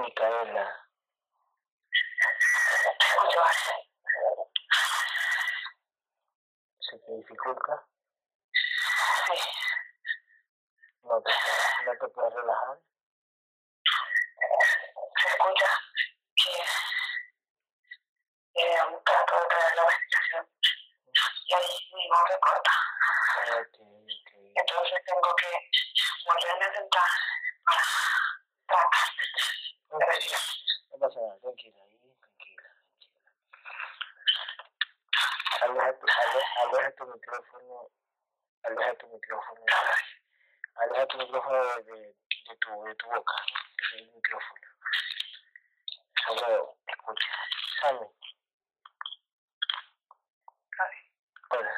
Micaela. Escucho, ¿Se te dificulta? sí. ¿No te, no te puedes relajar? Se escucha que eh, trato de traer la respiración y ahí mismo se corta. Ok, ok. Entonces tengo que volverme a sentar para No pasa nada, tranquila, tranquila, tranquila. Aleja tu, ale- aleja tu micrófono, aleja tu micrófono, aleja tu micrófono de, de, de tu, de tu boca, ¿no? del micrófono. Solo escucha. Sammy. Hola.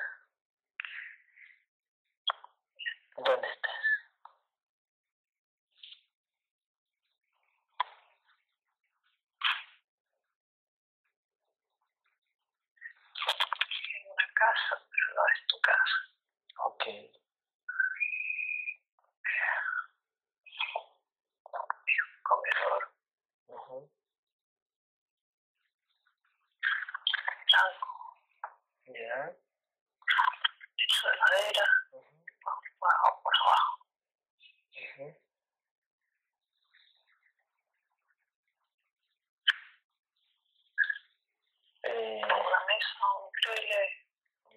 ¿Dónde estás? En una casa, pero no es tu casa. Ok. Comedor Ujú. blanco, Ya. techo de madera, Ujú. bajo por abajo. Ujú. Eh, Una mesa, un mueble,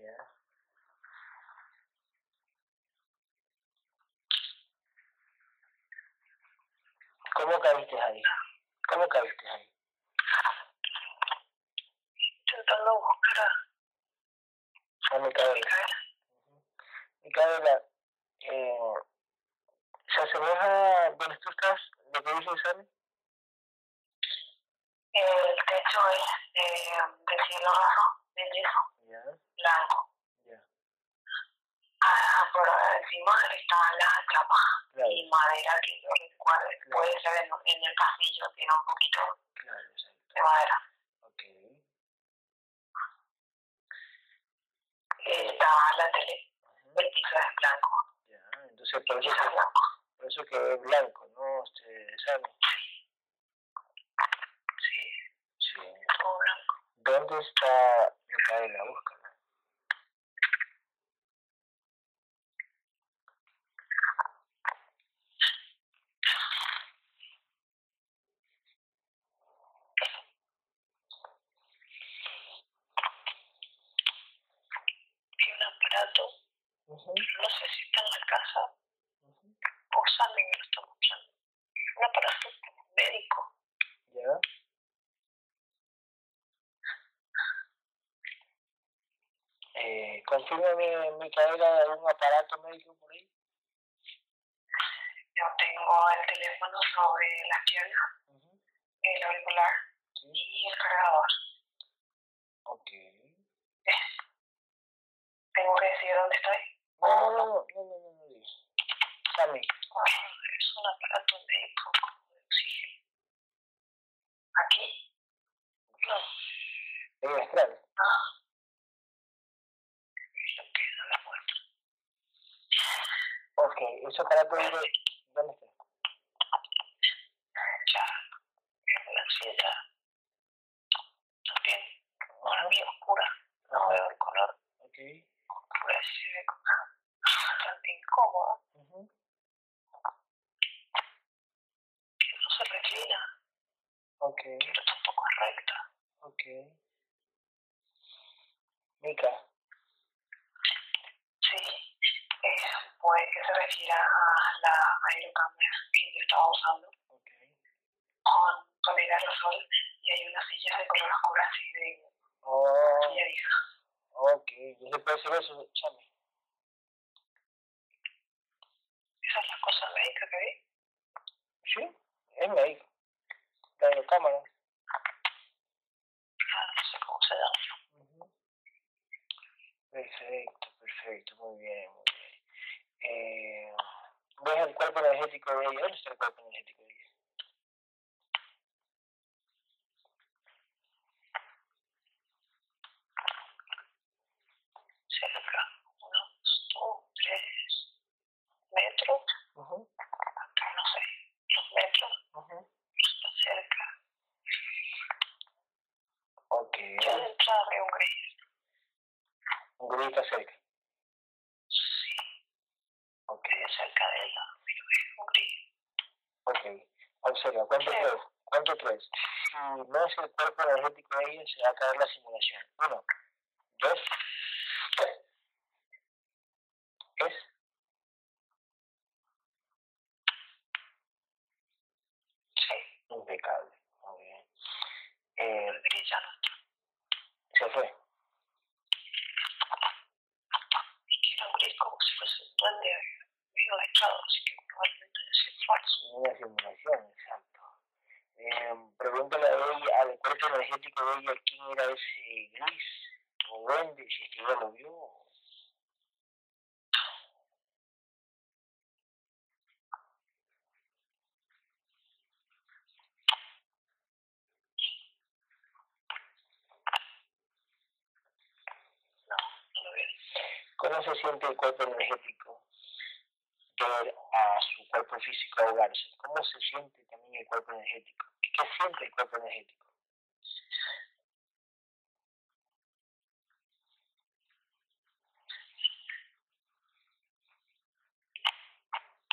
ya. ¿Cómo caíste ahí? ¿Cómo caíste ahí? intentando buscar a A Micaela. Micaela. Eh, ¿se asemeja donde tú estás lo que dice Sammy? El techo es eh, de cielo raso, de yeso Ya, blanco. ya. Ah, por encima está la chapa Claro, y madera que yo recuerde. Claro. Puede ser en, en el pasillo, tiene un poquito claro, de madera. Ok. Está la tele, Ujú. el piso es blanco. Ya, entonces por eso, que, blanco. por eso que es blanco, ¿no? Este, Sammy. Sí, Sí. todo blanco. ¿Dónde está Micaela? Búscala. Hay un aparato, Ujú, no sé si está en la casa ujú. o Sammy me lo está mostrando. Un aparato como médico. Ya. Eh, confírmame, Micaela, algún aparato médico por ahí. Yo tengo el teléfono sobre las piernas, Ujú, el auricular Sí. y el cargador. Ok. Tengo que decir dónde estoy. No, no, no, no, no, no, no, no. Sammy, Es un aparato médico como de oxígeno. Aquí. No, en el astral. no. Es lo que no la muestra. Ok, ese aparato, ¿dónde, dónde está? Ya. En la silla. También. Una bien oscura. No veo el color. ok. Se ve como bastante incómoda. ujú. Que no se reclina. Ok, Pero tampoco es recta. ok. Mica, Sí. Eh, puede que se refiera a la aerocámara que yo estaba usando. ok. con, con el aerosol y hay una silla de color oscuro así de Oh, silla vieja. ok. ¿Y se puede hacer eso, Sammy? Esa es la cosa médica que vi. Sí, es médico. La aerocámara. Ah, no sé cómo se. Ujú. Perfecto, perfecto, muy bien, muy bien eh, ves el cuerpo energético de ella, es el cuerpo energético de ella. Cerca, unos dos, tres metros. Uh -huh. Acá no sé, dos metros. Uh -huh. Está cerca. Ok. Yo de entrada veo un gris. Un gris está cerca. Ok. Observa, ¿cuánto Sí. crees? ¿Cuánto crees? Si no es el cuerpo energético de ella, se va a caer la simulación. Uno, dos, tres. ¿Es? Sí, Impecable. Muy bien. Eh, Hungría ya no está. se fue. Y que era Hungría como si fuese un duende medio letrado, así que probablemente es falso. Una simulación, exacto. Eh, pregúntale a ella, al energético de quién era ese gris o si es que ella lo vio. ¿Cómo se siente el cuerpo energético ver a su cuerpo físico ahogarse? ¿Cómo se siente también el cuerpo energético? ¿Qué siente el cuerpo energético?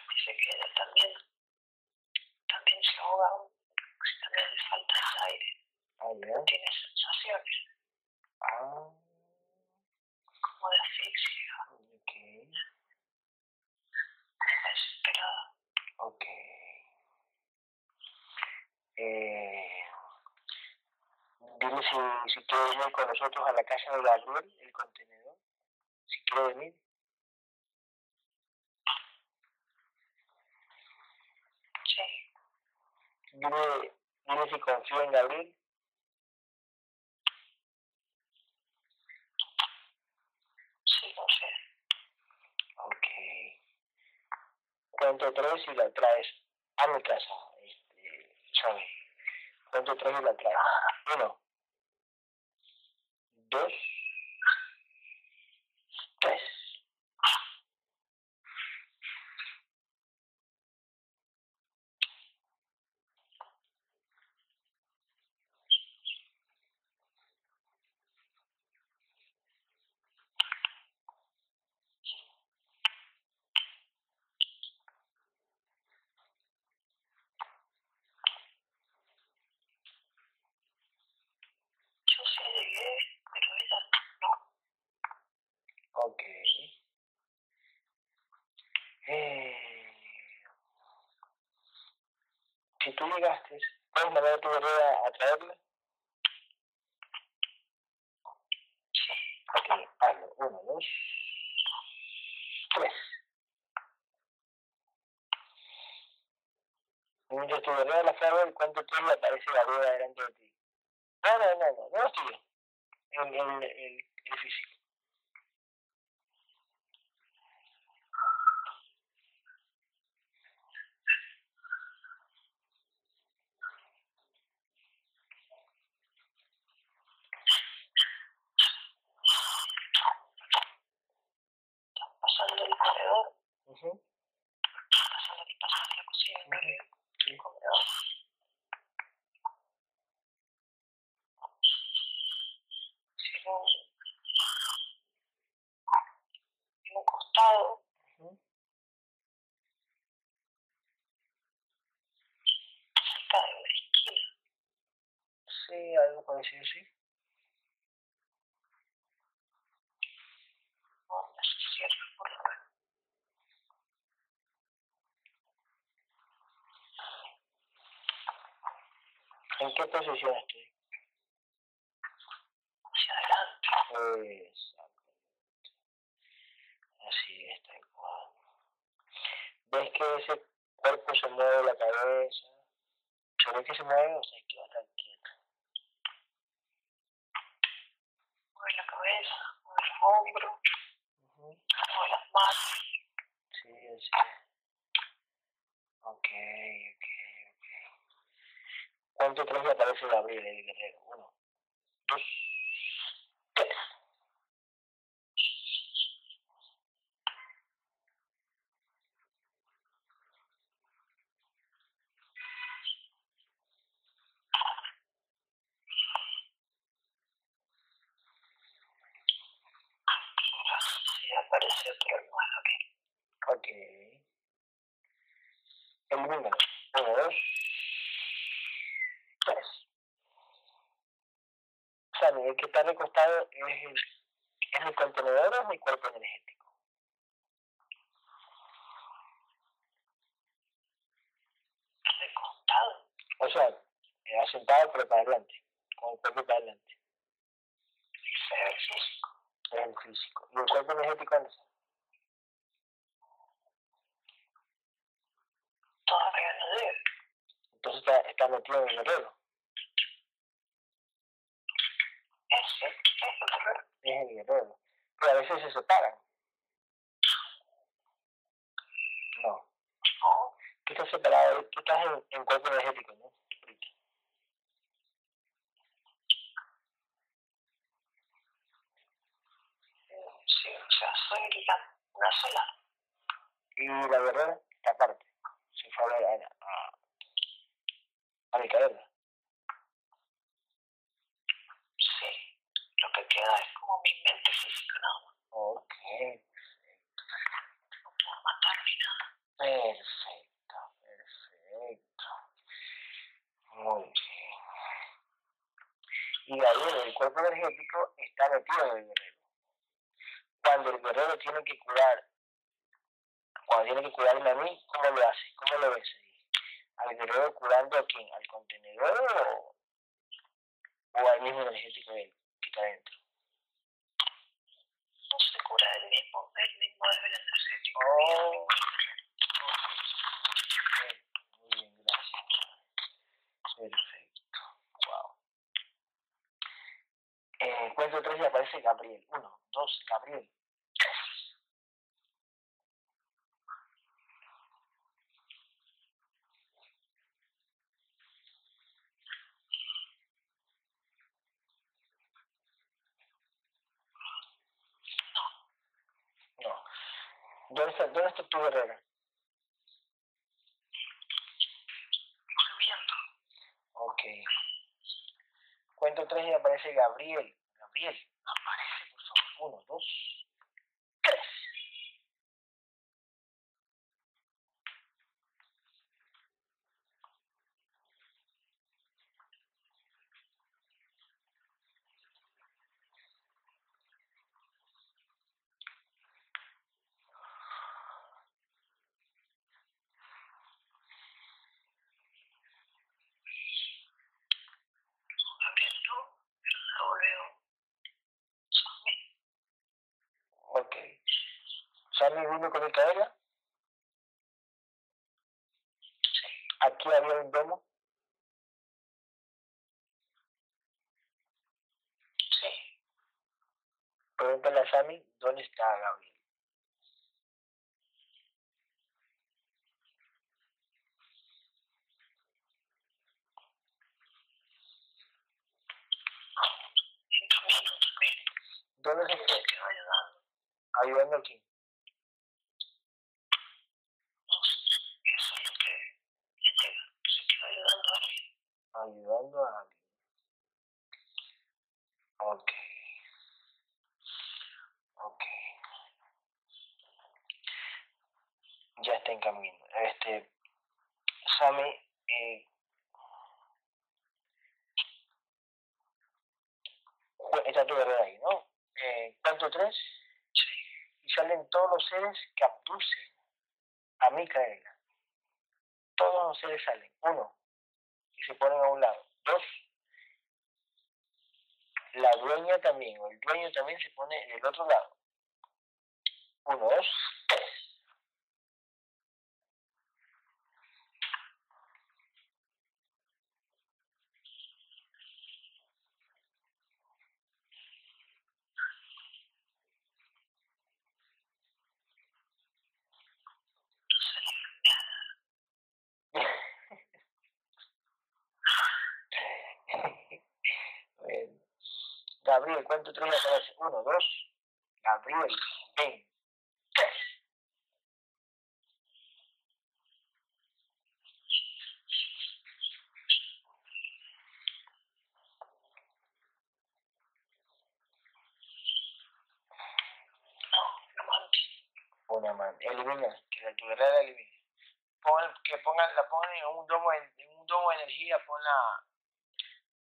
Dice que ella también, también se ahoga, si también le falta el aire, Ah, ya. tiene sensaciones Ah, como de asfixia, ok, desesperada. ok. Eh, dile si, si quiere venir con nosotros a la casa de Gabriel, el contenedor. Si quiere venir. Sí, Dile, confía en Gabriel. sí, no sé. Ok. Cuento tres y la traes a mi casa, este. Cuento tres y la traes. Uno. Dos. Tres. Yo sí llegué, pero ella no. Ok. Eh, si tú llegaste, ¿puedes mandar a tu a traerla? Sí, Ok, hazlo. Uno, dos, tres. Mientras tu guerrera la ver, aparece la rueda delante de ti. No, no, no, no, no es tuyo. El. pasando el corredor, Ujú, pasando el paso de la cocina, en realidad, sí. el comedor. Sí, en un, en un costado, Ujú. cerca de la esquina, Sí, algo parecido, sí. donde se cierra por lo menos. ¿En qué posición estoy? hacia adelante. Exactamente. Así es, tal cual. ¿Ves que ese cuerpo se mueve la cabeza? ¿Se ve que se mueve o sea, que va a estar quieto? Mueve la cabeza, los hombros, mueve las manos. Sí, sí. Ok, ok, ok. ¿Cuánto crees que aparece Gabriel, el guerrero? Uno, dos, tres. dos, tres. Sammy, el que está recostado es el, es el contenedor o es mi cuerpo energético. Recostado. O sea, eh, asentado pero para adelante, con el cuerpo para adelante. Ve físico. Es el físico. ¿Y el cuerpo energético dónde está? Todavía no debe. Entonces está, está metido en el guerrero. Es el guerrero. Es el guerrero. Pero a veces se separan. No. No. Tú estás separado, tú estás en, en cuerpo energético, ¿no? Sí, o sea, soy la, una sola. Y la guerrera está aparte. Se fue a, a, a, a Micaela. Sí. Lo que queda es como mente física, ¿no? Ok, No puedo matar ni nada. perfecto, perfecto. Muy bien. Y Gabriel, el cuerpo energético está metido en el guerrero. Cuando el guerrero tiene que curar, cuando tiene que curarme a mí, ¿cómo lo hace? ¿Cómo lo ves ahí? ¿Al guerrero curando a quién? ¿Al contenedor o, o al mismo energético que está dentro? No se cura él el energético. Oh, ok. Muy bien, gracias. Perfecto. Wow. Eh, cuento tres y aparece Gabriel. Uno, dos, Gabriel. Tres. No. ¿Dónde está, dónde está tu guerrera? Durmiendo. Ok. Cuento tres y aparece Gabriel. Gabriel, aparece, por favor. Uno, dos, tres. Gabriel no, pero luego veo. Sammy. Ok. Vino con. Sí. Aquí había un domo. Sí. Pregúntale a Sammy dónde está Gabriel. ¿Dónde se fue? ayudando. Ayudando aquí. No sé. Eso es lo que le llega. Se quedó ayudando a alguien. Ayudando a alguien. Ok. Ok. Ya está en camino. Este, Sammy, eh, cu- está tu guerrera ahí, ¿no? Eh, ¿Cuánto tres? Sí. Y salen todos los seres que abducen a Micaela. Todos los seres salen. Uno. Y se ponen a un lado. Dos. La dueña también, o el dueño también se pone del otro lado. Uno, dos, tres. Gabriel, ¿cuánto tres aparece? Uno, dos. Gabriel, ven. Tres. Una mano. Elimina, que la tu guerrera elimine. pon, que pongan, la pongan en un domo, en, en un domo de energía, ponla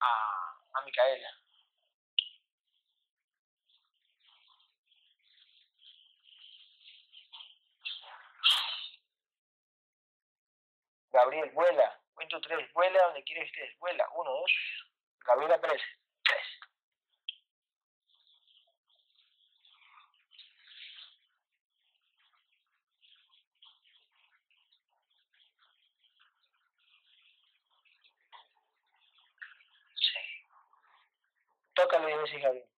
a, a Micaela. Gabriel, vuela. Cuento tres. Vuela donde quieres que estés. Vuela. Uno, dos. Gabriel aparece. Tres. Sí. Tócalo y decís Gabriel.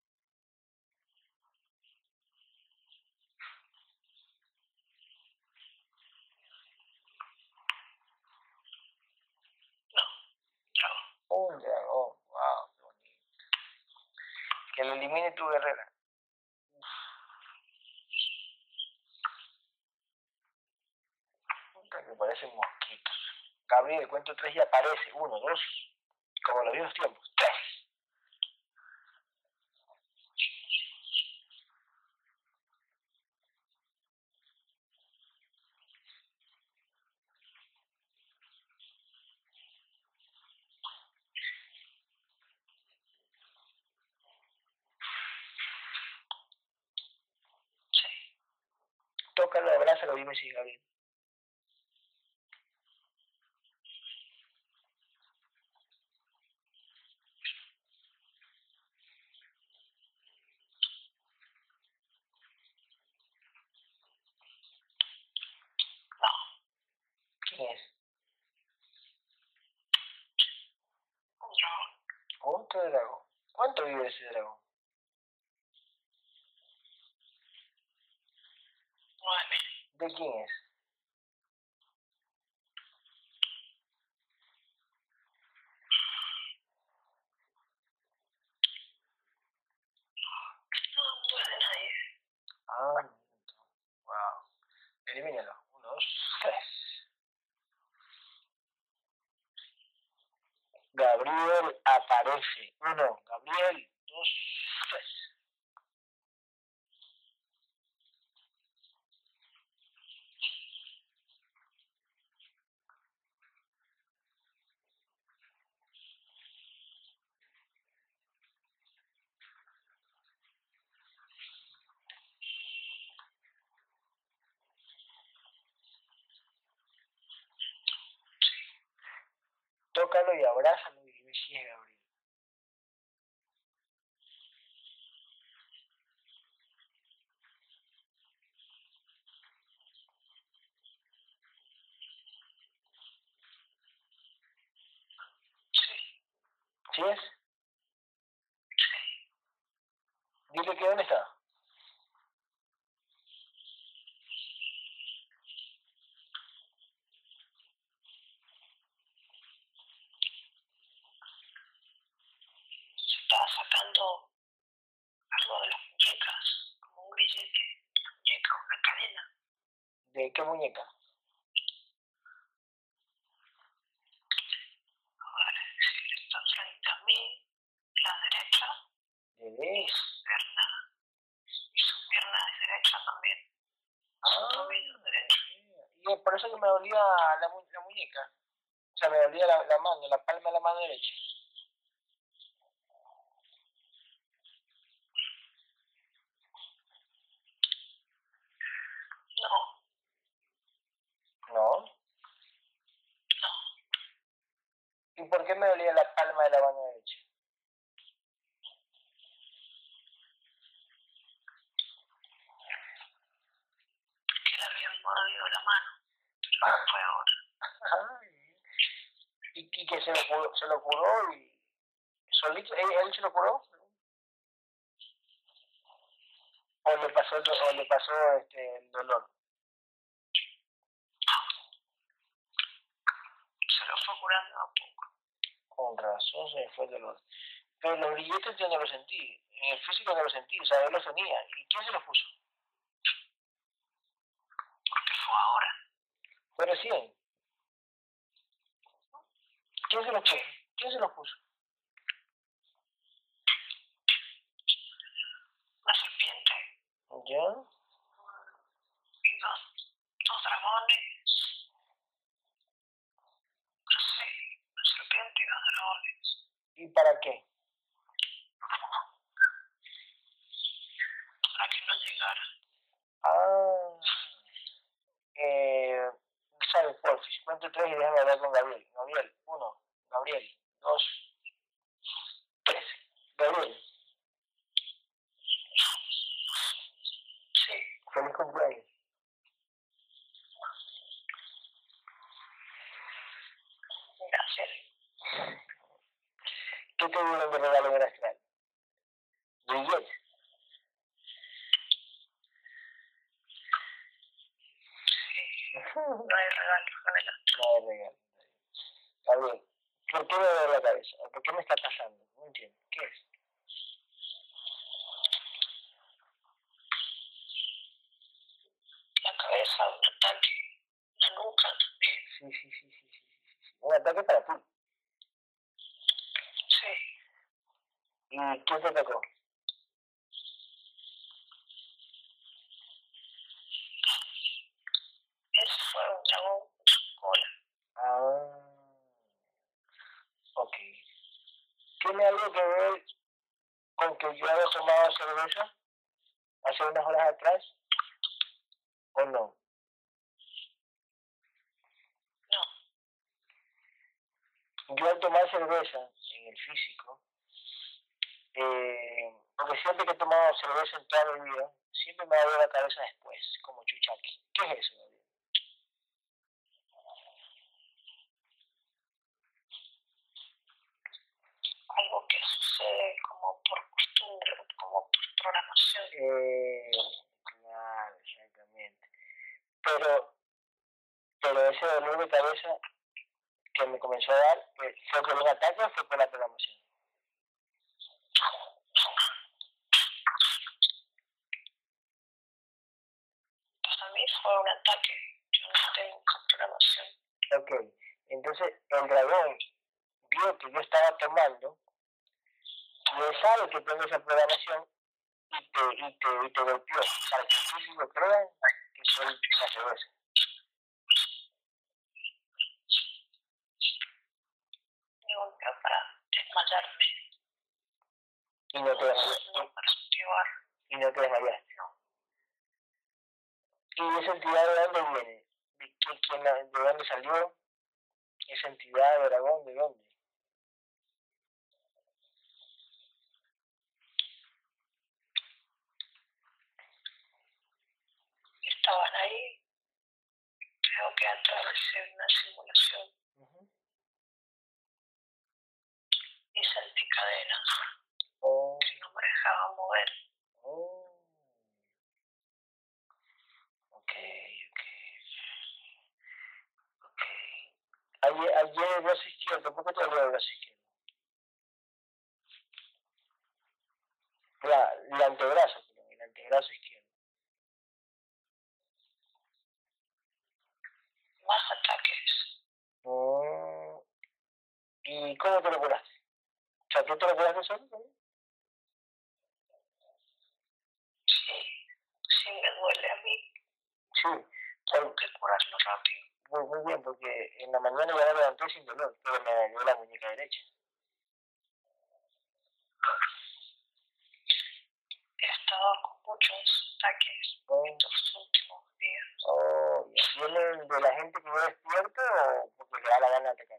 Bravo. Un dragón. Wow, qué bonito. Que lo elimine tu guerrera. Puta, que parecen mosquitos. Gabriel, cuento tres y aparece. Uno, dos. Como los viejos tiempos. Tres. Sí. Tócalo, abrázalo, dime si Gabriel. No. ¿Quién dragón. Otro dragón. ¿Cuánto vive ese dragón? Nueve. ¿De quién es? Ah. Wow. Elimínalo. Uno, dos, tres. Gabriel aparece. Uno, Gabriel. Dos, tres. Tócalo y abrázalo y dime si es Gabriel. Sí. Dile que dónde está. Se estaba sacando algo de las muñecas, como un grillete, una muñeca, una cadena. ¿De qué muñeca? A ver, si está frente a mí, la derecha, ¿De y de- su pierna, y su pierna derecha también. Su Ah, tobillo derecho. y es por eso que me dolía la, mu- la muñeca. O sea, me dolía la, la mano, la palma de la mano derecha. No, ¿No? no, ¿Y por qué me dolía la palma de la mano derecha? que le habían mordido la mano, pero Ah. no fue ahora. Ay. ¿Y, y que se lo, curó, se lo curó y solito, él, él se lo curó? ¿O le pasó, el do- o le pasó el dolor? Se lo fue curando a poco. Con razón se me fue el dolor. Pero los grilletes yo no los sentí. En el físico no los sentí, o sea, él los tenía. ¿Y quién se los puso? porque fue ahora. Fue recién. ¿Quién se los puso? ¿Quién se los puso? ¿Ya? y dos, dos dragones ¿Y para qué? Para que no llegara. Ah. Eh, ¿Sabes, porfis? Cuento tres y déjame hablar con Gabriel. Gabriel, uno. Gabriel, dos. Tres. Gabriel, Sí, feliz cumpleaños. gracias. ¿Qué te dieron de regalo en el astral? Billetes. No hay regalo, Gabriela. No hay regalo. Gabriel, ¿por qué me duele la cabeza? ¿Por qué me está pasando? No entiendo. ¿Qué es? La cabeza, un ataque. La nuca también. Sí, sí, sí, sí, sí, sí, sí, sí. Un ataque para ti. Sí, ¿Y quién te atacó? eso fue un dragón con su cola. Ah, ok. ¿Tiene algo que ver con que yo haya tomado cerveza hace unas horas atrás? ¿O no? No, Yo al tomar cerveza en el físico, eh, porque siempre que he tomado cerveza en toda mi vida, siempre me ha dado la cabeza después, como chuchaqui. ¿Qué es eso, Gabriel? algo que sucede como por costumbre, como por programación. Eh, claro, exactamente. Pero, pero ese dolor de cabeza que me comenzó a dar, eh, ¿fue por un ataque o fue por la programación? Para mí fue un ataque. Yo no tengo programación. Ok, entonces el dragón vio que yo estaba tomando y él sabe que tengo esa programación y te, y te, y te golpeó para que el físico crean que soy cerveza. Me golpeó para desmayarme, Y no te desmayaste. no para. Y no te desmayaste. ¿Y esa entidad de dónde viene? ¿De, quién la- de dónde salió? ¿Esa entidad de dragón de dónde? Estaban ahí. Creo que atravesé una simulación Ujú. y sentí cadenas Oh, que no me dejaban mover. oh. Ok, ok. Ok. Ayer, ayer el brazo izquierdo, ¿por qué te dolió el brazo izquierdo? La, el antebrazo, perdón, el antebrazo izquierdo. Más ataques. Mm, ¿Y cómo te lo curaste? O sea, ¿tú te lo curaste solo? Sí, sí me duele a mí. Sí, Tengo que curarlo rápido. muy, muy bien, porque en la mañana ya me levanté sin dolor, pero me dolió la muñeca derecha. He estado con muchos ataques Oh, estos últimos días. oh. ¿Vienen de la gente que no despierta o porque le da la gana de atacar?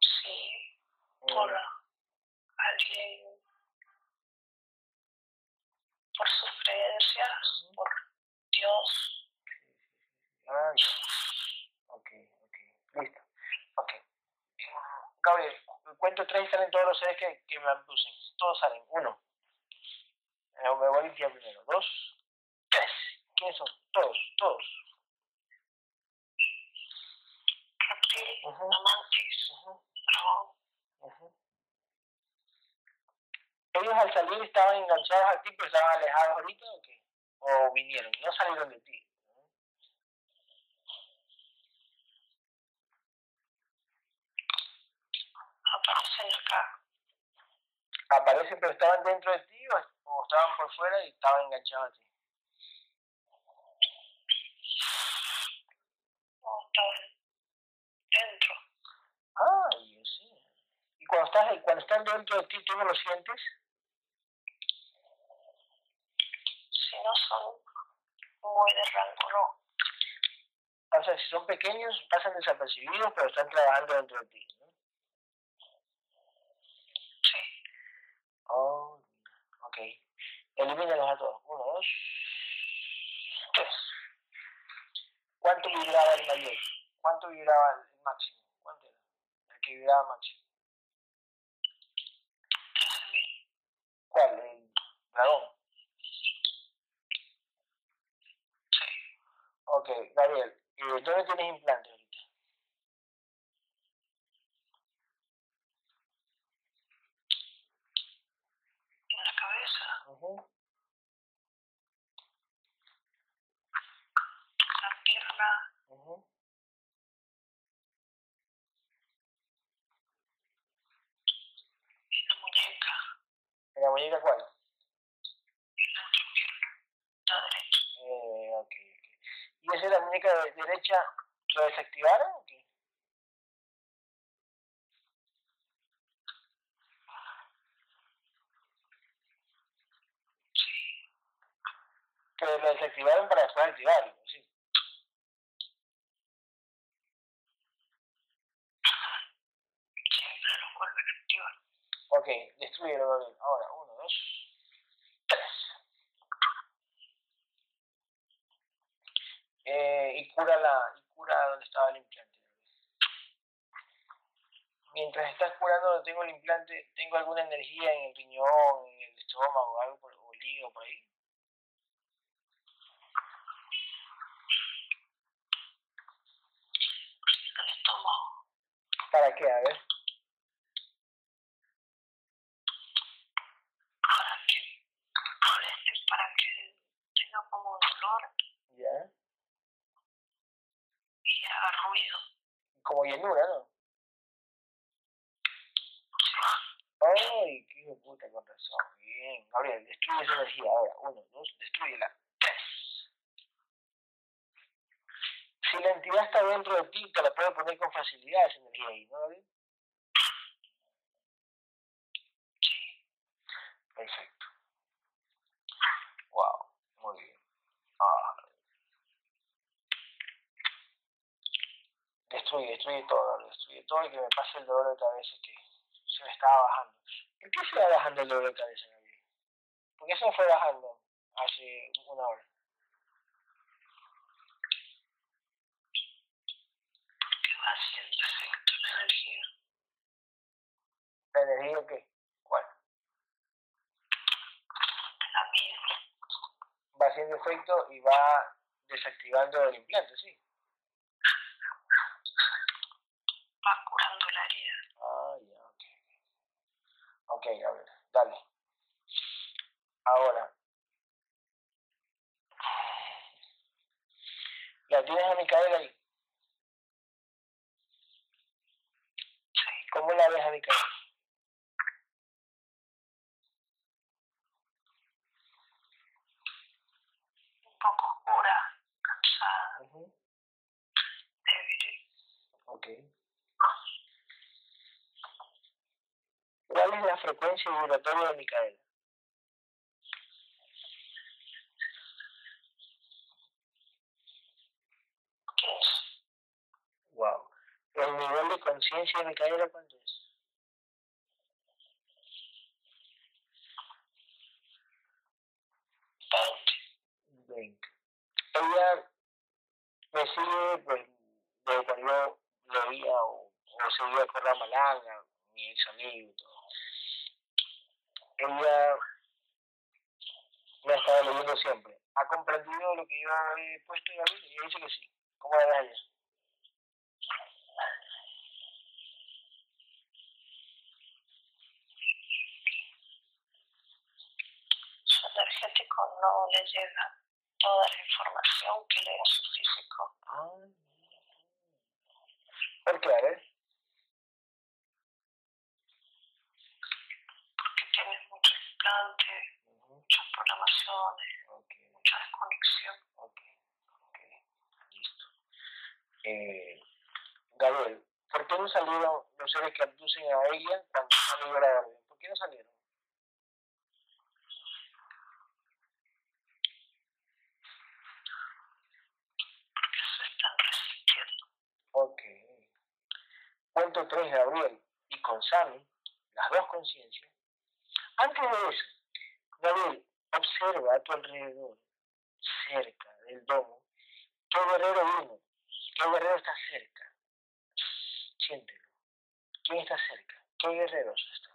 Sí, Mm, por alguien, por sus creencias, ujú. por Dios. Ah. Ok, ok. Listo. Ok. Gabriel, cuento tres y salen todos los seres que, que me abducen. Todos salen. Uno. Eh, me voy a limpiar primero. Dos. Tres. ¿Quiénes son? Todos, todos. Amantes, ujú, dragón. ujú. ¿Ellos al salir estaban enganchados a ti, pero estaban alejados ahorita o qué? ¿O vinieron? No salieron de ti. aparecen acá. ¿Aparecen pero estaban dentro de ti o estaban por fuera y estaban enganchados a ti? No, estaban dentro. Ah, yo sí. ¿Y cuando estás, cuando están dentro de ti, tú no lo sientes? Si no son muy de rango, no. O sea, si son pequeños, pasan desapercibidos, pero están trabajando dentro de ti. Oh, ok. Elimínalos a todos. Uno, dos, tres. ¿Cuánto vibraba el mayor? ¿Cuánto vibraba el máximo? ¿Cuánto era? El que vibraba máximo. 13.000. ¿Cuál? El dragón. Ok, Gabriel, ¿dónde tienes implantes la cabeza, Ujú. la pierna, Ujú. en la muñeca, ¿En la muñeca cuál? en la otra pierna, la derecha. Eh, ok, ok. ¿Y esa es la muñeca de- derecha? ¿Lo desactivaron o Que lo desactivaron para después activarlo, sí. Ok, destruyelo, Gabriel. Ahora, uno, dos, tres. Eh, y cura la, y cura donde estaba el implante. Mientras estás curando tengo el implante, ¿tengo alguna energía en el riñón, en el estómago, algo por, o el hígado por ahí? En el estómago, ¿Para qué? A ver. para que, para que tenga como dolor Ya. y haga ruido. Como llenura, ¿no? Ay, qué puta, con razón. Bien. Gabriel, destruye esa energía ahora. Uno, dos, destruyela. Tres. Si la entidad está dentro de ti, te la puede poner con facilidad esa energía ahí, ¿no? Sí. Perfecto. Wow, muy bien. Ah. Destruye, destruye todo, destruye todo y que me pase el dolor de cabeza que se me estaba bajando. ¿Por qué se va bajando el dolor de cabeza, Gabriel? ¿Por qué se me fue bajando hace una hora? Que va haciendo efecto la energía. ¿La energía qué? ¿Cuál? La mía. Va haciendo efecto y va desactivando el implante, ¿sí? Va curando la herida. Ah, ya, ok. Ok, Gabriel, dale. Ahora. ¿La tienes a Micaela ahí? Sí. ¿Cómo la ves a Micaela? Un poco oscura, cansada, débil. Ok. ¿Cuál es la frecuencia vibratoria de Micaela? Wow. ¿El nivel de conciencia de Micaela cuánto es? Veinte. 20. Ella sigue, pues, desde cuando lo veía o, o seguía con la malanga, mi ex amigo y todo. Ella me ha estado leyendo siempre. ¿Ha comprendido lo que yo he puesto en la Biblia? Y ella dice que sí. ¿Cómo la ves a ella? Su energético no le llega toda la información que lee su físico. ¿Por qué? A ver. porque tiene mucho implante, Ujú, muchas programaciones, Ok, mucha desconexión. ok, ok. Listo. Eh, Gabriel, ¿Por qué no salieron los seres que abducen a ella cuando salió la orden? ¿Por qué no salieron? Porque se están resistiendo. Ok. Cuento 3, Gabriel. Y con Sami, las dos conciencias. Antes de eso, Gabriel, observa a tu alrededor, cerca del domo, qué guerrero vino, qué guerrero está cerca. Siéntelo. ¿Quién está cerca? ¿Qué guerreros están?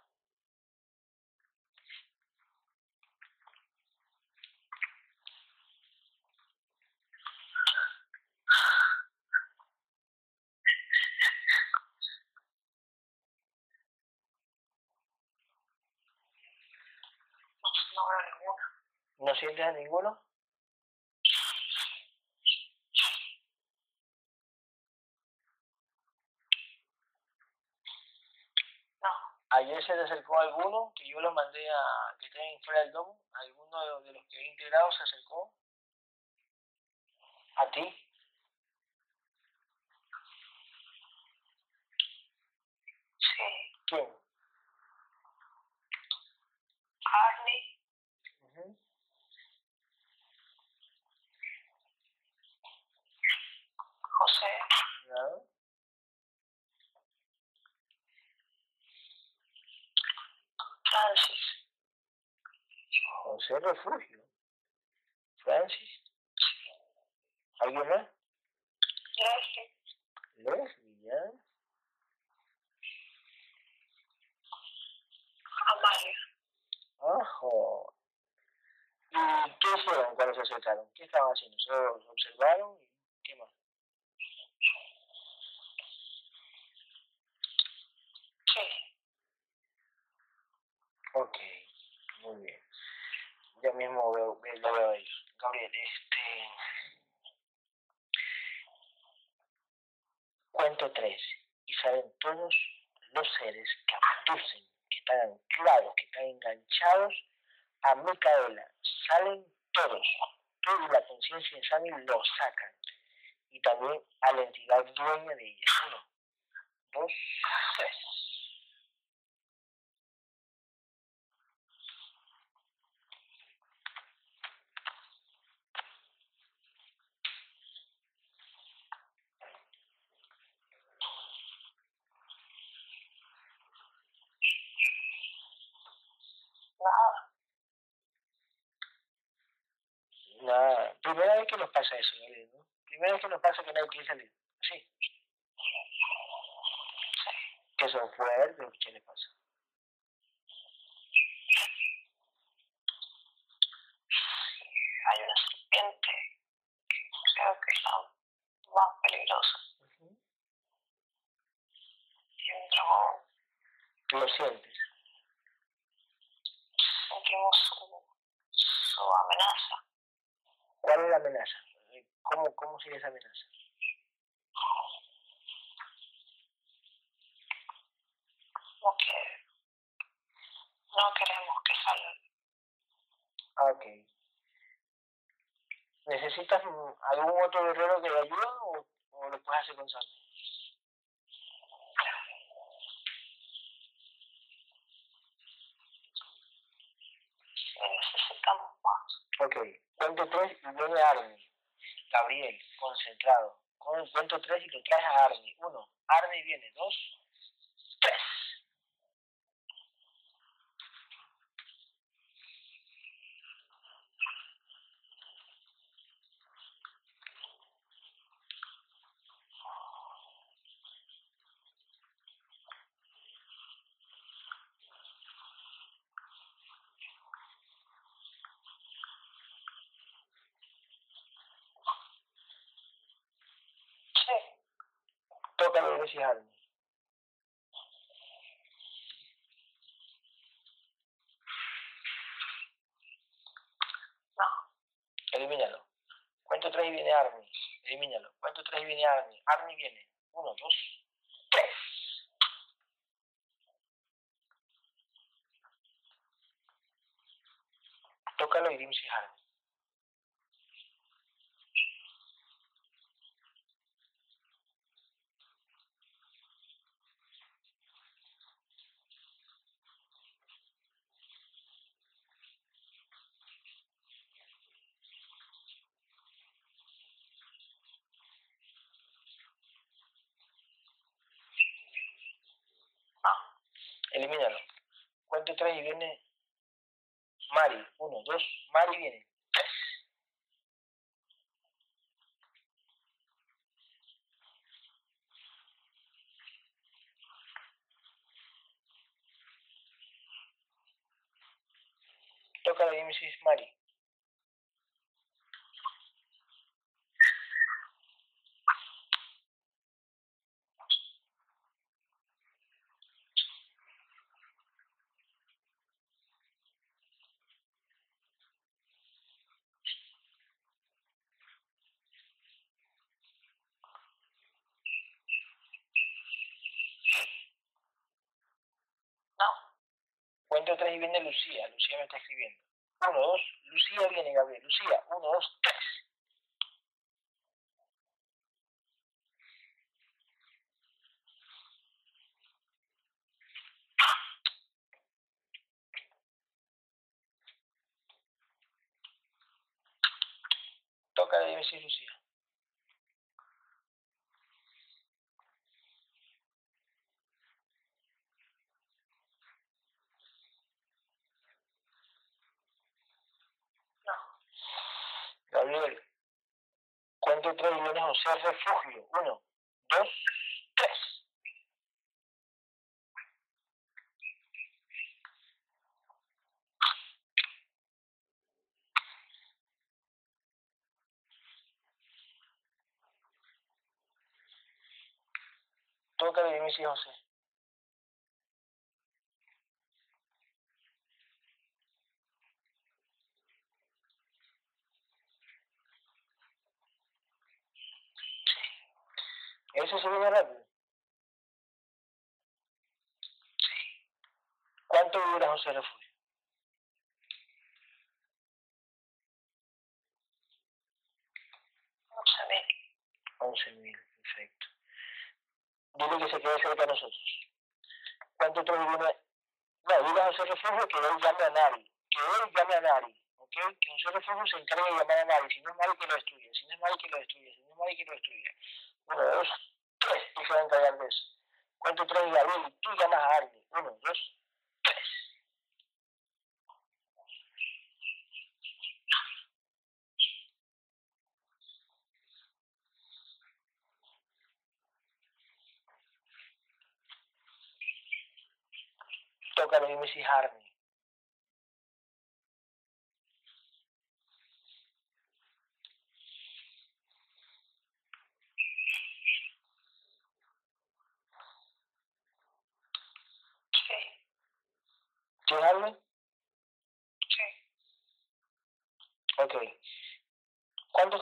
No, no veo ninguno. ¿No sientes a ninguno? No, Ayer se te acercó alguno, que yo los mandé a que estén fuera del domo. ¿Alguno de los- de los que he integrado se acercó? ¿A ti? sí. ¿Quién? Arnie, Ujú. José, ¿Ya? Francis, José Refugio. Francis. ¿Alguien más? Leslie, Leslie, ¿ya? Amalia. Ajo. ¿Y qué hicieron cuando se acercaron? ¿Qué estaban haciendo? ¿Solo observaron? ¿Y qué más? Sí, Ok, muy bien. Ya mismo veo, ve- lo veo ahí. Gabriel, este... Cuento tres. Y salen todos los seres que abducen, que están anclados, que están enganchados a Micaela. Salen todos. Toda la conciencia de Sami lo sacan. Y también a la entidad dueña de ella. Uno, dos, tres. nada. Nada, primera vez que nos pasa eso, ¿no? Primera vez que nos pasa que nadie quiere salir. Sí. Que son fuertes, ¿qué les pasa? Hay una serpiente que creo que es la más peligrosa. Y un dragón. Lo sientes. Sentimos su, su amenaza. ¿Cuál es la amenaza? ¿Cómo, cómo sigue esa amenaza? Que no queremos que salga. Ah, ok. ¿Necesitas mm, algún otro guerrero que le ayude o, o lo puedes hacer con Sam? Necesitamos más. Ok, cuento tres y viene Arnie. Gabriel, concentrado. Con- Cuento tres y lo traes a Arnie. Uno, Arnie viene. Dos, tres. Sí, Tócalo y decís Arnie. no. Elimínalo. Cuento tres y viene Arnie. Elimínalo. Cuento tres y viene Arnie. Arnie viene. Uno, dos, tres. Tócalo y dime si es Arnie. Elimínalo. Cuento tres y viene Mari. Uno, dos. Mari viene. Toca la Mrs. Mari. No. Viene Lucía. Lucía me está escribiendo. Uno, dos. Lucía viene, Gabriel. Lucía. Uno, dos, tres. Toca de Mrs. Lucía. 23 millones refugio. Uno, dos, tres. Toca de Inicio Eso se viene rápido. ¿Cuánto dura José Refugio? Once mil. 11.000, perfecto. Dile que se quede cerca de nosotros. ¿Cuánto otro viene? No, dile a José Refugio que él llame a Nari. Que él llame a Nari. ¿Ok? Que José Refugio se encargue de llamar a Nari. Si no es Nari, que lo destruya. Si no es Nari, que lo destruya. Si no es Nari, que lo destruya. Uno, dos, tres. Él se va a encargar de eso. ¿Cuánto tres Gabriel? Tú llamas a Arnie. Uno, dos, tres. Toca de Mrs. Harney. Sí. ¿Tienes Harney? Sí. Ok. ¿Cuánto?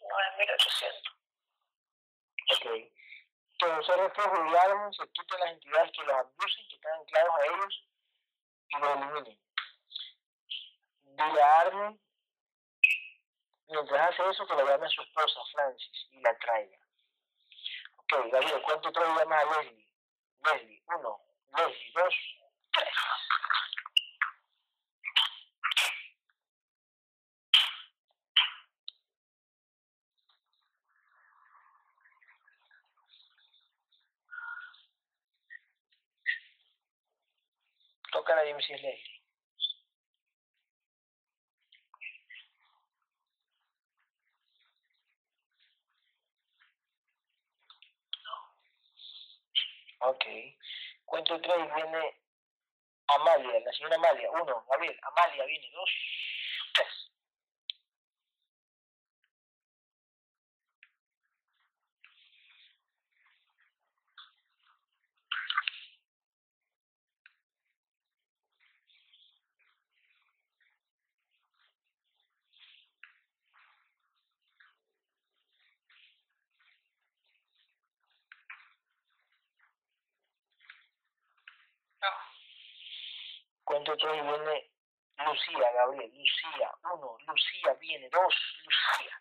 Nueve mil ochocientos. Ok. Que Refugio y Arnie se quiten las entidades que los abusen, que están anclados a ellos y los eliminen. Arnie, mientras hace eso, que le llame a su esposa, Francis, y la traiga. Ok, Gabriel, ¿cuánto trae llamas a Leslie? Leslie, uno, Leslie, dos, tres. Toca la Mrs. Leslie. 3 viene Amalia, la señora Amalia, 1, Gabriel, Amalia viene. 2, Lucía, Gabriel. Lucía, uno. Lucía viene. Dos, Lucía.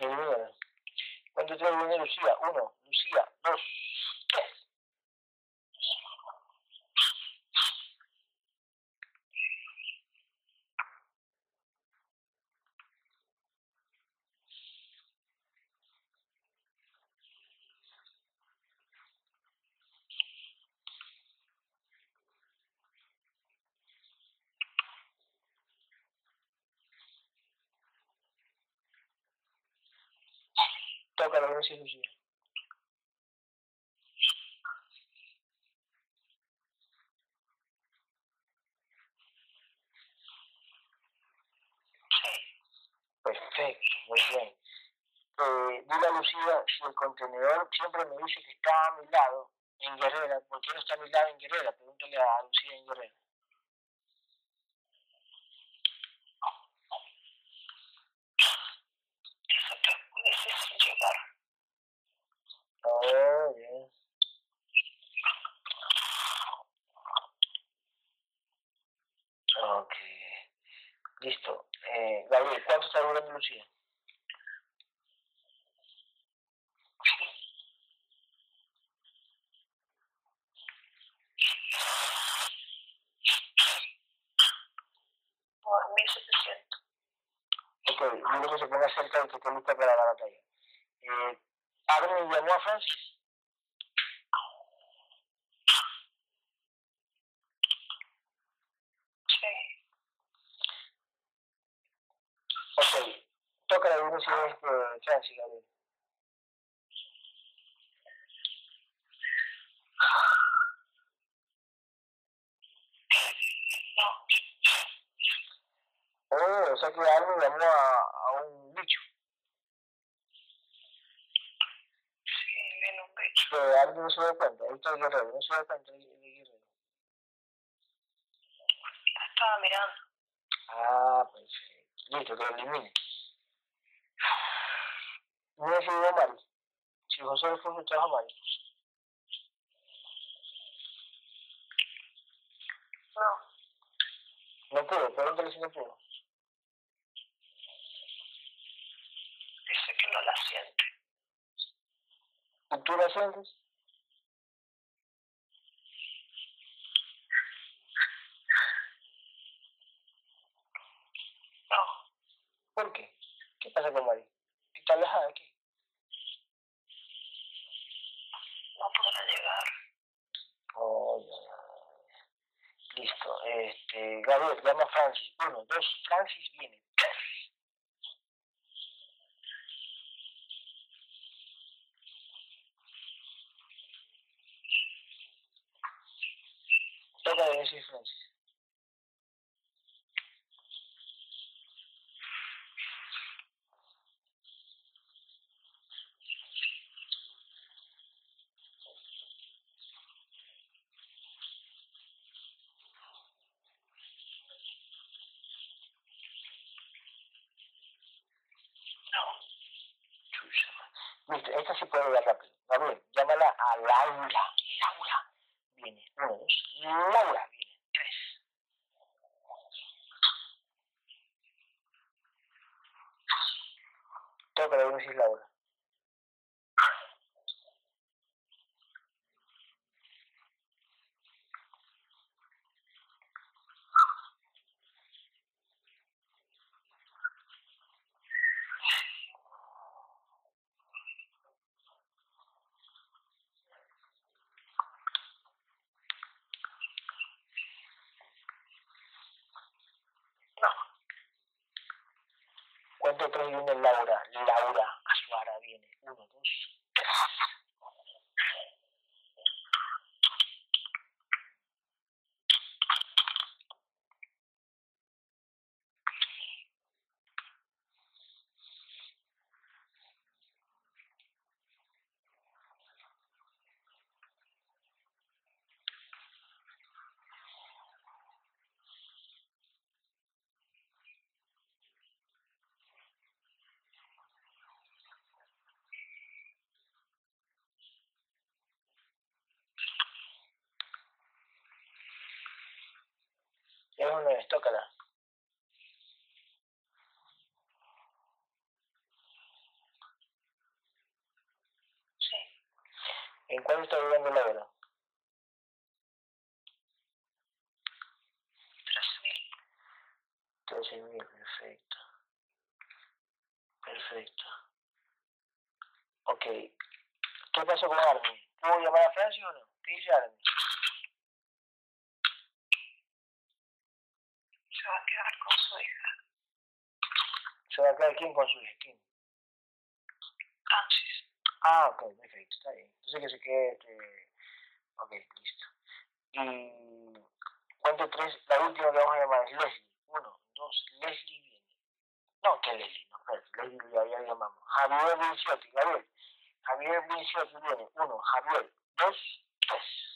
eliminaron. ¿Cuánto trae viene Lucía? Uno, Lucía, dos, tres. Toca la Lucía, Lucía. Sí. Perfecto, muy bien. Dile a Lucía si el contenedor siempre me dice que está a mi lado en Guerrera. ¿Por qué no está a mi lado en Guerrera? Pregúntale a Lucía en Guerrera. Oh, bien. Ok. Listo. Eh, Gabriel, ¿cuánto está durando Lucía? Por 1700. Ok, dile que se ponga cerca y que esté lista para la batalla. Eh, llamó a Francis. Ok. Toca la Francis. Oh, Armin llamó a, a un bicho. Sí, viene un bicho. Que Armin no se da cuenta. Ahí está el guerrero, no se da cuenta de, guerrero. Estaba mirando. Ah, perfecto. Listo, que lo elimine. No es a Mari. Si José fue trabajo a Mari. No. No pudo, pregúntale si no pudo. Dice que no la siente. ¿Y tú la sientes? No. ¿Por qué? ¿Qué pasa con Mari? ¿Está alejada aquí? No podrá llegar. Oh, ya. Listo. Este, Gabriel, llama a Francis. Uno, dos, Francis viene. Tres. Toca de decir Francis. lunes, tócala. Sí. ¿En cuál está viviendo la vela? Tres mil. Tres mil, perfecto. Perfecto. Ok. ¿Qué pasó con Armin? ¿Puedo llamar a Francia o no? ¿Qué dice Armin? Quedar con su hija, ¿Se va a quedar quién con su. Francis. Ah, ok, perfecto, está bien. Entonces que se quede, este... ok, listo. Y cuento tres, la última que vamos a llamar es Leslie. Uno, dos, Leslie viene. No, que Leslie, no, espérate, Leslie ya, ya llamamos. Javier Vinciotti, Gabriel. Javier Vinciotti viene. Uno, Javier. Dos, tres.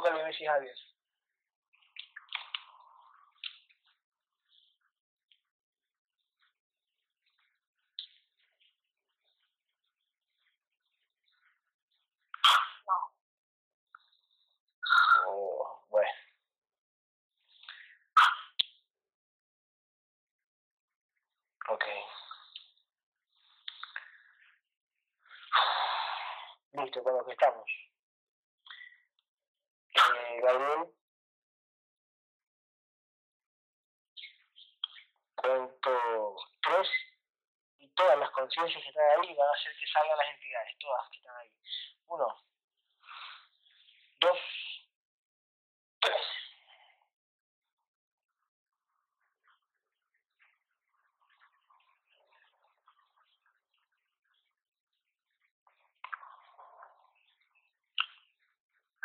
Tócale, Messi Javier. No, Oh, bueno. Listo, con lo que estamos. Gabriel. Cuento tres y todas las conciencias que están ahí van a hacer que salgan las entidades, todas que están ahí. Uno, dos, tres.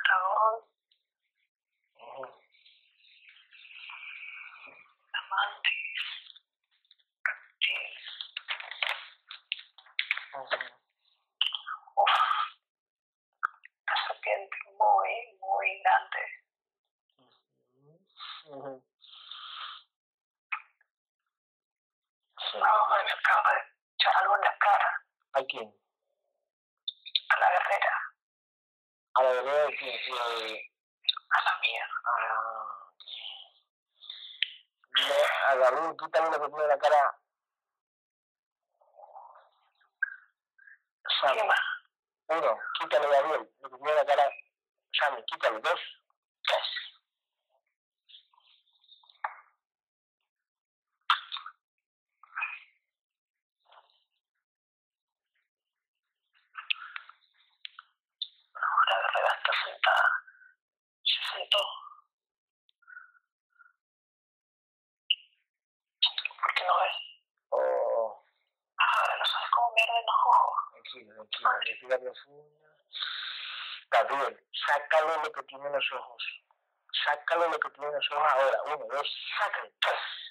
dragón, Ujú. la mantis, reptil. Ujú. Uf, la serpiente muy, muy grande. Ujú. Sí. No, me acaba de echar algo en la cara. ¿A quién? A la guerrera, A la verdad es que eh, a la mía. Dile a Gabriel, quítale lo que tiene en la cara. ¿Qué Sammy. Uno, quítale Gabriel, lo que tiene en la cara. Sammy, quítale. Dos, tres. La guerrera está sentada. Se sentó. ¿Por qué no ves? Oh, Ahora no sabes cómo me arden los tranquilo, tranquilo. Respira. Gabriel, sácale lo que tiene en los ojos. Sácale lo que tiene en los ojos ahora. Uno, dos, sácale. Tres.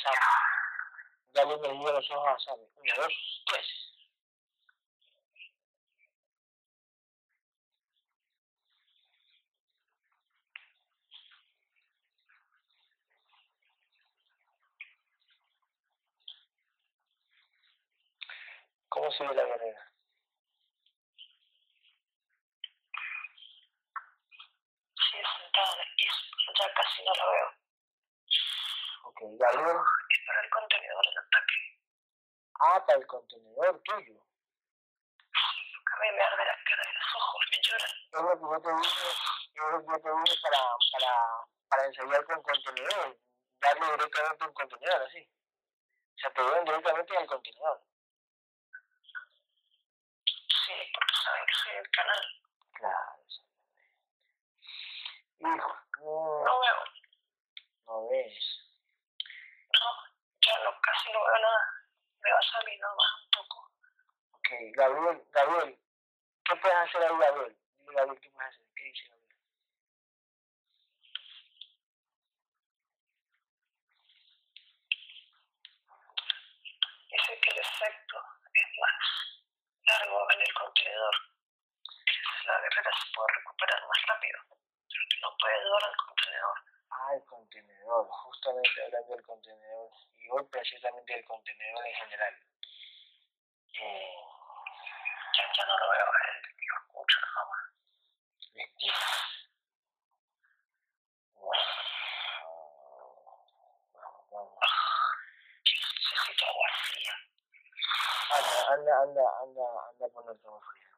Asami. Ya le veía los ojos a Asami. Uno, dos, tres. ¿Cómo se ve la guerrera? Sí, sentada en el piso. Ya casi no la veo. Ok, Gabriel. Es para el contenedor del ataque. Ah, para el contenedor tuyo. A mí me arde la cara de los ojos, me lloran. Yo lo que yo te dije, yo lo que yo te dije para, para, para ensayar con contenedor, darle directamente un contenedor, así. O sea, te dieron directamente al contenedor. Sí, porque saben que soy el canal. Claro. Hijo, no, No veo, no ves. No, ya no, casi no veo nada. Me va a salir nomás un poco. Ok, Gabriel, Gabriel, ¿qué puedes hacer ahí, Gabriel? Dile, Gabriel, ¿qué puedes hacer? ¿Qué dice Gabriel? Dice que el efecto es más largo en el contenedor. La guerrera se puede recuperar más rápido, pero que no puede ayudar al contenedor. Ah, el contenedor, justamente hablando del contenedor, y hoy precisamente del contenedor en general. Eh, no lo veo a él, lo escucho nada más. Necesito agua fría. Anda, anda, anda, anda, anda a ponerte agua fría.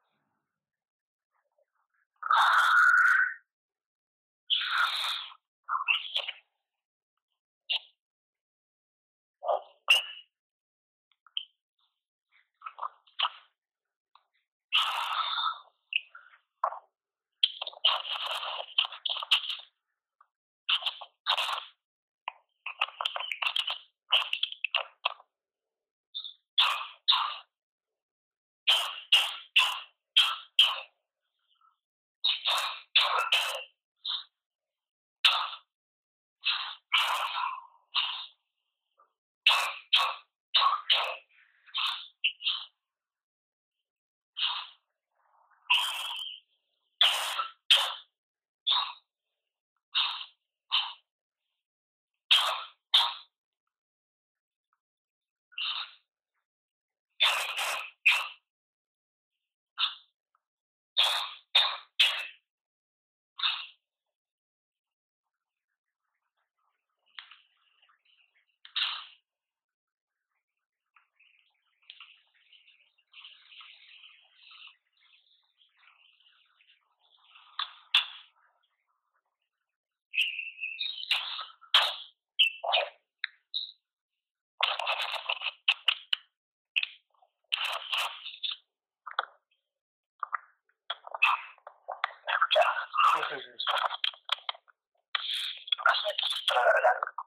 Para la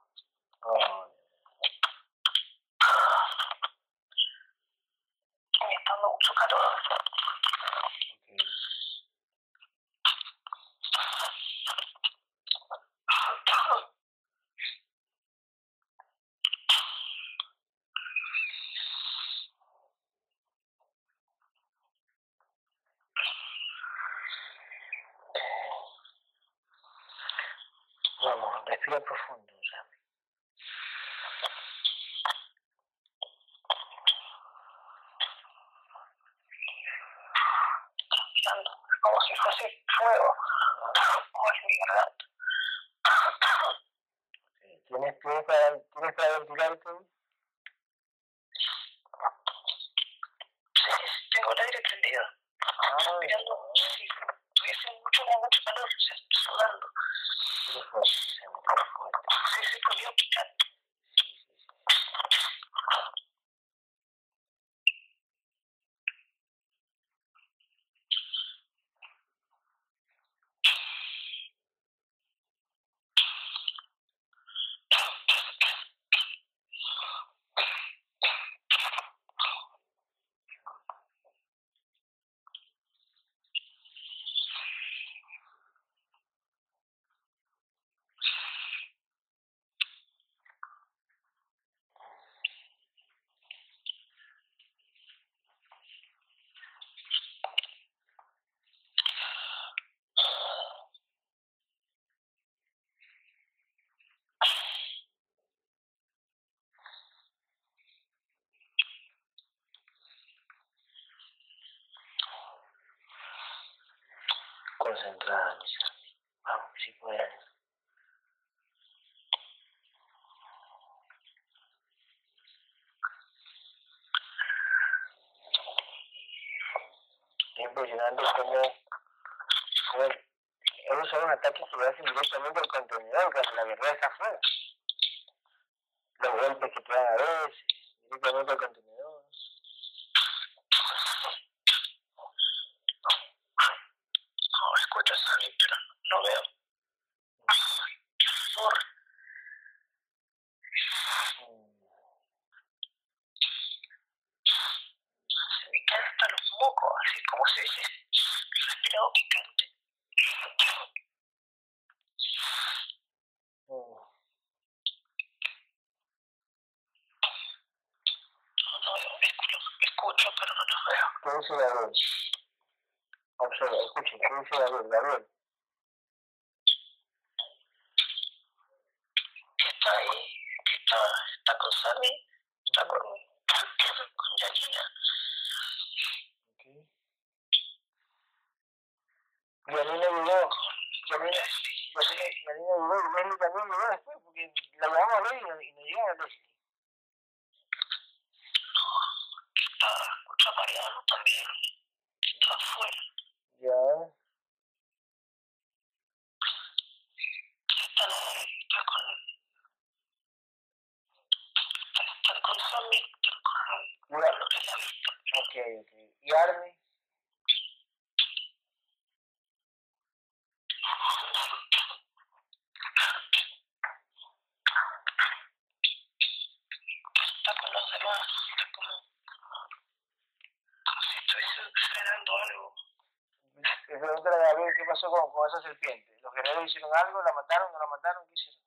concentradas, mis. Vamos, si pueden. Siempre llegando como, como son los ataques que le hacen directamente al contenedor cuando la guerra está afuera. Los golpes que te dan a veces, directamente al contenedor. con, esa serpiente? ¿Los guerreros hicieron algo? ¿La mataron? ¿No la mataron? ¿Qué hicieron?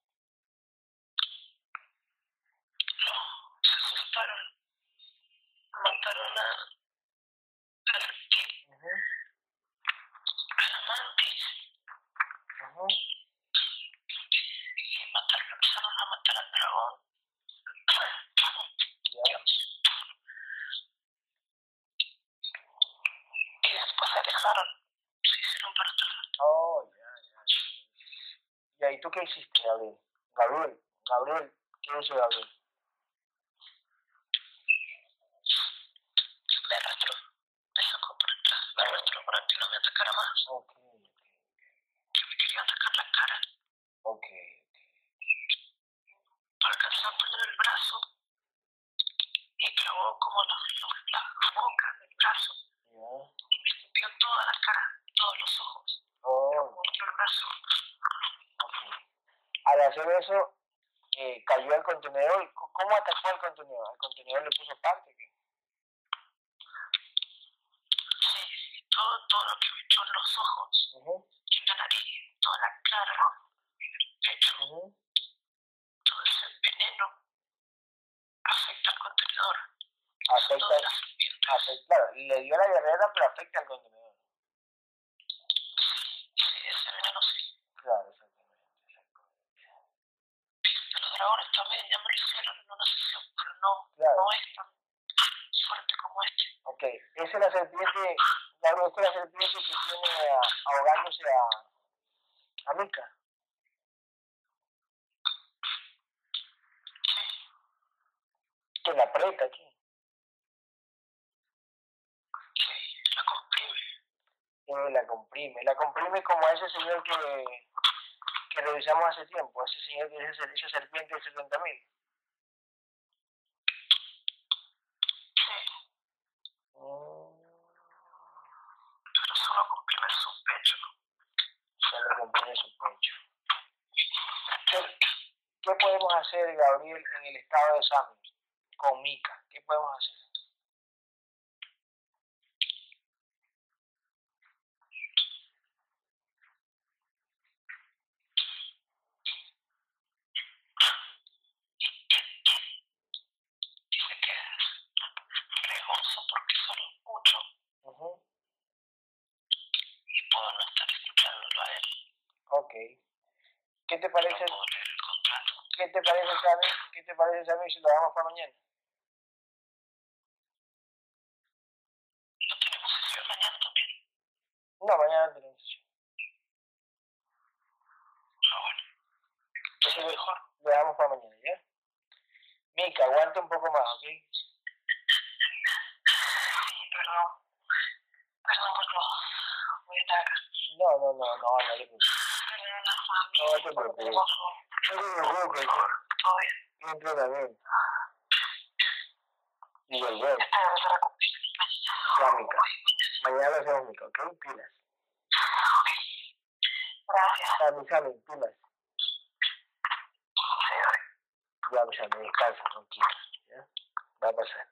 afecta al contenedor. Sí, ese veneno sí. Claro, exactamente. exactamente. Los dragones también ya me lo hicieron en una sesión, pero no, claro. no es tan fuerte como este. Ok, esa es la serpiente, la es la serpiente que tiene ahogándose a, a Mika. Que la aprieta aquí. uno la comprime. La comprime como a ese señor que, que revisamos hace tiempo, ese señor que es esa serpiente de 70.000. Pero solo comprime su pecho. Solo comprime su pecho. ¿Qué, ¿Qué podemos hacer, Gabriel, en el estado de examen con Mica? ¿Qué podemos hacer? ¿Qué te parece? ¿Qué te parece, ¿Qué te parece, si lo hagamos para mañana? ¿No mañana? No, tenemos sesión. Ah, bueno. Para mañana, ¿ya? Mica, aguanta un poco más, ¿ok? Sí, perdón. Perdón por todo. Voy a estar. No, no, no, no, no, no, no. No te preocupes. No te preocupes. Y el ya, Mica. Mañana lo hacemos, Mica, ¿ok? Pilas. Gracias. Pilas. Ya, descansa, tranquilo, ¿ya? Va a pasar.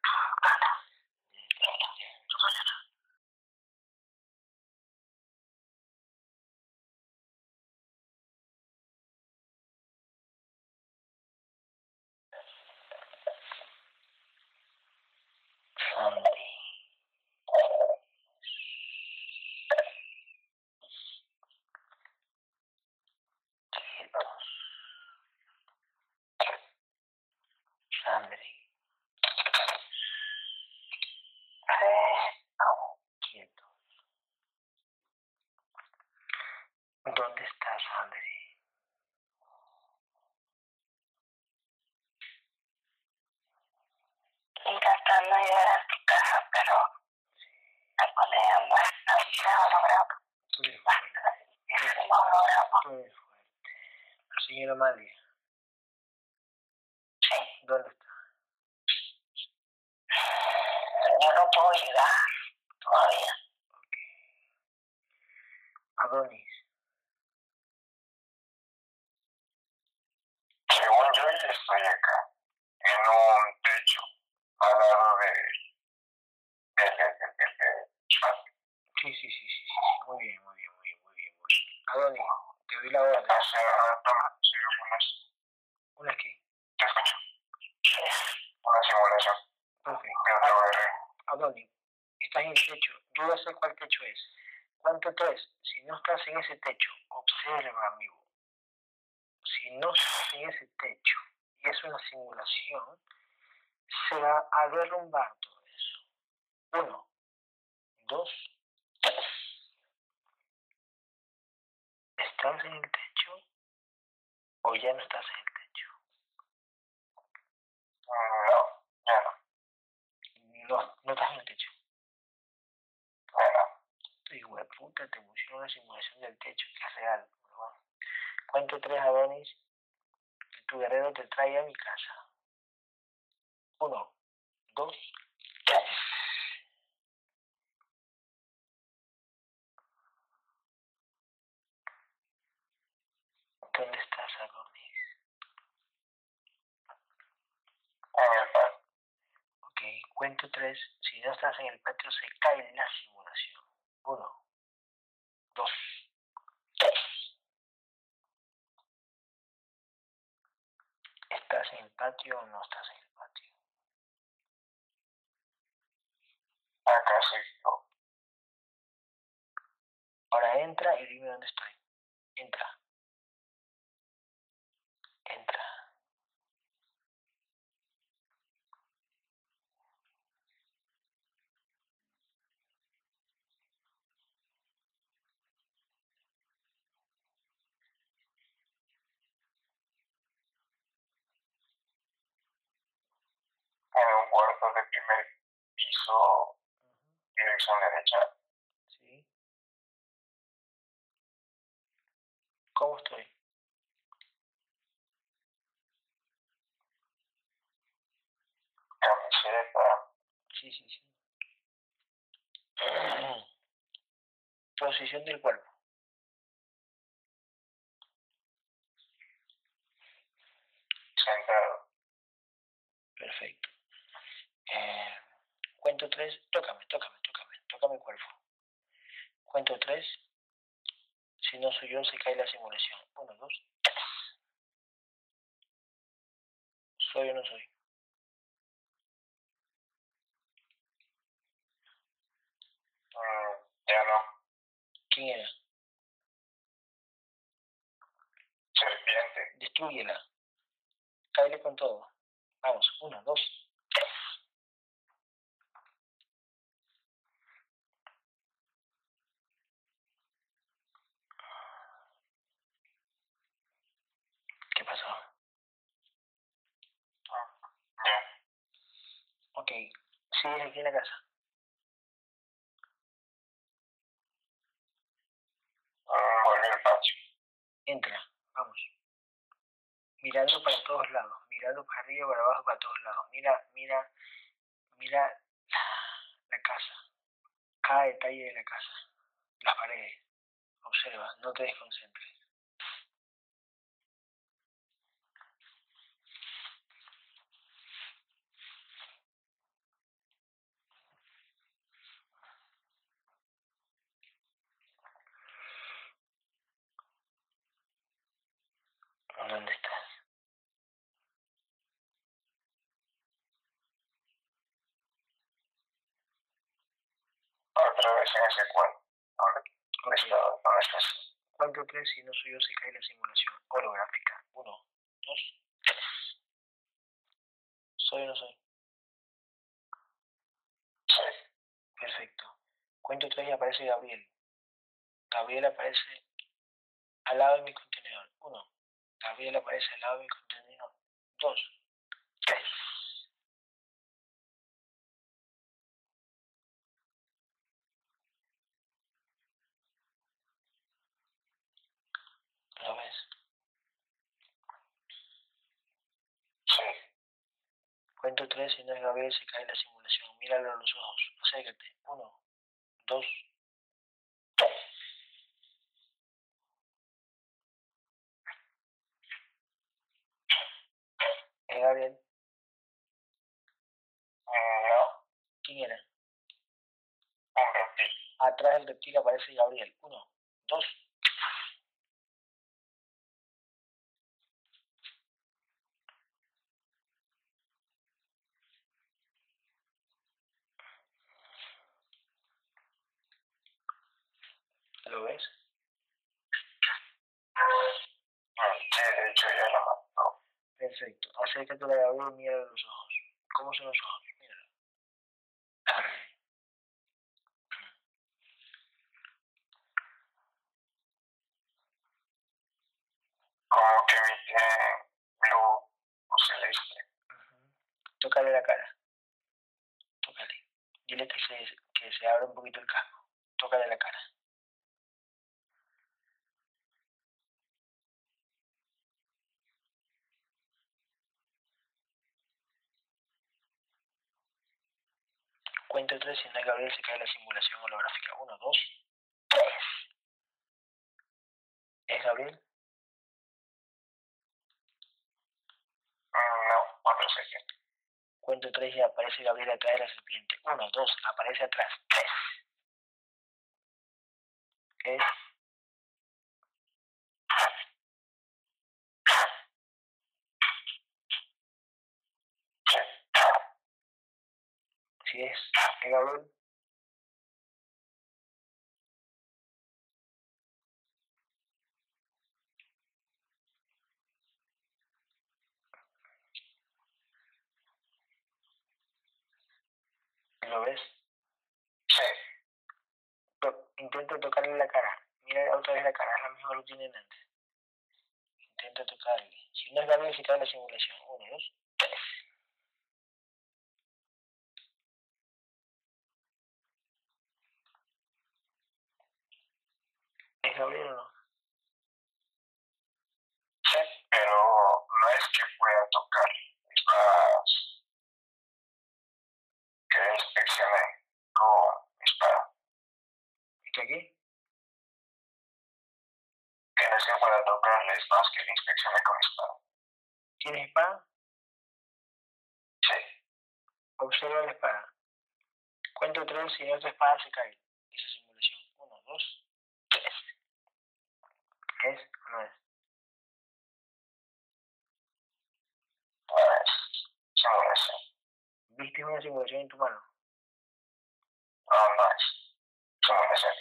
Chicos Señora María, Sí. ¿dónde está? Yo no puedo llegar todavía. Adonis. Según yo, ya estoy acá, en un techo, al lado de, de, de, de, de. Sí, sí, sí, sí, sí. Muy bien, muy bien, muy bien, muy bien, muy bien. Adonis, te doy la orden. O sea, toma, sigo con eso. ¿Una qué? Te escucho. Una simulación Perfecto. de otro guerrero. Adonis, estás en el techo. Yo ya sé cuál techo es. ¿Cuánto es? Si no estás en ese techo, observa, amigo. Si no estás en ese techo y es una simulación, se va a derrumbar todo eso. Uno, dos, tres. ¿Estás en el techo o ya no estás en el techo? No, ya no, No, no estás en el techo. ya no. Hijo de puta, te pusieron una simulación del techo que es real. bueno. Cuento tres Adonis y tu guerrero te trae a mi casa. Uno, dos, tres. ¿Dónde estás, Adonis? Ok, cuento tres. Si no estás en el patio, se cae la simulación. Uno, dos, tres. ¿Estás en patio o no estás en patio? Acá sí, no. Ahora entra y dime dónde estoy. Entra. Entra. En un cuarto de primer piso, dirección derecha. ¿Sí? ¿Cómo estoy? Camiseta, Sí, sí, sí. Posición del cuerpo. sentado. Perfecto. Eh, cuento tres. Tócame, tócame, tócame. Tócame el cuerpo. Cuento tres. Si no soy yo, se cae la simulación. Uno, dos, tres. ¿Soy o no soy? Mm, ya no. ¿Quién era? Serpiente, Destrúyela. Cáele con todo. Vamos, uno, dos, pasó? Ah, ya. Ok. ¿Sigues aquí en la casa? Ah, Volví al patio. Entra, vamos. Mirando para todos lados, mirando para arriba, para abajo, para todos lados. Mira, mira, mira la casa, cada detalle de la casa, las paredes. Observa, no te desconcentres. ¿Dónde estás? Otra vez en ese cuarto. ¿Dónde, estás? Cuento tres si no soy yo se cae la simulación holográfica. Uno, dos, tres. ¿Soy o no soy? Sí. Perfecto. Cuento tres y aparece Gabriel. Gabriel aparece al lado de mi contenedor. Uno. Gabriel aparece al lado de mi contenedor. Dos. Tres. ¿Lo ves? Sí. Cuento tres y no es Gabriel se cae la simulación. Míralo a los ojos. Acércate. Uno. Dos. Tres. ¿Es Gabriel? Mm, No. ¿Quién era? Un reptil. Atrás del reptil aparece Gabriel. Uno, dos. ¿Lo ves? Sí, de hecho ya lo mató. Perfecto. Acércate a Gabriel y mira los ojos. ¿Cómo son los ojos? Míralo. Como que emite luz o celeste. Tócale la cara. Tócale. Dile que se, que se abra un poquito el casco. Tócale la cara. Cuento tres y no Gabriel se cae la simulación holográfica. Uno, dos, tres. ¿Es Gabriel? Cuento tres y aparece Gabriel atrás de la serpiente. Uno, dos, aparece atrás. Tres. Es si es Gabriel. ¿Lo ves? Sí. To- intenta tocarle la cara. Mira otra vez la cara, es la misma de antes. Intenta tocarle. Si no es Gabriel, se cae la simulación. Uno, dos, tres. ¿Es Gabriel o no? Sí, pero no es que pueda tocar. Es más que inspeccioné con mi espada. ¿Está aquí? Que no que pueda tocarle, es más que le inspeccioné con mi espada. ¿Tienes espada? Sí. Observa la espada. Cuento tres y otra espada se cae. Esa simulación. Uno, dos, tres. ¿Es o no es? No es simulación. ¿Viste una simulación en tu mano? No, no es simulación.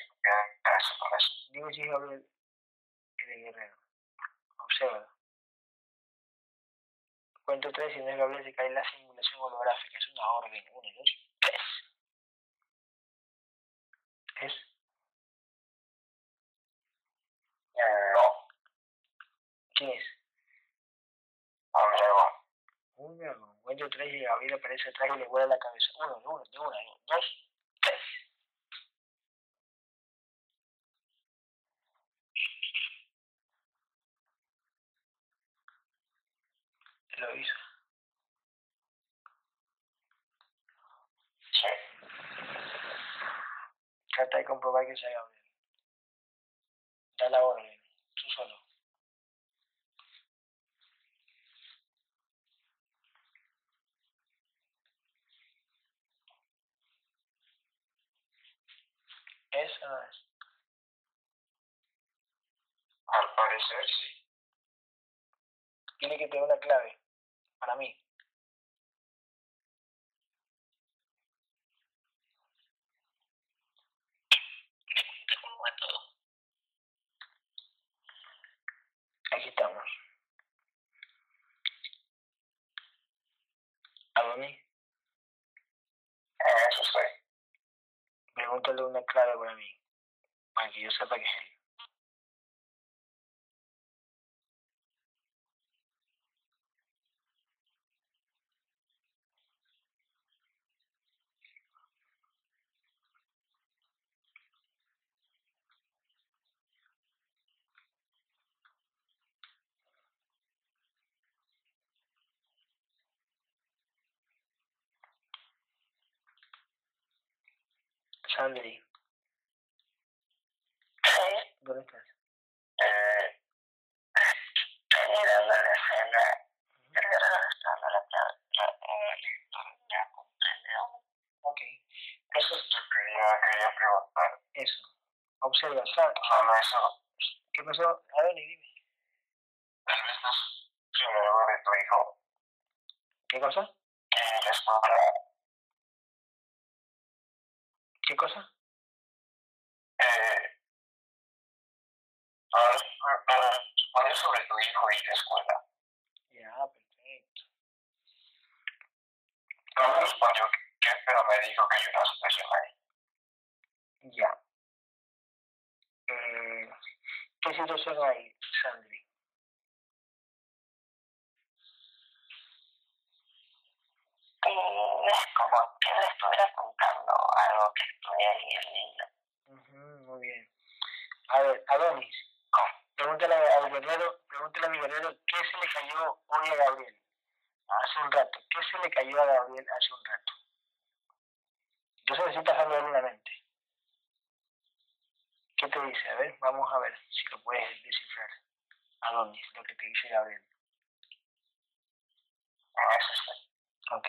Es simulación. Dime si es Gabriel el guerrero. Observa. Cuento tres y no es Gabriel se cae la simulación holográfica. Es una orden. Uno, dos, tres. ¿Es? No, ¿Quién es? un dragón. Un dragón. Cuento tres y Gabriel aparece atrás y le vuela la cabeza. Uno, uno, de una, dos, tres. Lo hizo. Trata de comprobar que sea Gabriel. Da la orden, tú solo. ¿Es o no es? Al parecer sí. Tiene que tener una clave. Para mí. Aquí estamos. Adonis, En eso estoy. Pregúntale una clave para mí. Para que yo sepa que es él. Sandri, Sí, ¿dónde estás? Eh, estoy mirando la escena, regresando la. No me comprendió. Ok. eso es lo que quería, quería preguntar. eso. Observa. Sa- Solo eso. ¿Qué pasó? Adonis, dime. Tal vez no es primero de tu hijo ¿Qué cosa? que la escuela y la escuela. Ya, perfecto. No me respondió qué, pero me dijo que hay una situación ahí. Ya. Mm, ¿Qué situación hay, Sandri? Y es como que le estuviera contando algo que estudia ahí el niño. Ujú, muy bien. A ver, Adonis, pregúntale al guerrero, pregúntale a mi guerrero qué se le cayó hoy a Gabriel. Hace un rato. ¿Qué se le cayó a Gabriel hace un rato? Que sí pasando en la mente. ¿Qué te dice? A ver, vamos a ver si lo puedes descifrar. Adonis, lo que te dice Gabriel. En eso estoy. Ok.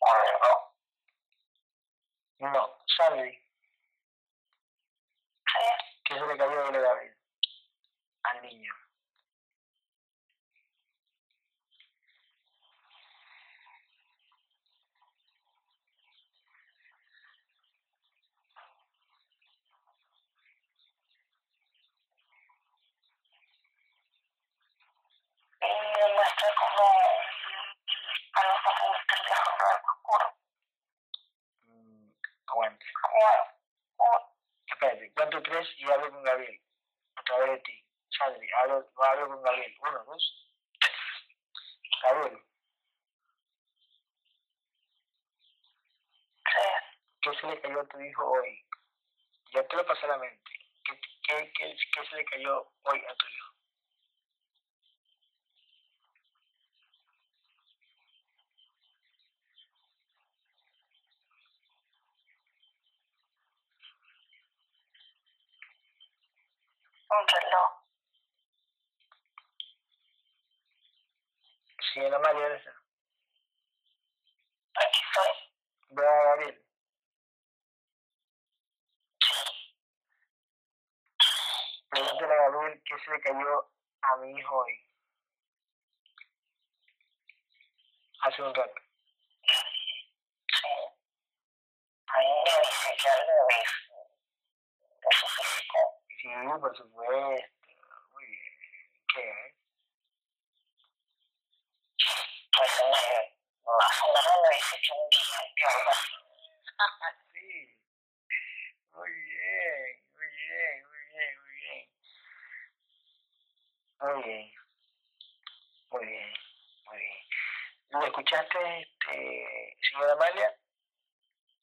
Bueno, No, Sandri, Sí, ¿qué se le cayó hoy a Gabriel? Al niño. y me muestra como algo como un pendejo blanco oscuro. Mm, aguante. Como, como Espérate, cuento tres y hablo con Gabriel. A través de ti. Sandri, hablo, hablo con Gabriel. Uno, dos. Gabriel, sí, ¿qué tu hijo hoy? Ya te lo pasé a la mente. ¿Qué, qué, qué, qué se le cayó hoy a tu hijo? un reloj. Sí, Ana María, ¿dónde está? Aquí estoy. Ve a Gabriel. Pregúntale a Gabriel qué se le cayó a mi hijo hoy. hace un rato. Sí. A mí me dice algo de, de su físico. Sí, por supuesto. Muy bien. ¿Qué? Pues me, más o menos me dice que un día que algo así. sí. Muy bien, muy bien, muy bien, muy bien. Muy bien. Muy bien, muy bien. ¿Lo escuchaste, este, señora Amalia?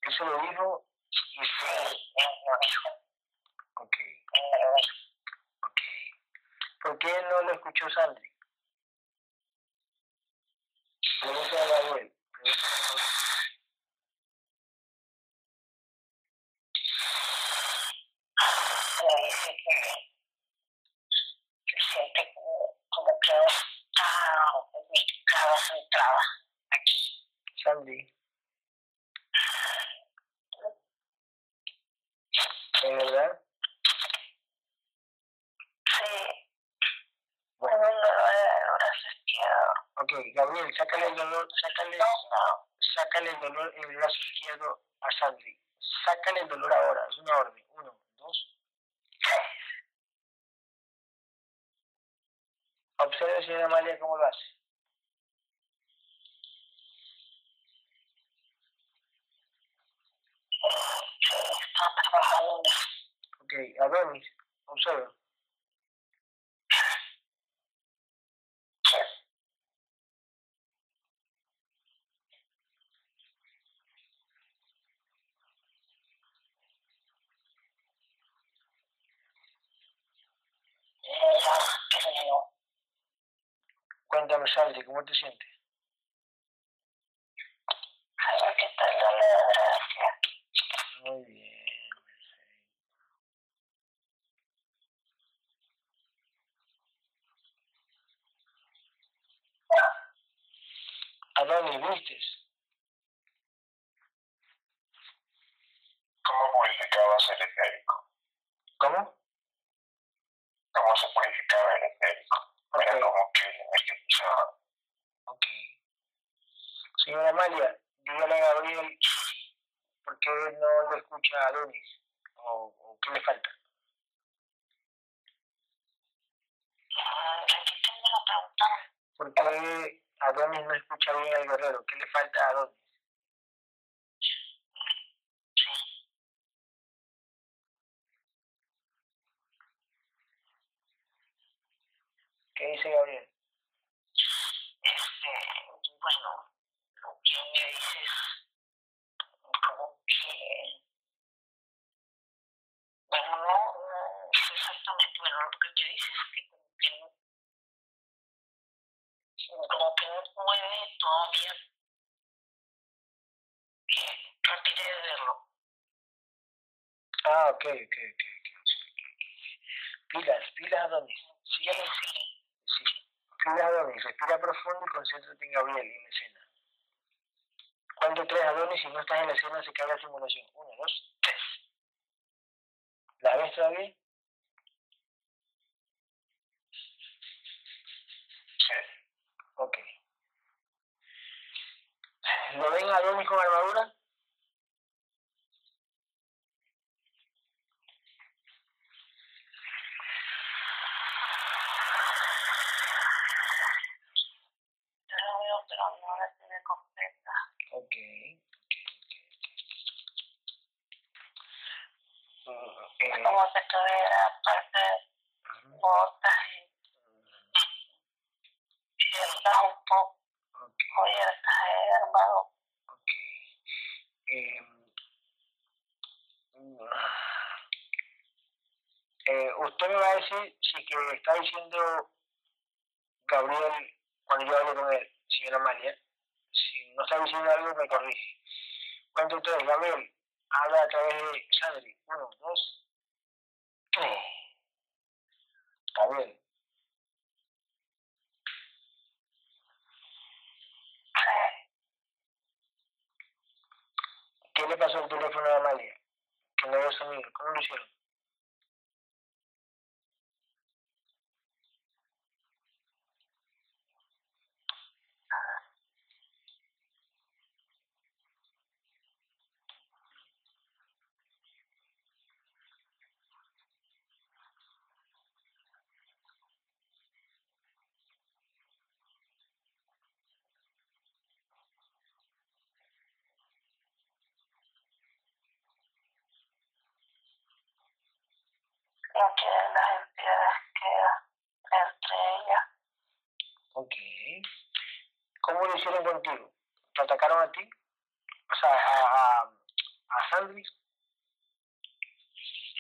Él se lo dijo y Sí, él lo dijo, Ok, ok. ¿Por qué no lo escuchó Sandri? Pregúntale a Gabriel. Pregúntale Siente como, como que está ubicada, centrada aquí. Sandy. ¿Es verdad? Sí, Bueno, el brazo izquierdo. ok, Gabriel, sácale el dolor, sácale, No, no, sácale el dolor en el brazo izquierdo a Sandy. Sácale el dolor ahora, es una orden. Uno, dos. Observe, señora Amalia, cómo lo hace. sí, está trabajando. Ok, Adonis, observa. Sí. Cuéntame, ¿cómo te sientes? A gracia. Muy bien. Adonis, ¿viste? ¿Cómo purificabas el etérico? ¿Cómo? ¿Cómo se purificaba el etérico? Era Ok, como que energetizaba. ok. Señora Amalia, dígale a Gabriel por qué no lo escucha a Adonis o, o qué le falta. Repíteme la pregunta. ¿Por qué Adonis no escucha bien al guerrero? ¿Qué le falta a Adonis? ¿Qué dice Gabriel? Este, bueno, lo que me dices, como que, bueno, no, no sé exactamente, bueno, lo que me dices es que como que no, como que no puede todavía eh, rapidez de verlo. Ah, ok, ok, ok, ok. Pilas, pilas. Sígueme. Sí. Pilas Adonis, respira profundo y concéntrate en Gabriel y en la escena. Cuando tres Adonis, si no estás en la escena, se cae la simulación. Uno, dos, tres. ¿La ves todavía? Sí. Ok. ¿Lo ven Adonis con armadura? Yo lo veo, pero no la tiene completa. Ok. ok, ok. Es como que tuviera parte ujú, botas y piernas un poco ok, abiertas, hermano. ok. Eh, eh, usted me va a decir si que está diciendo Gabriel cuando yo hable con él, señora Amalia. Si no está diciendo algo, me corrige. Cuento tres, Gabriel, habla a través de Sandri. Uno, dos, tres. Gabriel, ¿qué le pasó al teléfono de Amalia? Que no dio sonido. ¿Cómo lo hicieron? Hicieron contigo? ¿Te atacaron a ti? O sea, a, a, a Sandy.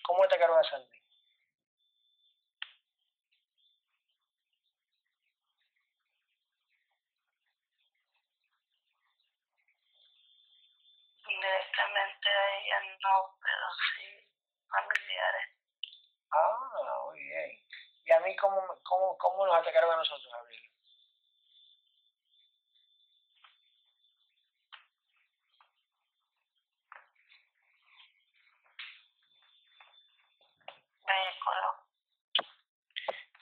¿Cómo atacaron a Sandy? Directamente a ella no, pero sí familiares. Ah, muy bien. ¿Y a mí cómo, cómo, cómo nos atacaron a nosotros, Gabriel? Vehículo.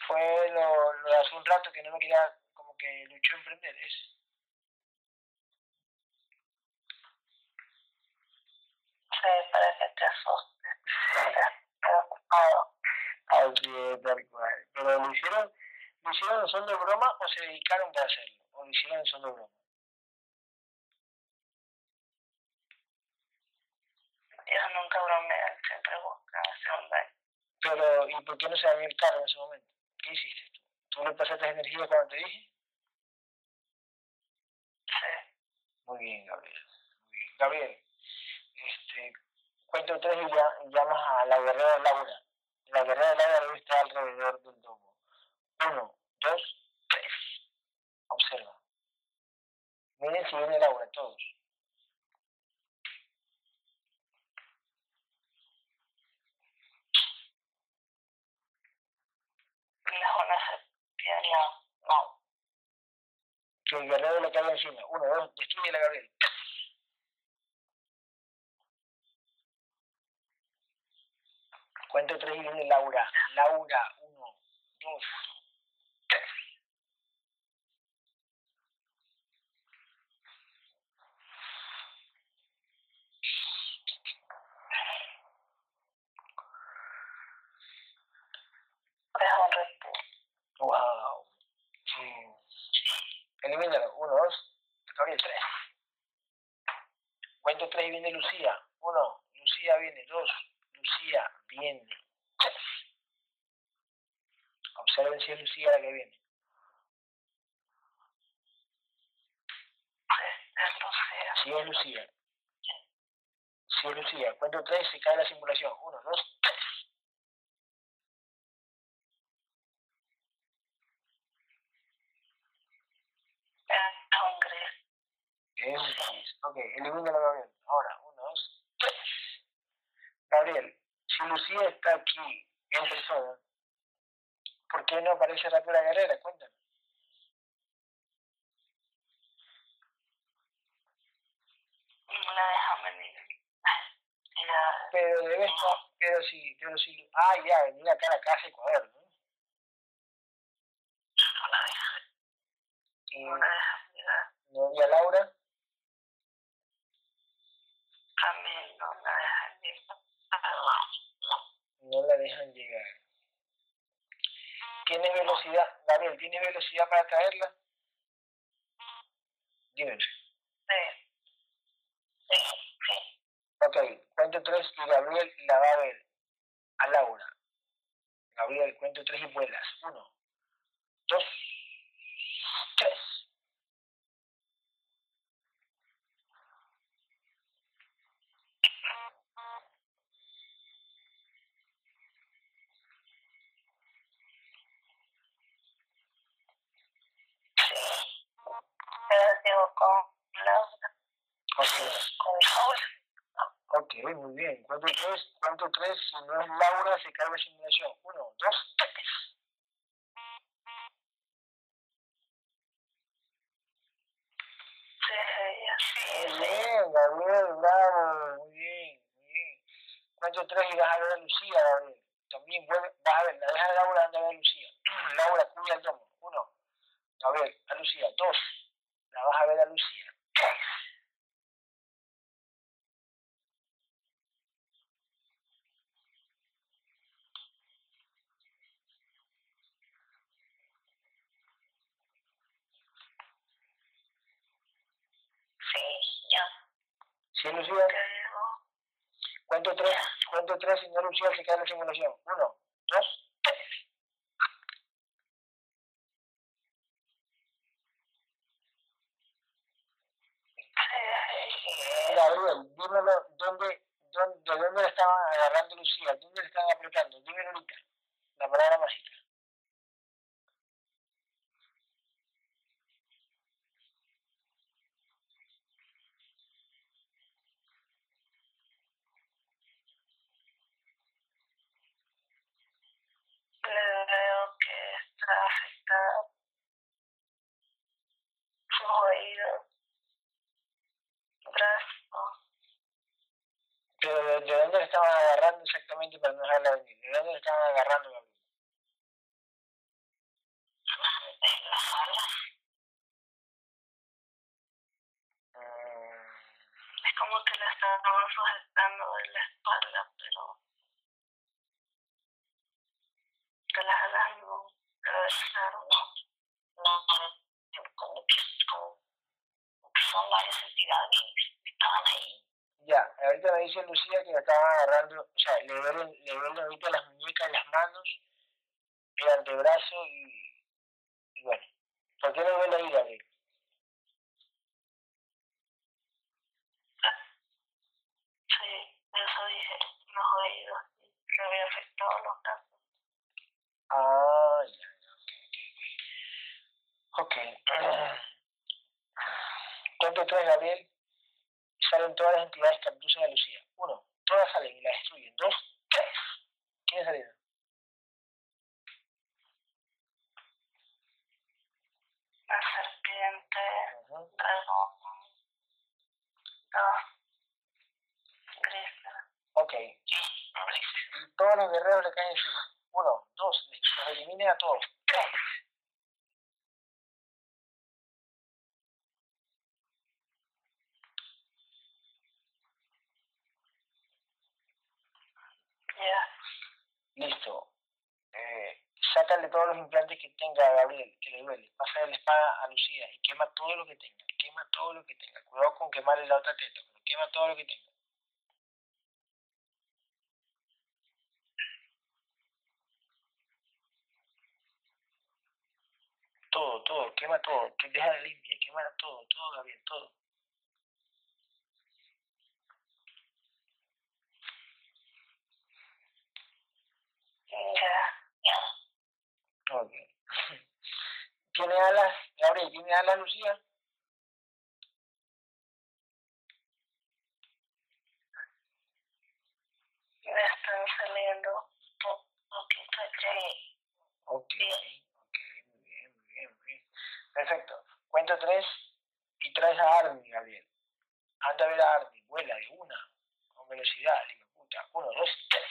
Fue lo, lo de hace un rato que no me quería, como que luchó emprender, ¿es? Sí, para que te asustes. Estás preocupado. Así es, tal cual. Pero lo hicieron, lo hicieron en son de broma o se dedicaron para hacerlo, o lo hicieron en son de broma. Yo nunca bromeé, siempre buscan hacer un daño. Pero, ¿y por qué no se dañó el carro en ese momento? ¿Qué hiciste tú? ¿Tú le pasaste energía cuando te dije? Sí. Muy bien, Gabriel. Muy bien. Gabriel, este, cuento tres y ya, llamas a la guerrera Laura. La guerrera Laura debe estar alrededor del domo. Uno, dos, tres. Observa. Miren si viene Laura, todos. Se pierda. No. Que el guerrero le caiga encima. Uno, dos, destruye la Gabriel. Cuento tres y viene Laura. Laura, uno, dos, tres. Es un. Wow. Sí. Elimínalo. Uno, dos. Gabriel, tres. Cuento tres y viene Lucía. Uno. Lucía viene. Dos. Lucía viene. Observen si es Lucía la que viene. Si es Lucía. Si es Lucía. Cuento tres se cae la simulación. Uno, dos, tres. Gris. Ok, elimínalo, Gabriel. Ahora, uno, dos, tres. Gabriel, si Lucía está aquí en persona, ¿por qué no aparece la guerrera? Cuéntame. No la dejan venir. Ya, Pero debe estar, pero si, pero si, ah, ya, venir acá a la casa de Ecuador, ¿no? no la dejan. Y, No la dejan y a Laura, También no la dejan llegar. No la dejan llegar. ¿Tienes velocidad? Gabriel, ¿tienes velocidad para traerla? Sí. Ok, cuento tres y Gabriel la va a ver. A Laura. Gabriel, cuento tres y vuelas. Uno, dos, tres. Digo con Laura. Ok, Con Laura. ok, muy bien. Cuento tres, cuento tres, si no es Laura, se cae la simulación. Uno, dos, tres. Sí. Sí, Muy bien, Gabriel, bravo, muy bien, muy bien. Cuento tres y vas a ver a Lucía, Gabriel. También vuelve, vas a ver, la deja a Laura anda a ver a Lucía. Laura, cuida el domo. Uno, Gabriel, a Lucía. Dos, la vas a ver a Lucía. Sí, ya. ¿Sí, Lucía? Cuento tres, cuento tres no Lucía se cae la simulación. Uno, dos, tres. ¿dónde, ¿de dónde le estaban Lucía? ¿Dónde le están apretando? Dime ahorita, la palabra mágica. Le veo que está afectada sus oídos, brazo, Pero ¿de, de dónde le estaban agarrando exactamente para no dejarla venir? ¿De dónde estaban agarrando, Gabriel? Ahorita me dice Lucía que estaban agarrando, o sea, le duelen, le duelen ahorita las muñecas, las manos, el antebrazo y, y bueno. ¿Por qué le duele ahí, Gabriel? Sí, eso dije, los oídos, que había afectado los brazos. Ah, ya, ya, ok, ok. Ok. Cuento tres, Gabriel. Salen todas las entidades que abducen a Lucía. Uno, todas salen y la destruyen. Dos, tres. ¿Quiénes salieron? La serpiente, dragón, dos, grisa, Ok. Y todos los guerreros le caen encima. Uno, dos, los eliminen a todos. Tres. Listo. Eh, sácale todos los implantes que tenga a Gabriel, que le duele. Pásale la espada a Lucía y quema todo lo que tenga. Quema todo lo que tenga. Cuidado con quemarle la otra teta, pero quema todo lo que tenga. Todo, todo, quema todo. Que deja de limpia, quema todo, todo, Gabriel, todo. Ya, ya. Ok. ¿Tiene alas? Gabriel, ¿tiene alas, Lucía? Me están saliendo po- poquito de Ok, ok, muy bien, muy bien, muy bien. Perfecto. Cuento tres y traes a Armin, Gabriel. Anda a ver a Armin, vuela de una, con velocidad, puta. Uno, dos, tres.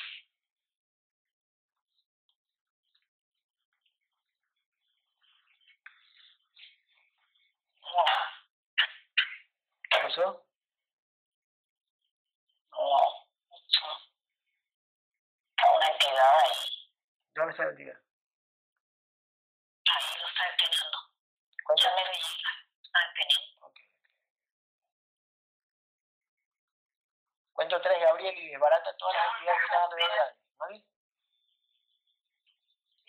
no, ¿Qué pasó? no, no. Está una entidad ahí, ¿Dónde está la entidad? ahí lo está deteniendo. ¿Cuánto? Ya me lo llega, está deteniendo. Ok. Cuento tres, Gabriel, y desbarata todas las entidades que están Armin, ¿vale?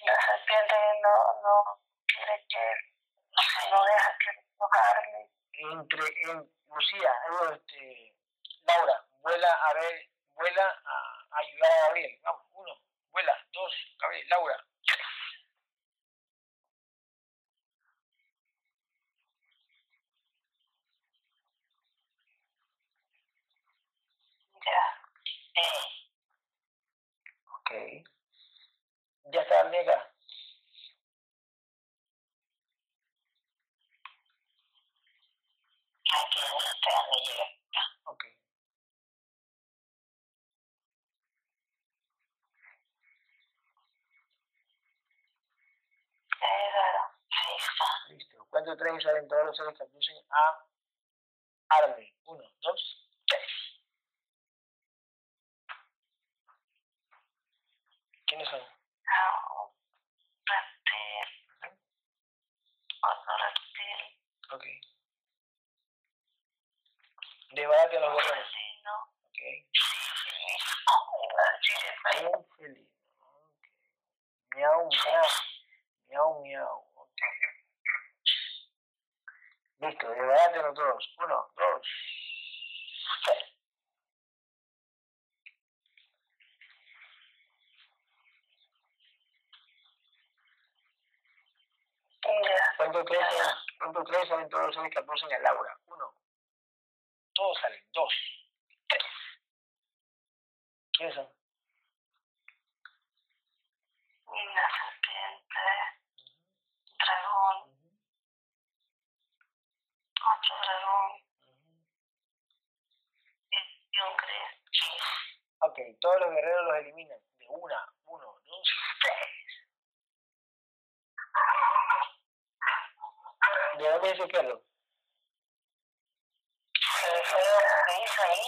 La serpiente no, no quiere que, no deja que tocarme. entre en, Lucía, este, Laura, vuela a ver, vuela a, a ayudar a Gabriel. Vamos, uno, vuela, dos, Gabriel, Laura. Ya, eh, Ok. Ya está, nega. Aquí ahí los seres que abducen a Armin. Uno, dos, tres. ¿Quiénes son? Ah, un otro reptil, Ok. De verdad que los valores. Sí, ¿no? Okay. Sí, Miau, miau. Miau, miau. Listo, de los dos. Uno, dos, tres. ¿Cuánto crees, ¿Cuánto crees todos los años que el aura? Todos salen. Dos. Tres. ¿Quiénes son? Niña serpiente, dragón, otro dragón y, y un gris. Ok, todos los guerreros los eliminan. De una, uno, dos, tres. ¿De dónde es ese un gris ahí,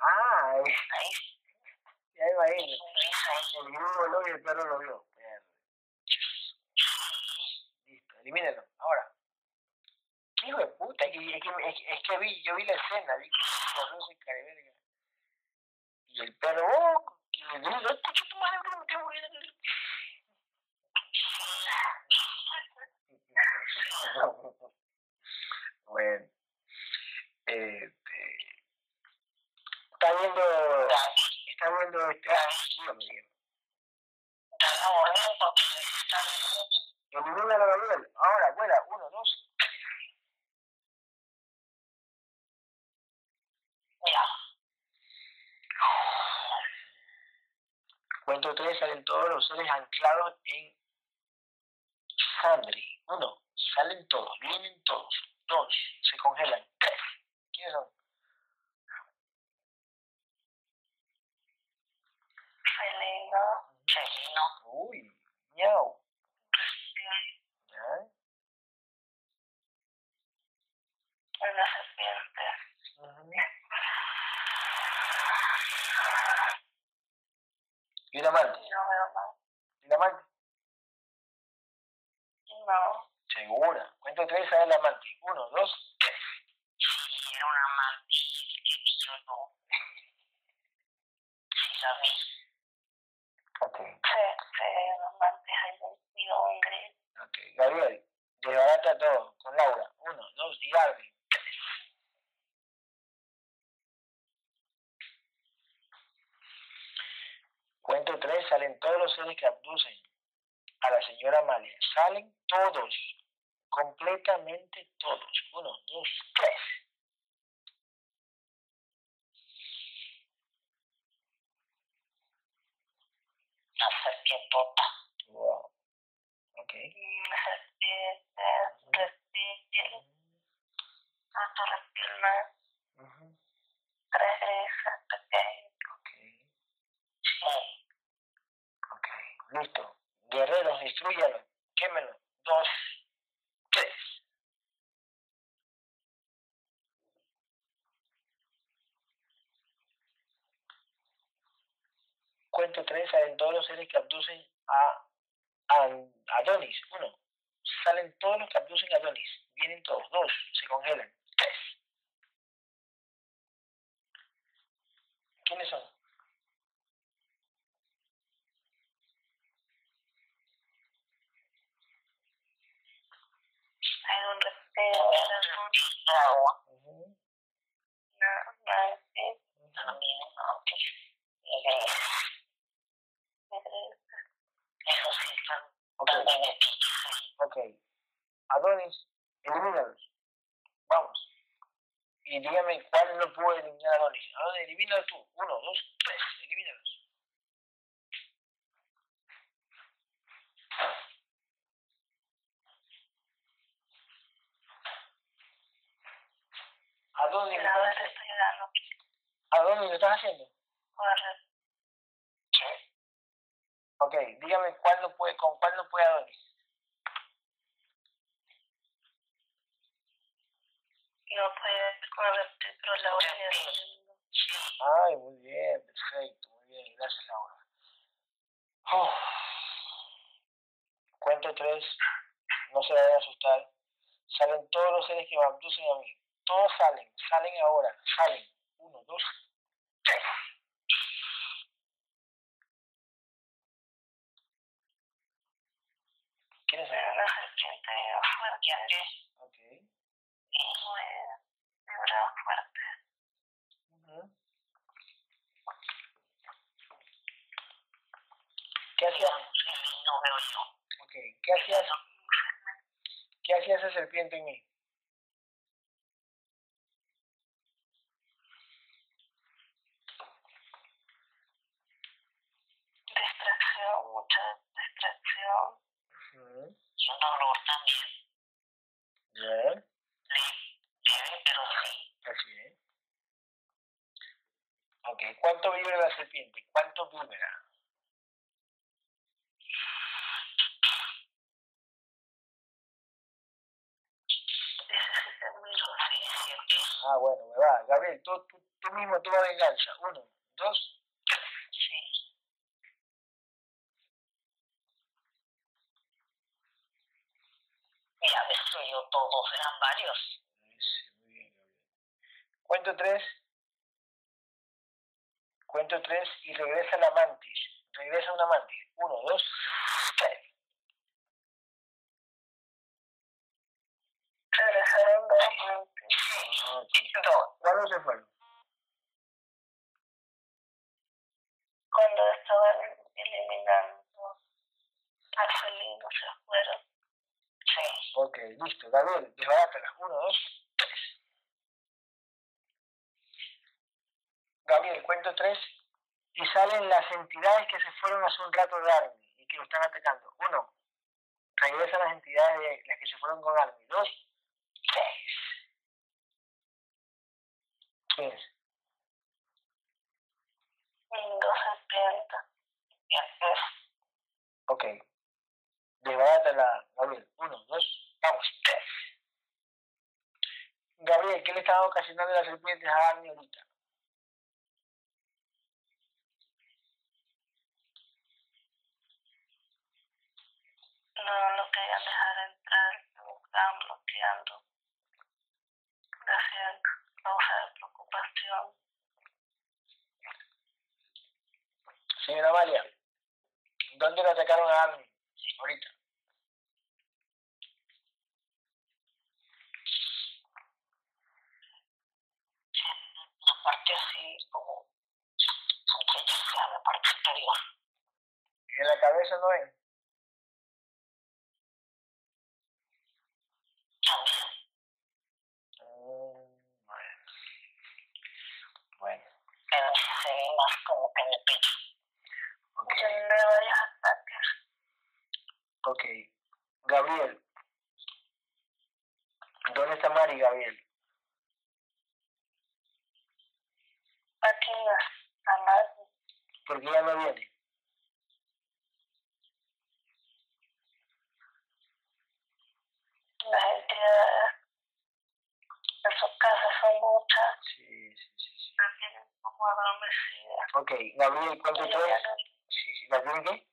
Ah, ahí, ahí. Listo, elimínenlo. Ahora. ¿Qué hijo de puta? Es que, que, que- que yo vi la escena, vi que el perro, oh, y el me bueno. Este. Está viendo. Está viendo este. Porque necesitan Elimina la Gabriel. Ahora, vuela. Uno, dos. ya. Cuento tres, salen todos los seres anclados en Sandri. Uno, salen todos, vienen todos. Dos, se congelan. Tres, ¿quiénes son? Felino, felino, Uy, miau. una serpiente. Y un amante. no veo más. ¿Y un amante? No, Segura. Cuento tres, sale el amante. Uno, dos, tres. sí, era una mantis que yo no. Sí, la vi. Ok, Sí, sí, ahí vestido un gris. ok. Gabriel, desbarata todo. Con Laura. Uno, dos, y Arvin. Cuento tres, salen todos los seres que abducen a la señora Amalia. Salen todos, completamente todos. Uno, dos, tres. La serpientota. Wow. Ok. Una serpiente, reptil, otro reptil más, Ujú, tres grises pequeños. Ok. Sí, Ok. Listo. Guerreros, destruyalo. Quémelo. Dos, tres. Cuento tres, salen todos los seres que abducen a, a Adonis. Uno, salen todos los que abducen a Adonis. Vienen todos. Dos, se congelan. Tres. ¿Quiénes son? hay un un agua, una mantis, ujú. también un mantis, y gris. Y gris. Esos sí están Ok. también metidos. Ok. Adonis, elimínalos. Vamos. Y dígame cuál no puede eliminar a Adonis. Adonis, elimínalo tú. Uno, dos, tres. Elimínalos. Adonis, ¿lo La estás verdad haciendo? estoy dando Adonis, ¿lo estás haciendo? correr. Ok, dígame cuál no puede, con cuál no puede Adonis. No puede con la voy a haciendo. Ay, muy bien, perfecto, muy bien, gracias Laura. Uf. Cuento tres, no se vayan a asustar. Salen todos los seres que me abducen a mí. Todos salen, salen ahora, salen. Uno, dos, tres. Serpiente fuerte, Ok. y fuerte. Ujú. ¿Qué hacía? No veo yo. Ok, ¿qué hacías? ¿Qué hacía esa serpiente en mí? Distracción, mucha distracción. Ujú. Y un dolor también. Bien, Leve, pero sí. así es. Ok, ¿cuánto vibra la serpiente? ¿Cuánto vibra? Ah, bueno, me va. Gabriel, tú, tú, tú mismo toma venganza. Uno, dos, Sí. Ya destruyó todos, eran varios. Sí, muy bien, Gabriel. Cuento tres. Cuento tres y regresa la mantis. Regresa una mantis. Uno, dos, tres. Regresaron dos Ah, ok. Dos. ¿Cuándo se fueron? Cuando estaban eliminando al felino se fueron. Sí. Ok, listo. Gabriel, desbarátala. Uno, dos, tres. Gabriel, cuento tres y salen las entidades que se fueron hace un rato de Army y que lo están atacando. Uno, regresan las entidades de las que se fueron con Army. Dos, tres. ¿Quién es? Después Ok. Desbarátala, Gabriel. Uno, dos, vamos, tres. Gabriel, ¿qué le estaban ocasionando las serpientes a Army ahorita? no lo querían dejar entrar, lo estaban bloqueando. Hacían causa de preocupación. Señora Amalia, ¿dónde le atacaron a Army? Ahorita. La parte así como la parte superior. ¿En la cabeza no? También. Mm, bueno. Bueno, Pero se ve más como que en el pecho. ok. De varios ataques. Ok. Gabriel. ¿Dónde está Mari, Gabriel? Aquí no está nadie. Porque ella no viene. Las entidades en su casa son muchas. Sí, sí, sí. sí. Las tienen como adormecidas. Ok, Gabriel, ¿cuánto ya no- Sí, sí, ¿la tienen qué?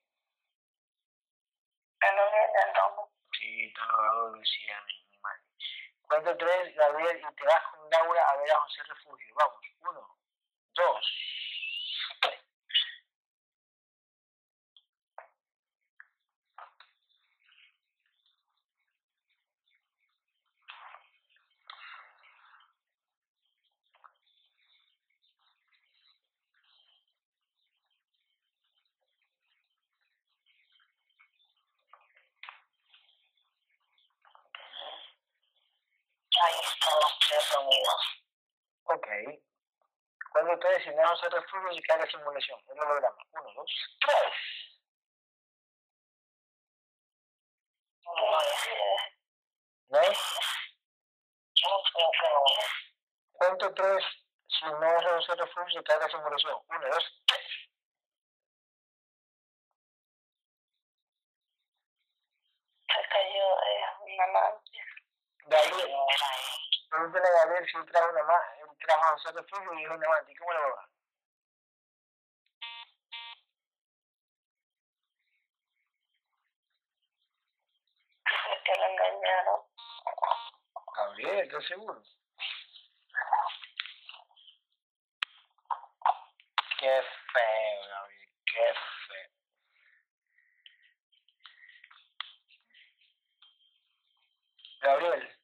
ya no vienen, no. Sí, estaba decía mi, mi madre. Cuento tres, Gabriel, y te vas con Laura a ver a José Refugio. Vamos, uno, dos, tres. Ahí están los tres reunidos. Ok. Tres, y me José Refugio y cae la simulación. El holograma. Uno, dos, tres. No. Cuento tres, si no es José Refugio y cae la simulación. Uno, dos, tres. Se cayó eh, una mantis. Gabriel, él. pregúntale a Gabriel si trajo una más, trajo José Refugio y dijo más. ¿Y cómo le va? Lo engañaron. Gabriel, ¿estás seguro? Qué feo, Gabriel, qué feo. Gabriel,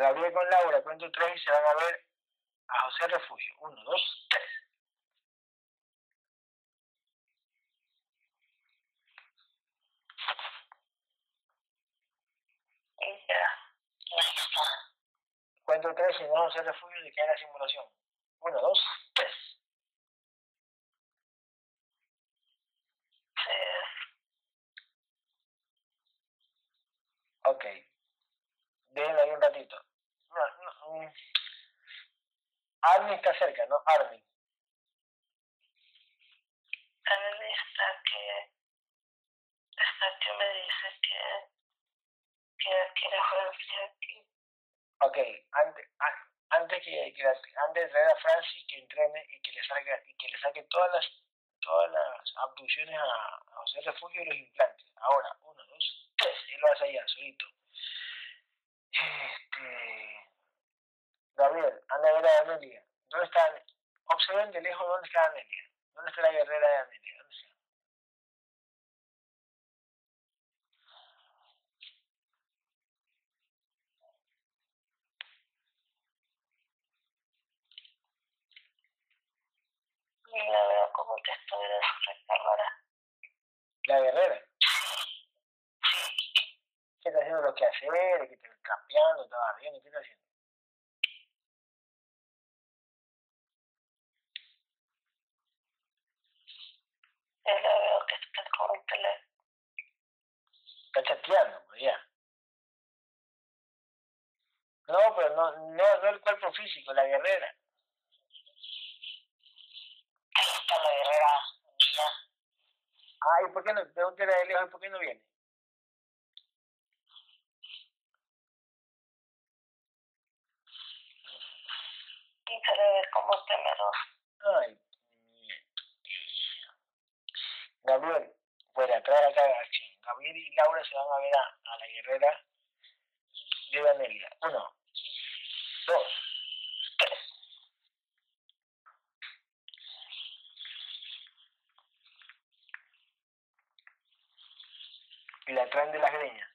Gabriel con Laura, cuento tres y se van a ver a José Refugio. Uno, dos, tres. Cuento tres y no José Refugio se queda en la simulación. Uno, dos, tres. Armin está cerca, ¿no? Armin. a mí me está que, está que me dice que, que quiere Francia aquí. Ok, antes, antes que, que antes de traer a Francis que entrene y que le salga y que le saque todas las todas las abducciones a, a José Refugio y los implantes. Ahora, uno, dos, tres, él lo hace allá, solito. Este Gabriel, anda a ver a Amelia. ¿Dónde está? Observen de lejos dónde está Amelia. ¿Dónde está la guerrera de Amelia? ¿Dónde está? Y la veo como que estuviera recargada. La guerrera. ¿Qué está haciendo lo que hacer? ¿Qué está campeando? ¿Está barriendo? ¿Qué está haciendo? Yo la veo que está con el teléfono. Está chateando, ya. No, pero no, no, no el cuerpo físico, la guerrera. Ahí está la guerrera mía. Ah, ¿y por qué no? Pregúntale de lejos, ¿y por qué no viene? Y se le ve como temeroso. Ay. Gabriel, fuera, acá a acción. Gabriel y Laura se van a ver a, a la guerrera de Amelia. Uno, dos, tres. Y la traen de las greñas.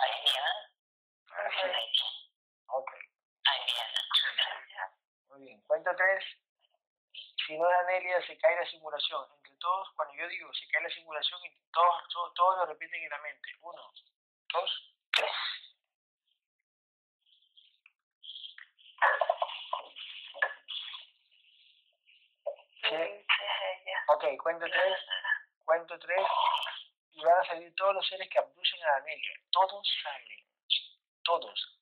Ahí viene. Sí. Ok, Ahí viene. muy bien. Cuento tres. Si no es Amelia, se cae la simulación. Entre todos, cuando yo digo se cae la simulación, todos, todos, todos lo repiten en la mente. Uno, dos, tres. Sí. Ok, cuento tres, cuento tres. Y van a salir todos los seres que abducen a Amelia. Todos salen. Todos.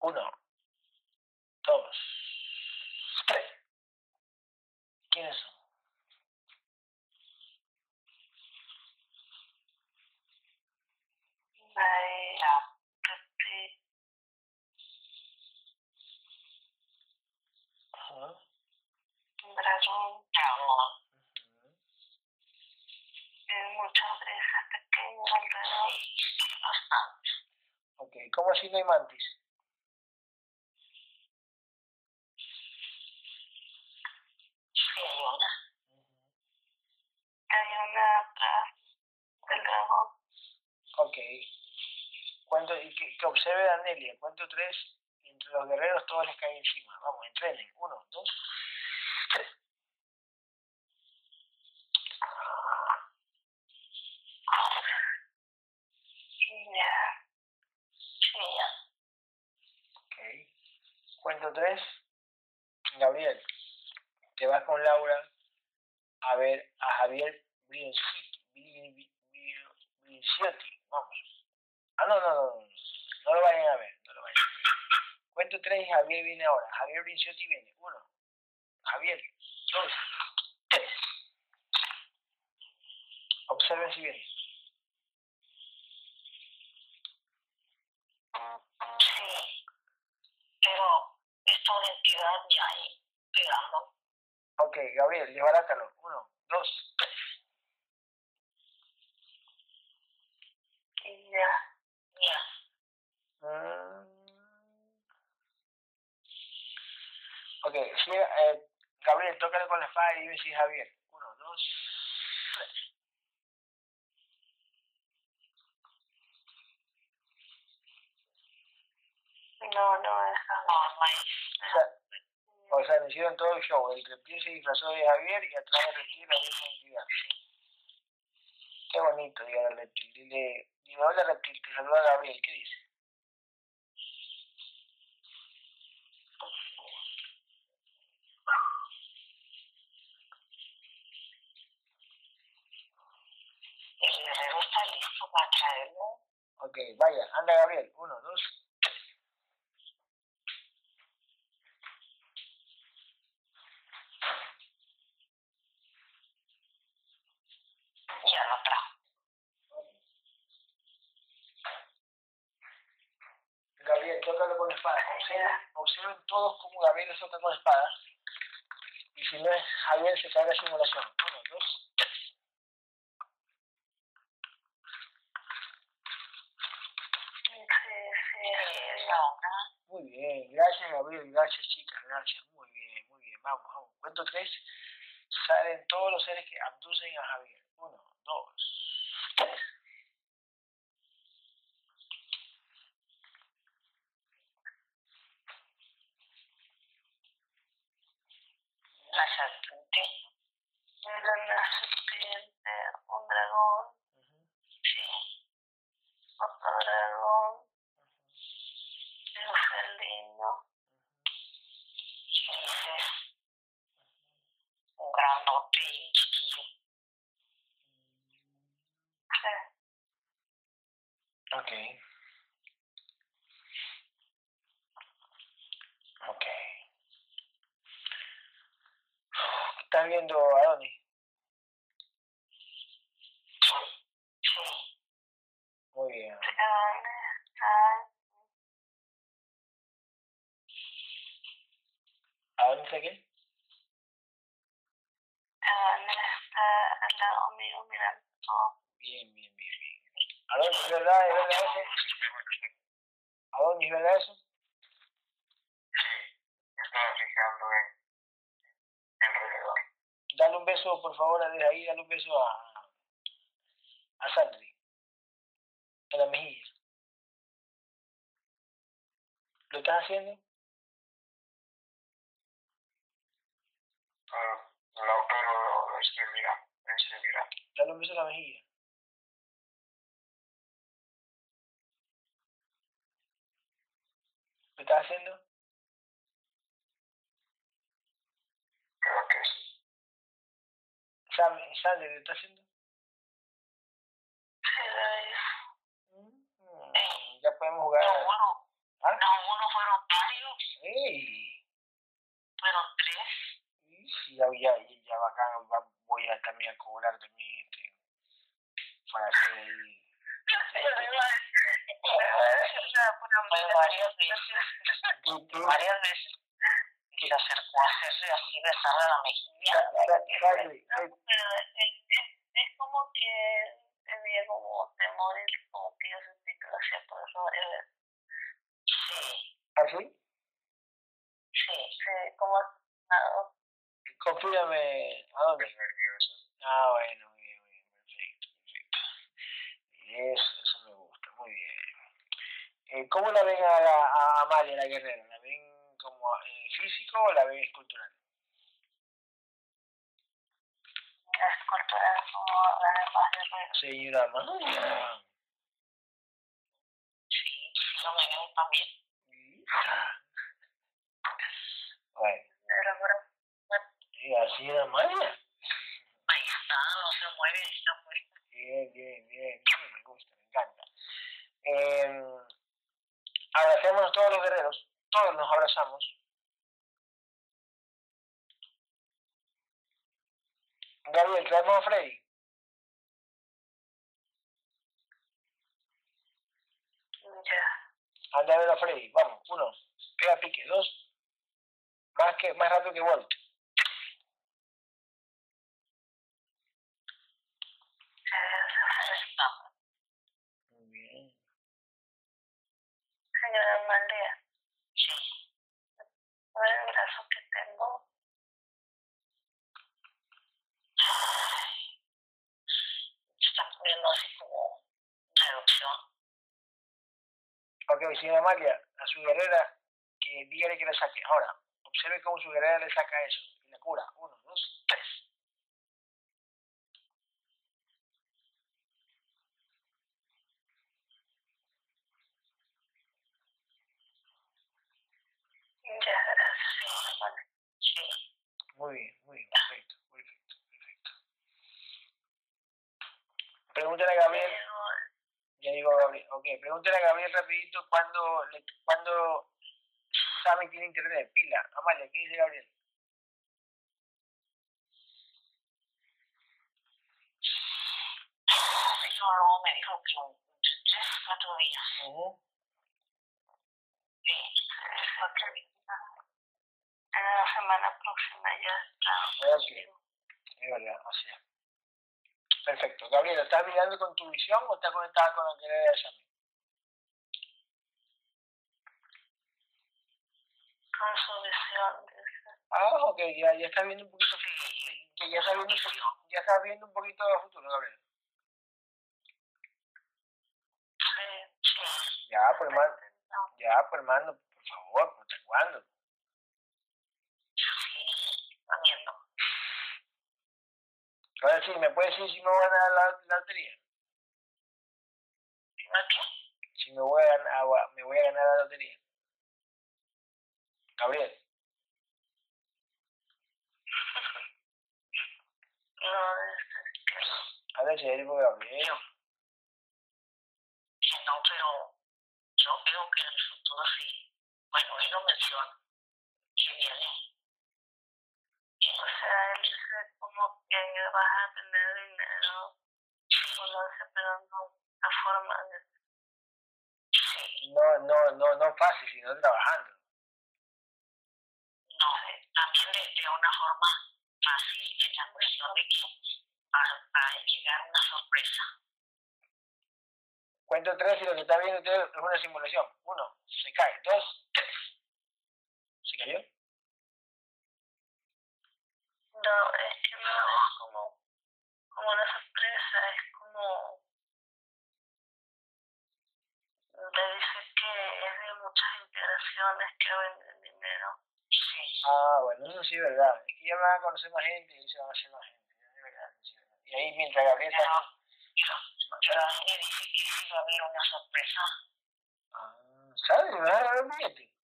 Uno, dos. ¿Quiénes son? María. Pepe. Ajá. Dragón. Muchas pequeñas alrededor. Bastante. Ok, ¿cómo así no hay mantis? Hay una. Hay una atrás del dragón. Ok. Cuento, y que, que observe a. Cuento tres. Entre los guerreros todos les caen encima. Vamos, entrenen. Uno, dos, tres. Sí, ya. Ok. Cuento tres. Gabriel, te vas con Laura a ver a Javier Brinciotti. Brin- Brin- Brinciotti. Vamos. Ah, no, no, no, no. No lo vayan a ver. No lo vayan a ver. Cuento tres y Javier viene ahora. Javier Brinciotti viene. Uno. Javier. Dos. Tres. Observen si viene. Sí. Pero esta identidad ya ahí pegando. Ok, Gabriel, desbarátalo. Uno, dos, tres. Y ya. Ya. Mm. Ok, sí, eh, Gabriel, tócale con la espada y si es Javier. Uno, dos, tres. No, no No, no es. O sea, o sea, me hicieron todo el show. El reptil se disfrazó de Javier y atrás del reptil la misma entidad. Qué bonito, diga el reptil. Dile, dile, hola reptil, te saluda Gabriel, ¿qué dice? El guerrero está listo para traerlo. Ok, vaya, anda Gabriel, uno, dos. Ya lo trajo. Gabriel, tócalo con espada. Observen, observen todos cómo Gabriel le toca con espada. Y si no es Javier, se cae la simulación. Uno, dos. Sí, sí, es la hora. Muy bien, gracias Gabriel, gracias chicas, gracias. Muy bien, muy bien. Vamos, vamos. Cuento tres. Salen todos los seres que abducen a Javier. Uno, dos, tres. La serpiente. Una serpiente, un dragón. Ujú, Sí. Otro dragón. Un felino. Y dices, un grandote y chiquillo. Sí. Ok. Ok. ¿Estás viendo a Donny? Sí. Muy bien. Ah, ¿A dónde está qué? ah, está mío mirando todo. Bien, bien, bien, bien. ¿A dónde es verdad? ¿Es verdad eso? ¿A dónde es verdad eso? Sí, me estaba fijando en alrededor. Dale un beso, por favor, desde ahí, dale un beso a, a Sandri. En la mejilla. ¿Lo estás haciendo? Ah, no, pero lo estoy mirando, lo estoy mirando. Dale un beso en la mejilla. ¿Lo estás haciendo? Creo que sí. Sam, Sandri, ¿lo estás haciendo? Sí. Mm, ya podemos jugar. No uno, ¿Ah? no uno, fueron varios, ¡Ey! fueron tres. Sí, ya, ya, ya bacán, voy a también a cobrar también este, para. Fue varias veces, varias veces. Y a hacerle así, besarle la mejilla. Sa- sa- Sandri, No, ¿qué- pero es, como que tenía como temor y como que que por eso. Sí, ¿Así? sí, sí, como. Confírame, ¿a dónde? Ah, bueno, Eso, eso me gusta, muy bien. Eh, ¿Cómo la ven a, la, a Amalia, la guerrera? ¿La ven como eh, físico o la ven escultural? Las culturas como demás de ruido. Señora Amalia. Sí, sí, lo ven también. Bueno, Pero, pero, diga, señora Amalia. ahí está, no se mueve, está puesta. Bien, bien, bien, me gusta, me encanta. Eh, abracémonos todos los guerreros, todos nos abrazamos. Gabriel, traemos a Freddy. Ya. Anda a ver a Freddy, vamos, uno, pega pique, dos, más que más rápido que Walt. Está. Muy bien. Señora Amalia. Sí. A ver el brazo que tengo. Ay. Está poniendo así como una erupción. Ok, señora Amalia, a su guerrera, que dígale que le saque. Ahora, observe cómo su guerrera le saca eso y la cura. Uno, dos, Muchas gracias, hermano. Sí. Muy bien, muy bien, perfecto, perfecto, perfecto. Pregúntale a Gabriel. Ya digo a Gabriel. Ok, pregúntale a Gabriel rapidito cuándo, le, Sammy tiene internet de pila. Amalia, ¿qué dice Gabriel? Me dijo que entre tres, cuatro días. Uh -huh. Cuatro días. En la semana próxima ya está. Ok, es verdad, o sea. Perfecto. Gabriela, ¿estás mirando con tu visión o estás conectada con la que le de Sammy? Con su visión. Ah, ok, ya, ya estás viendo un poquito que ya estás viendo ya estás viendo un poquito de futuro, Gabriel. Sí, sí. Ya, pues hermano, ya, pues hermano, por favor, ¿hasta cuándo? Sí, comiendo. Ahora sí, ¿me puedes decir si me voy a ganar la, la lotería? Si me voy a ganar, me voy a ganar la lotería. Gabriel, No, dice que no. a ver, serio, Gabriel. Que no, pero yo creo que en el futuro sí. Bueno, él lo menciona. Que viene. O sea, él dice como que vas a tener dinero. Dice, pero no la forma de... Sí, No, no, no, no fácil, sino trabajando. no. También de, de una forma fácil en la cuestión de que va, va a llegar una sorpresa. Cuento tres y lo que está viendo usted es una simulación. Uno, se cae. Dos, tres. ¿Se cayó? No, es que no es como, como una sorpresa, es como... Le dice que es de muchas integraciones que venden dinero. Sí. Ah, bueno, eso sí es verdad. Es que ya van a conocer más gente y se van a hacer más gente. Es verdad, es verdad. Y ahí mientras Gabriel está... pero, dice que sí va a haber una sorpresa. Ah, ¿Sabes? ¿Me vas a dar un billete?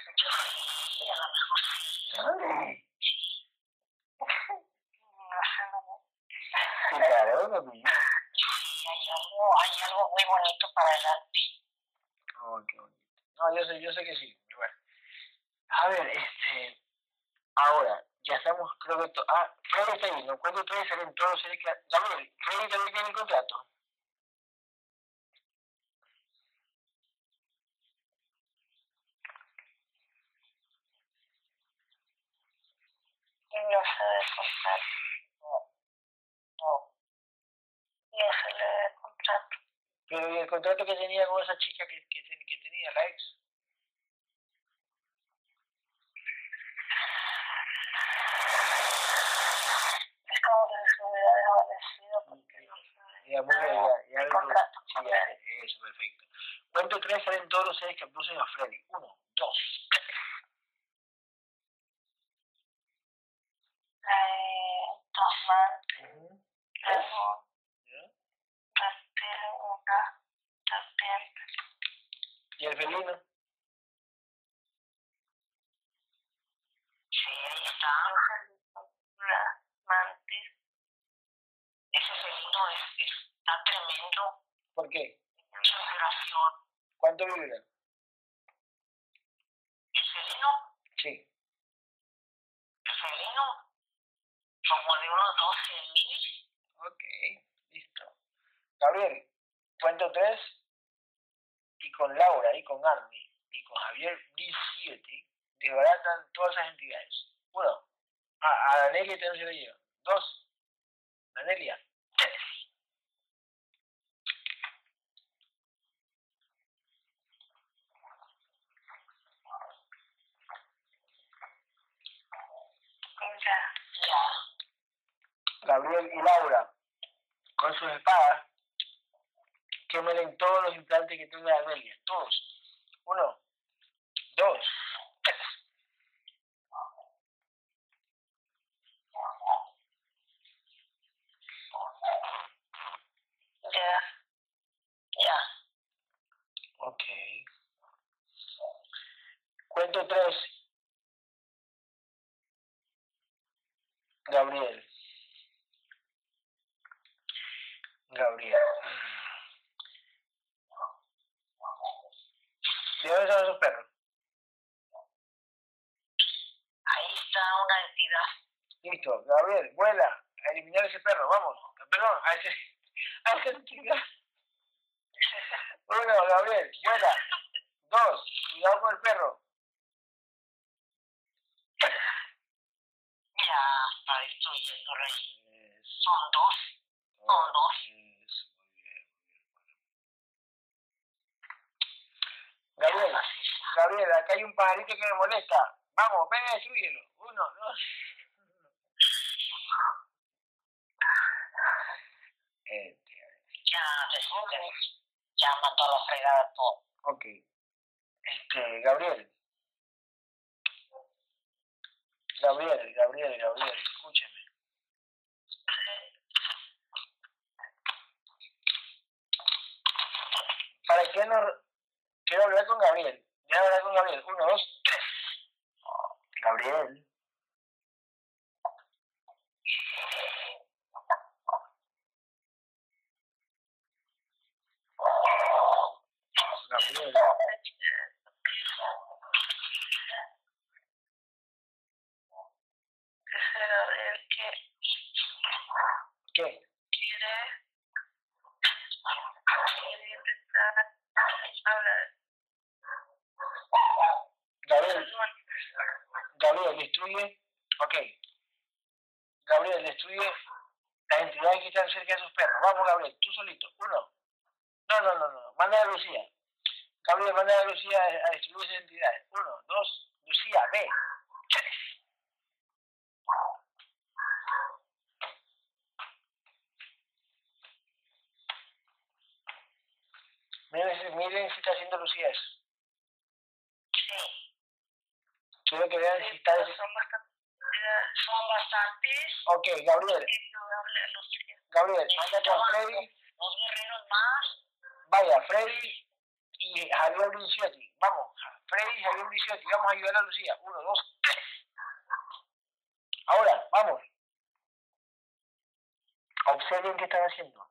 Sí, a lo mejor sí. ¿Sabes? No sé. Sí, claro, un billete. Sí, hay algo, hay algo muy bonito para adelante. Oh, qué bonito. No, yo sé, yo sé que sí. Bueno. A ver, este... Ahora, ya estamos, creo que... To ah, Freddy está ahí, ¿no? ¿Cuánto trae salen todos los seres que... Gabriel, Freddy también tiene contrato. No se debe contar. No. No. No se le debe contar. Pero ¿y el contrato que tenía con esa chica que, que, ten- que tenía, la ex? Es como que se hubiera desvanecido porque no se Ya, muy bien, ya, contrato. Sí, ya, eso, perfecto. Cuento tres salen todos los seres que abducen a Freddy. Uno, dos, tres. Eh, Tasman, ¿Ya? reptil, una serpiente. ¿Y el felino? Sí, ahí está. Una mantis. Ese felino es, está tremendo. ¿Por qué? Mucha vibración. ¿Cuánto vibra? El felino, Sí. el felino, como de unos 12 mil. Ok, listo. Gabriel, cuento tres. Y con Laura, y con Army, y con Javier 17, desbaratan todas esas entidades. Uno, a, a Danelia también se lo lleva. Dos, Danelia. Tres. Ya, ya. Gabriel y Laura, con sus espadas, quemen todos los implantes que tenga Danelia. Todos. Uno, dos, tres. Ya, ya. Ok. Cuento tres. Gabriel. Gabriel. ¿De dónde son esos perros? Ahí está una entidad. Listo, Gabriel, vuela a eliminar ese perro, vamos. Perdón, a ese, a esa entidad. Uno, Gabriel, vuela. Dos, cuidado con el perro. Ya está destruyéndolo ahí. Son dos. Son dos. eso, muy bien, muy bien. Gabriel, Así. Gabriel, acá hay un pajarito que me molesta. Vamos, ven a destruyelo. Uno, dos. Este, Ya destruyó. Ya mandó a la fregada todo. ok. Este, Gabriel. Gabriel, Gabriel, Gabriel, escúchame. ¿Para qué no? Quiero hablar con Gabriel. Déjame hablar con Gabriel. Uno, dos, tres. Gabriel. Gabriel. Dice Gabriel que ¿Qué? quiere, quiere intentar hablar. Gabriel, Ok. Gabriel, destruye las entidades que están cerca de sus perros. Vamos, Gabriel, tú solito. Uno. No, no, no, no. Manda a Lucía. Gabriel, manda a Lucía a, destruir esas entidades. Uno, dos. Lucía, ve. Miren, miren si está haciendo Lucía eso. Sí, Quiero que vean si son bastante, son bastantes Ok, Gabriel, Gabriel, anda con Freddy. Dos guerreros más. Vaya, Freddy y Javier Brinciotti. Vamos, Freddy y Javier Brinciotti. Vamos a ayudar a Lucía. Uno, dos, tres. Ahora, vamos. Observen qué están haciendo.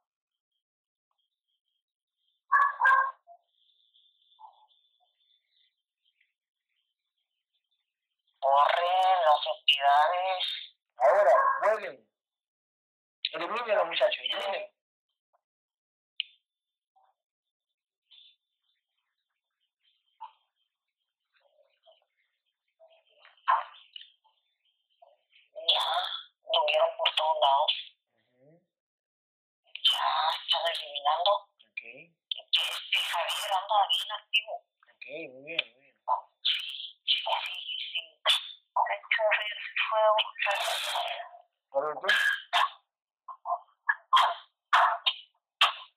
Corren las entidades. Ahora, vuelven. Eliminen los muchachos, eliminen. Ya, movieron por todos lados. Ujú, Ya están eliminando. Ok, Este Javier anda bien activo. ok, muy bien, muy bien. Sí, sí, sí. De hecho, Javier se fue a tú.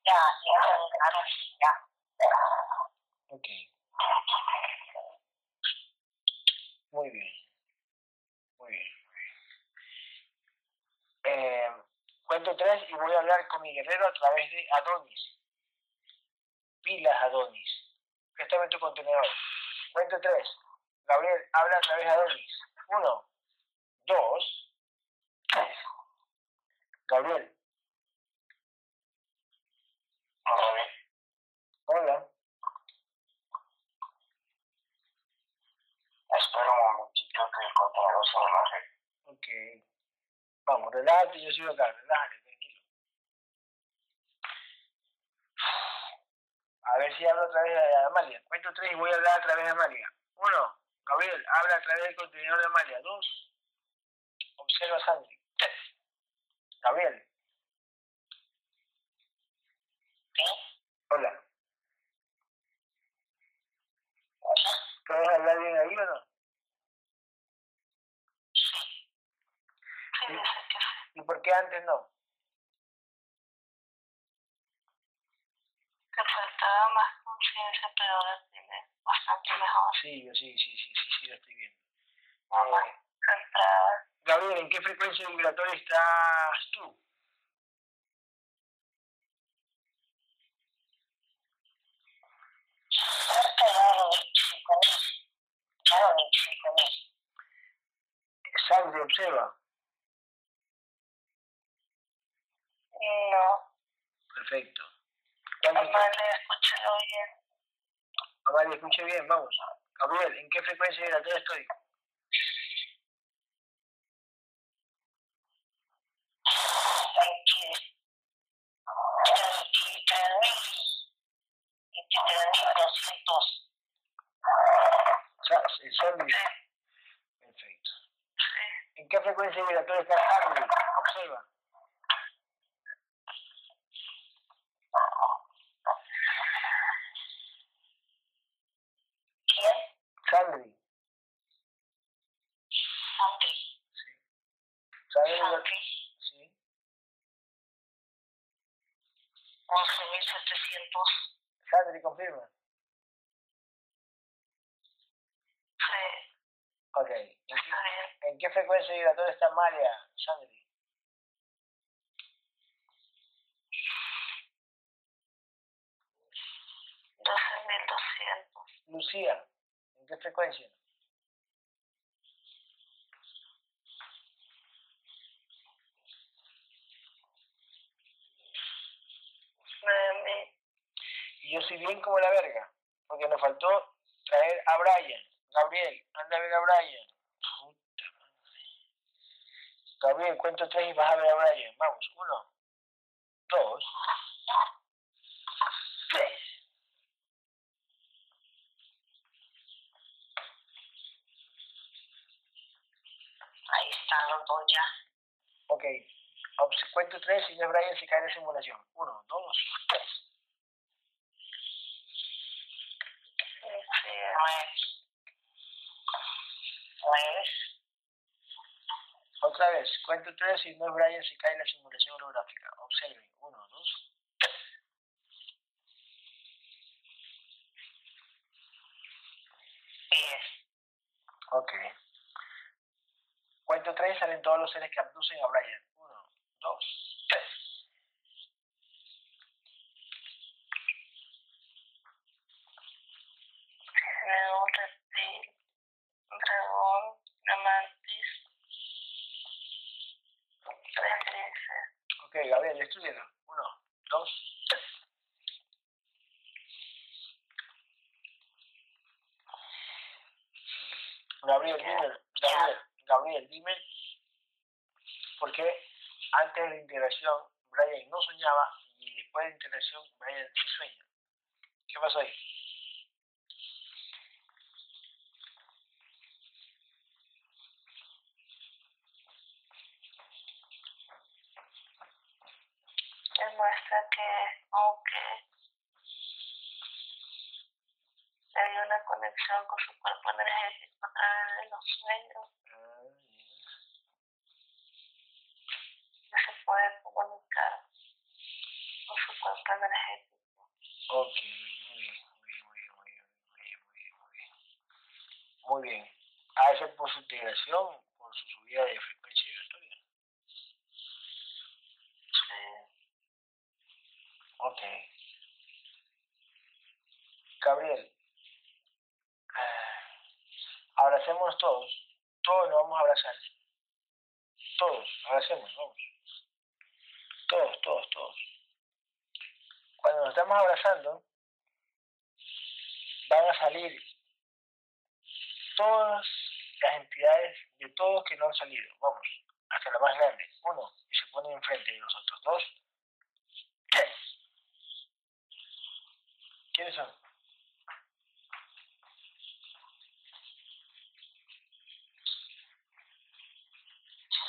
Ya, ya, ya. Ok, muy bien. Muy bien, muy bien. Eh, cuento tres y voy a hablar con mi guerrero a través de Adonis. Pilas Adonis. Préstame tu contenedor. Cuento tres. Gabriel, habla a través de Adonis. Uno, dos, tres. Gabriel, hola. Espera un momentito que el contenedor se relaje. Ok. Vamos, relájate, yo sigo acá, relájate, tranquilo. A ver si hablo a través de Amalia. Cuento tres y voy a hablar a través de Amalia. Uno, Gabriel, habla a través del contenedor de Amalia. Dos, observa a Sandy. Tres, Gabriel. Hola. ¿Puedes hablar bien ahí o no? Sí, sí. ¿Y por qué antes no? Que faltaba más conciencia, pero ahora tiene bastante mejor. Sí, yo sí, sí, sí, sí, sí, lo estoy viendo. Gabriel, ¿en qué frecuencia vibratoria estás tú? Cerca de los 25 mil. Ya los 25 mil. Sandy, observa. No, Perfecto. ¿Cuál es tu- Amalia, escúchalo bien. Amalia, escuche bien, vamos. Gabriel, ¿en qué frecuencia vibratoria estoy? Sa- eh. Sí, Perfecto. ¿En qué frecuencia vibratoria está Sandy? Observa. ¿Quién? Sandy. Sandri. ¿Sabes? Sandri. Sí. Once mil setecientos. Sandy, confirma. Sí, Ok. ¿En qué, en qué frecuencia vibratoria está María, Sandy? Doce mil doscientos. Lucía, ¿en qué frecuencia? Y yo soy bien como la verga, porque nos faltó traer a Brian. Gabriel, anda a ver a Brian. Puta madre. Gabriel, cuento tres y vas a ver a Brian. Vamos, uno, dos, tres. Ahí están los dos ya. Ok, obs- cuento tres y no es Brian se cae en la simulación. Uno, dos, tres. Nueve. Nueve. Otra vez, cuento tres y no es Brian se cae la simulación holográfica. Observen, uno, dos. Ok. Cuento tres, salen todos los seres que abducen a Brian. Uno, dos, tres. León, reptil, dragón, amantis, tres. Ok, Gabriel, estudialo. Uno, dos, tres. Gabriel, dime, Gabriel, Gabriel, dime por qué antes de la integración Brian no soñaba y después de integración Brian sí sueña. ¿Qué pasó ahí? Demuestra que, aunque hay una conexión con su cuerpo energético a través de los sueños, Ah, que se puede comunicar con su cuerpo energético. Ok, muy bien, muy bien, muy bien, muy bien, muy bien, muy bien, muy bien. Muy bien. A eso por su integración, por su subida de frecuencia vibratoria. Sí. Ok. Gabriel, ah, abracémonos todos. Todos nos vamos a abrazar. Todos, abracémonos, vamos. Todos, todos, todos. Cuando nos estamos abrazando, van a salir todas las entidades de todos que no han salido. Vamos, hasta la más grande. Uno, y se pone enfrente de nosotros. Dos, tres. ¿Quiénes son? Una serpiente grande, negra, que queda 18.800.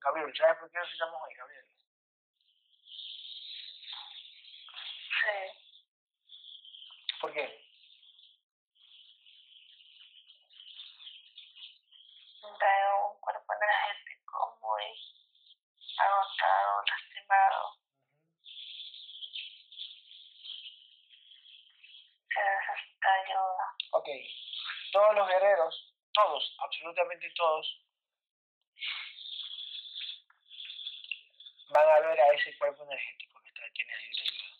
Gabriel, ¿sabes por qué nos citamos hoy, Gabriel? Sí. ¿Por qué? Veo un cuerpo energético muy agotado, lastimado. Se necesita ayuda. Ok. Todos los guerreros, todos, absolutamente todos, van a ver a ese cuerpo energético que, está, que necesita ayuda.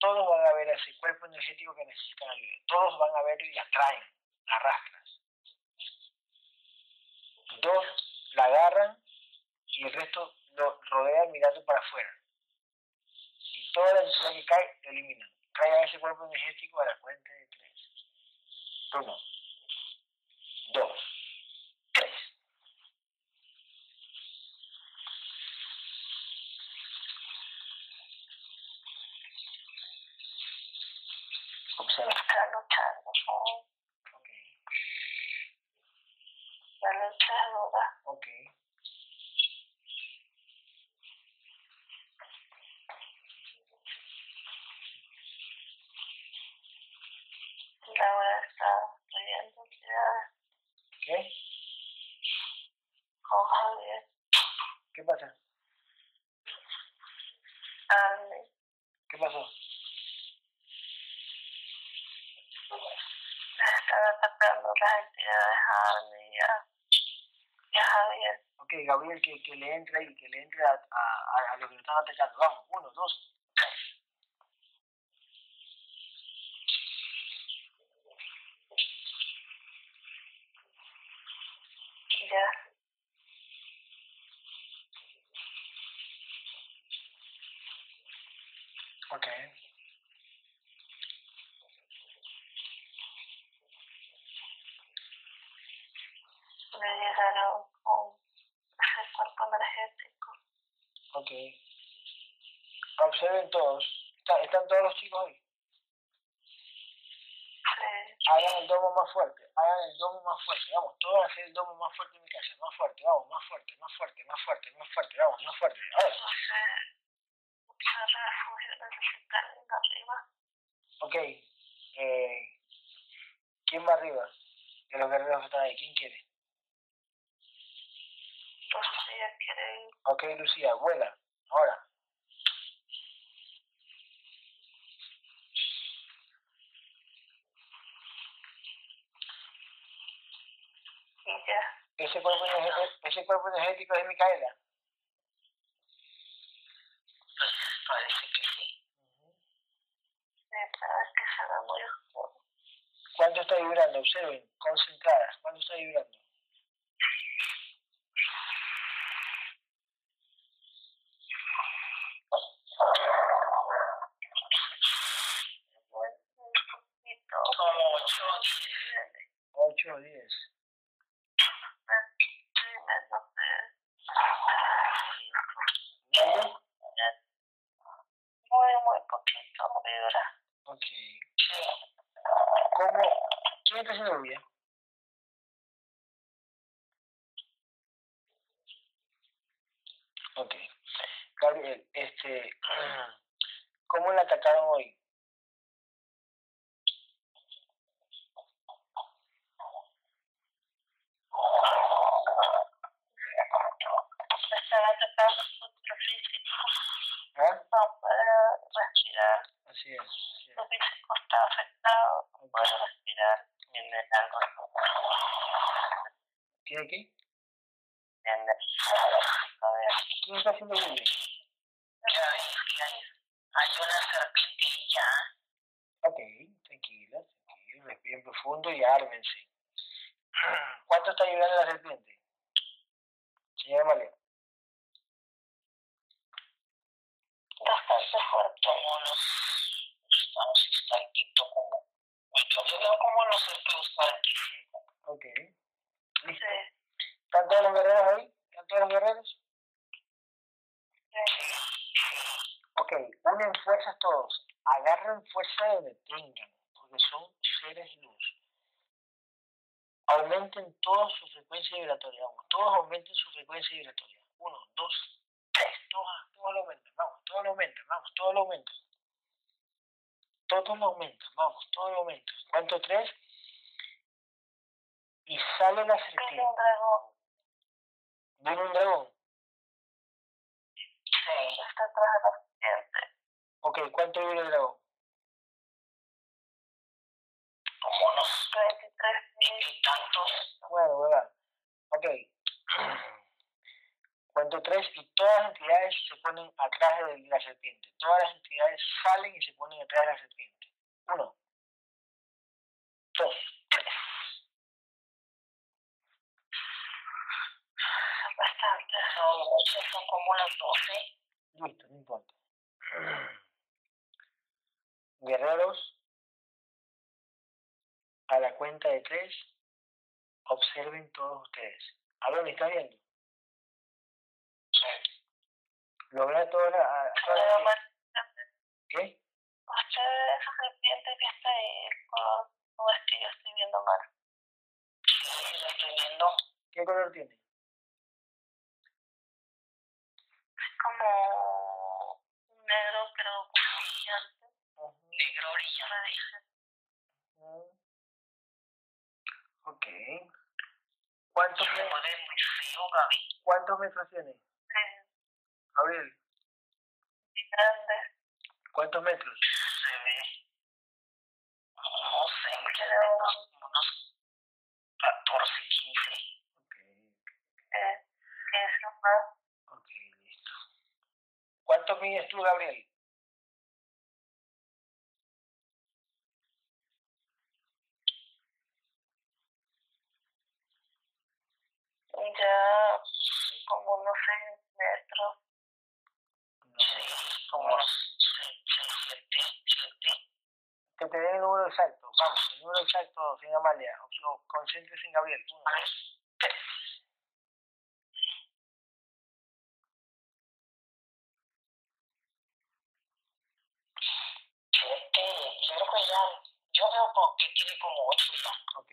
Todos van a ver a ese cuerpo energético que necesita ayuda. Todos van a verlo y la traen, la arrastras. Dos la agarran y el resto lo rodean mirando para afuera. Y toda la energía que cae, lo eliminan. Traigan ese cuerpo energético a la cuenta de tres. Uno, dos, tres. Observa. Está luchando, ¿no? Ok, La lucha es dura. ok. Laura está estudiando actividades ¿Qué? con Javier, ¿Qué pasa? Army, ¿Qué pasó? les están atacando las actividades a Army y a, y a Javier. Ok, Gabriel, que, que le entre ahí, que le entre a, a, a- a los que lo están atacando. Vamos, uno, dos, tres. Ya, Ok. le llegaron con ese cuerpo energético. Ok. Observen todos. ¿Está- ¿Están todos los chicos ahí? Sí, Hagan el domo más fuerte. Hagan el domo más fuerte. Vamos, todos a hacer el domo más fuerte en mi casa. Más fuerte, vamos, más fuerte, más fuerte, más fuerte, más fuerte. Vamos, más fuerte. A ver. entonces, muchos refugios necesitan ir arriba. Ok. Eh, ¿Quién va arriba? De los guerreros que están ahí. ¿Quién quiere? Lucía quiere ir. Ok, Lucía, vuela. Ahora. Y ya, Ese cuerpo, ese cuerpo energético es de Micaela. Pues parece que sí. que se muy oscuro. ¿Cuánto está vibrando? Observen, concentradas. ¿Cuánto está vibrando? Bueno, un poquito. Como ocho. 8 o 10. Sí, menos de ¿Dónde? muy, muy poquito vibra. Ok. ¿Cómo? ¿Quién está haciendo bulla? Ok. Gabriel, este, ¿cómo la atacaron hoy? Estaba atacando su físico. ¿Ah? No puede respirar. Así es. Así es. Su físico está afectado. No Ok. puede respirar. Tiene algo. ¿Tiene qué? Tiene algo de ¿Quién está haciendo bulla? Ya ves que hay, hay una serpentilla. Ok, tranquila, tranquila, respiren profundo y ármense. ¿Cuánto está vibrando la serpiente? Señora María. bastante fuerte. Como los. Estamos estalquito como. Yo veo como los 45. Ok. Listo. Sí, ¿Están todos los guerreros ahí? ¿Están todos los guerreros? sí. Ok, unen fuerzas todos. Agarren fuerza de donde tengan, porque son seres luz. Aumenten toda su frecuencia vibratoria. Vamos, todos aumenten su frecuencia vibratoria. Uno, dos, tres. Todos lo aumentan. Vamos, todos lo aumentan. Vamos, todos lo aumentan. Todos lo aumentan. Vamos, todos lo aumentan. ¿Cuánto? Tres. Y sale la Tiene serpiente. un dragón. Viene un dragón. Sí, está atrás de la serpiente. Ok, ¿cuánto viene el dragón? unos 23 y tantos. Bueno, ¿verdad? Ok. Y todas las entidades se ponen atrás de la serpiente. Todas las entidades salen y se ponen atrás de la serpiente. Uno. Dos. Tres. Bastante, son muchos, son como las 12. Listo, no importa. Guerreros, a la cuenta de tres, observen todos ustedes. ¿A dónde está viendo? Logra toda la... A, ¿Qué? Usted, esa serpiente que está ahí, ¿cómo es que yo estoy viendo mal? Sí, lo estoy viendo. ¿Qué color tiene? Es como negro, pero brillante. Negro brillante. Ok. ¿Cuántos, metros, muy feo, Gaby. ¿Cuántos metros tiene? Gabriel. grande. ¿Cuántos metros? Se ve. No sé, unos, unos 14, 15. Ok. Eh, ¿Qué es lo más? Ok, listo. ¿Cuánto mides tú, Gabriel? Ya como unos 6 metros. Sí, como unos 7, 7. Que te dé el número exacto. Vamos, el número exacto, señora Amalia. Concéntrese en Gabriel. Uno, dos, tres. Yo creo que ya, yo veo que tiene como ocho ya. Ok.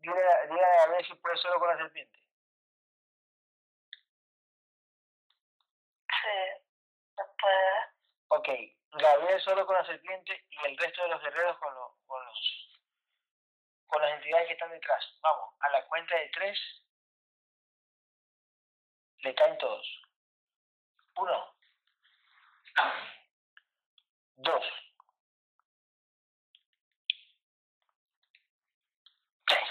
Dile, dile a ver si puede solo con la serpiente. Sí. Ok, Gabriel solo con la serpiente y el resto de los guerreros con, los, con, los, con las entidades que están detrás. Vamos, a la cuenta de tres le caen todos. Uno. Dos. Tres.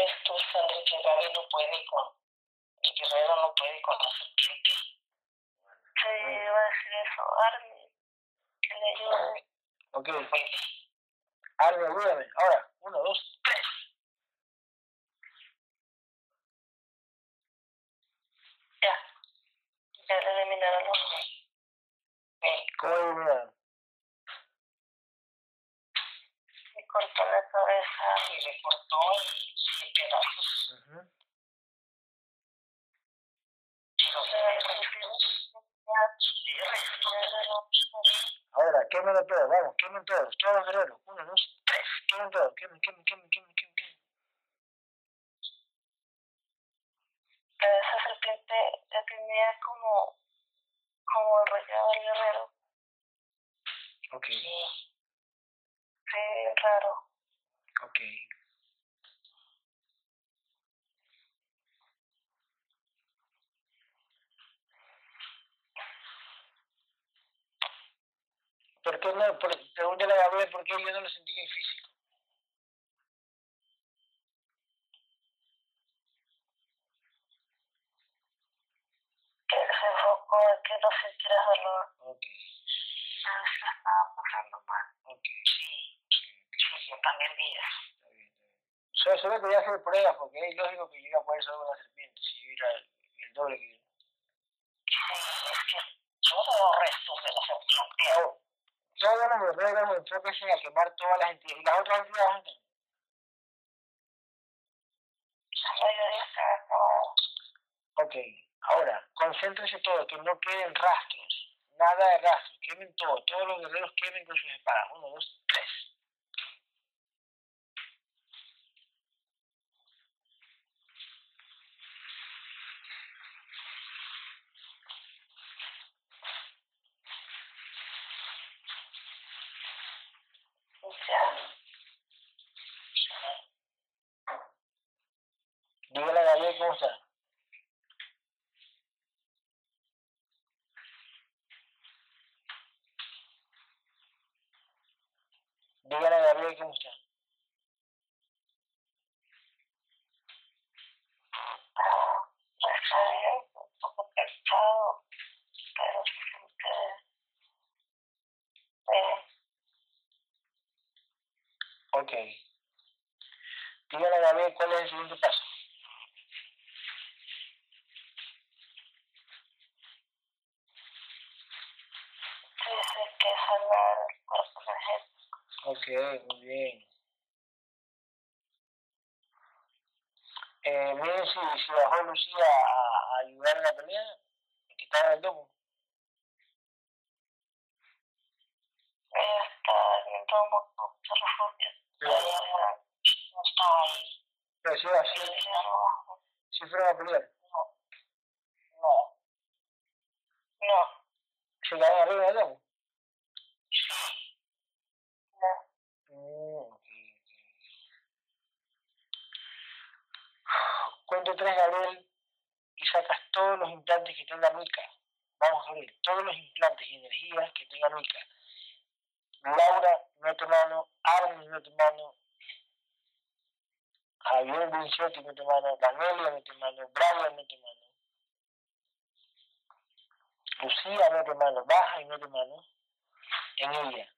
Esto es algo que Gaby no puede con. El guerrero no puede con la serpiente. Sí, iba a decir eso. Armin, que le ayude. Ok. Armin, ayúdame. Ahora, uno, dos, tres. Ya. Ya le eliminaron los dos. ¿Cómo eliminaron? Le cortó la cabeza y le cortó y en pedazos. Ujú. Ahora, quémelo todo, vamos, quemen todos, todos los guerreros. Uno, dos, tres, quemen todos, quemen, quemen, quemen, quemen, quemen, quemen. Esa serpiente ya tenía como, como enrollado el guerrero. Ok, Sí, sí, raro. ok. ¿Por qué no? Por, pregúntale a Gabriel por qué yo no lo sentí en físico. Que se enfocó en que no sintiera dolor. Ok, se la estaba pasando mal. ok. Sí, sí, yo también vi eso. Está bien, está bien. Solo, solo quería hacer pruebas porque es lógico que yo iba a poder solo la serpiente. Si yo era el, doble que yo. Sí, es que yo veo restos de la serpiente. Ahora, todos los guerreros empiezan a quemar todas las entidades. ¿Y las otras entidades ha acabado. Ok, ahora, concéntrense todo, que no queden rastros. Nada de rastros, quemen todo. Todos los guerreros quemen con sus espadas. Uno, dos, tres. ¿Cómo está? Dígale a Gabriel cómo está. Está bien, un poco cansado, pero se siente bien. Ok. Dígale a Gabriel cuál es el siguiente paso. Dice que sanar el cuerpo energético. Ok, muy bien. Eh, si bajó Lucía a, a ayudar en la pelea, que estaba en el domo. Ella está en el domo con su refugio. Pero, Ella no estaba ahí. pero si, no bajó. si fueron a pelear, No. No. No. se quedaron arriba del domo. No. Mm, Cuento tres, Gabriel, y sacas todos los implantes que tenga Mica. Vamos, Gabriel, todos los implantes y energías que tenga Mica. Laura, mete mano. Armin, mete mano. Javier Vincetti, mete mano. Danelia, mete mano. Brian, mete mano. Lucía, mete mano. Baja y mete mano en ella.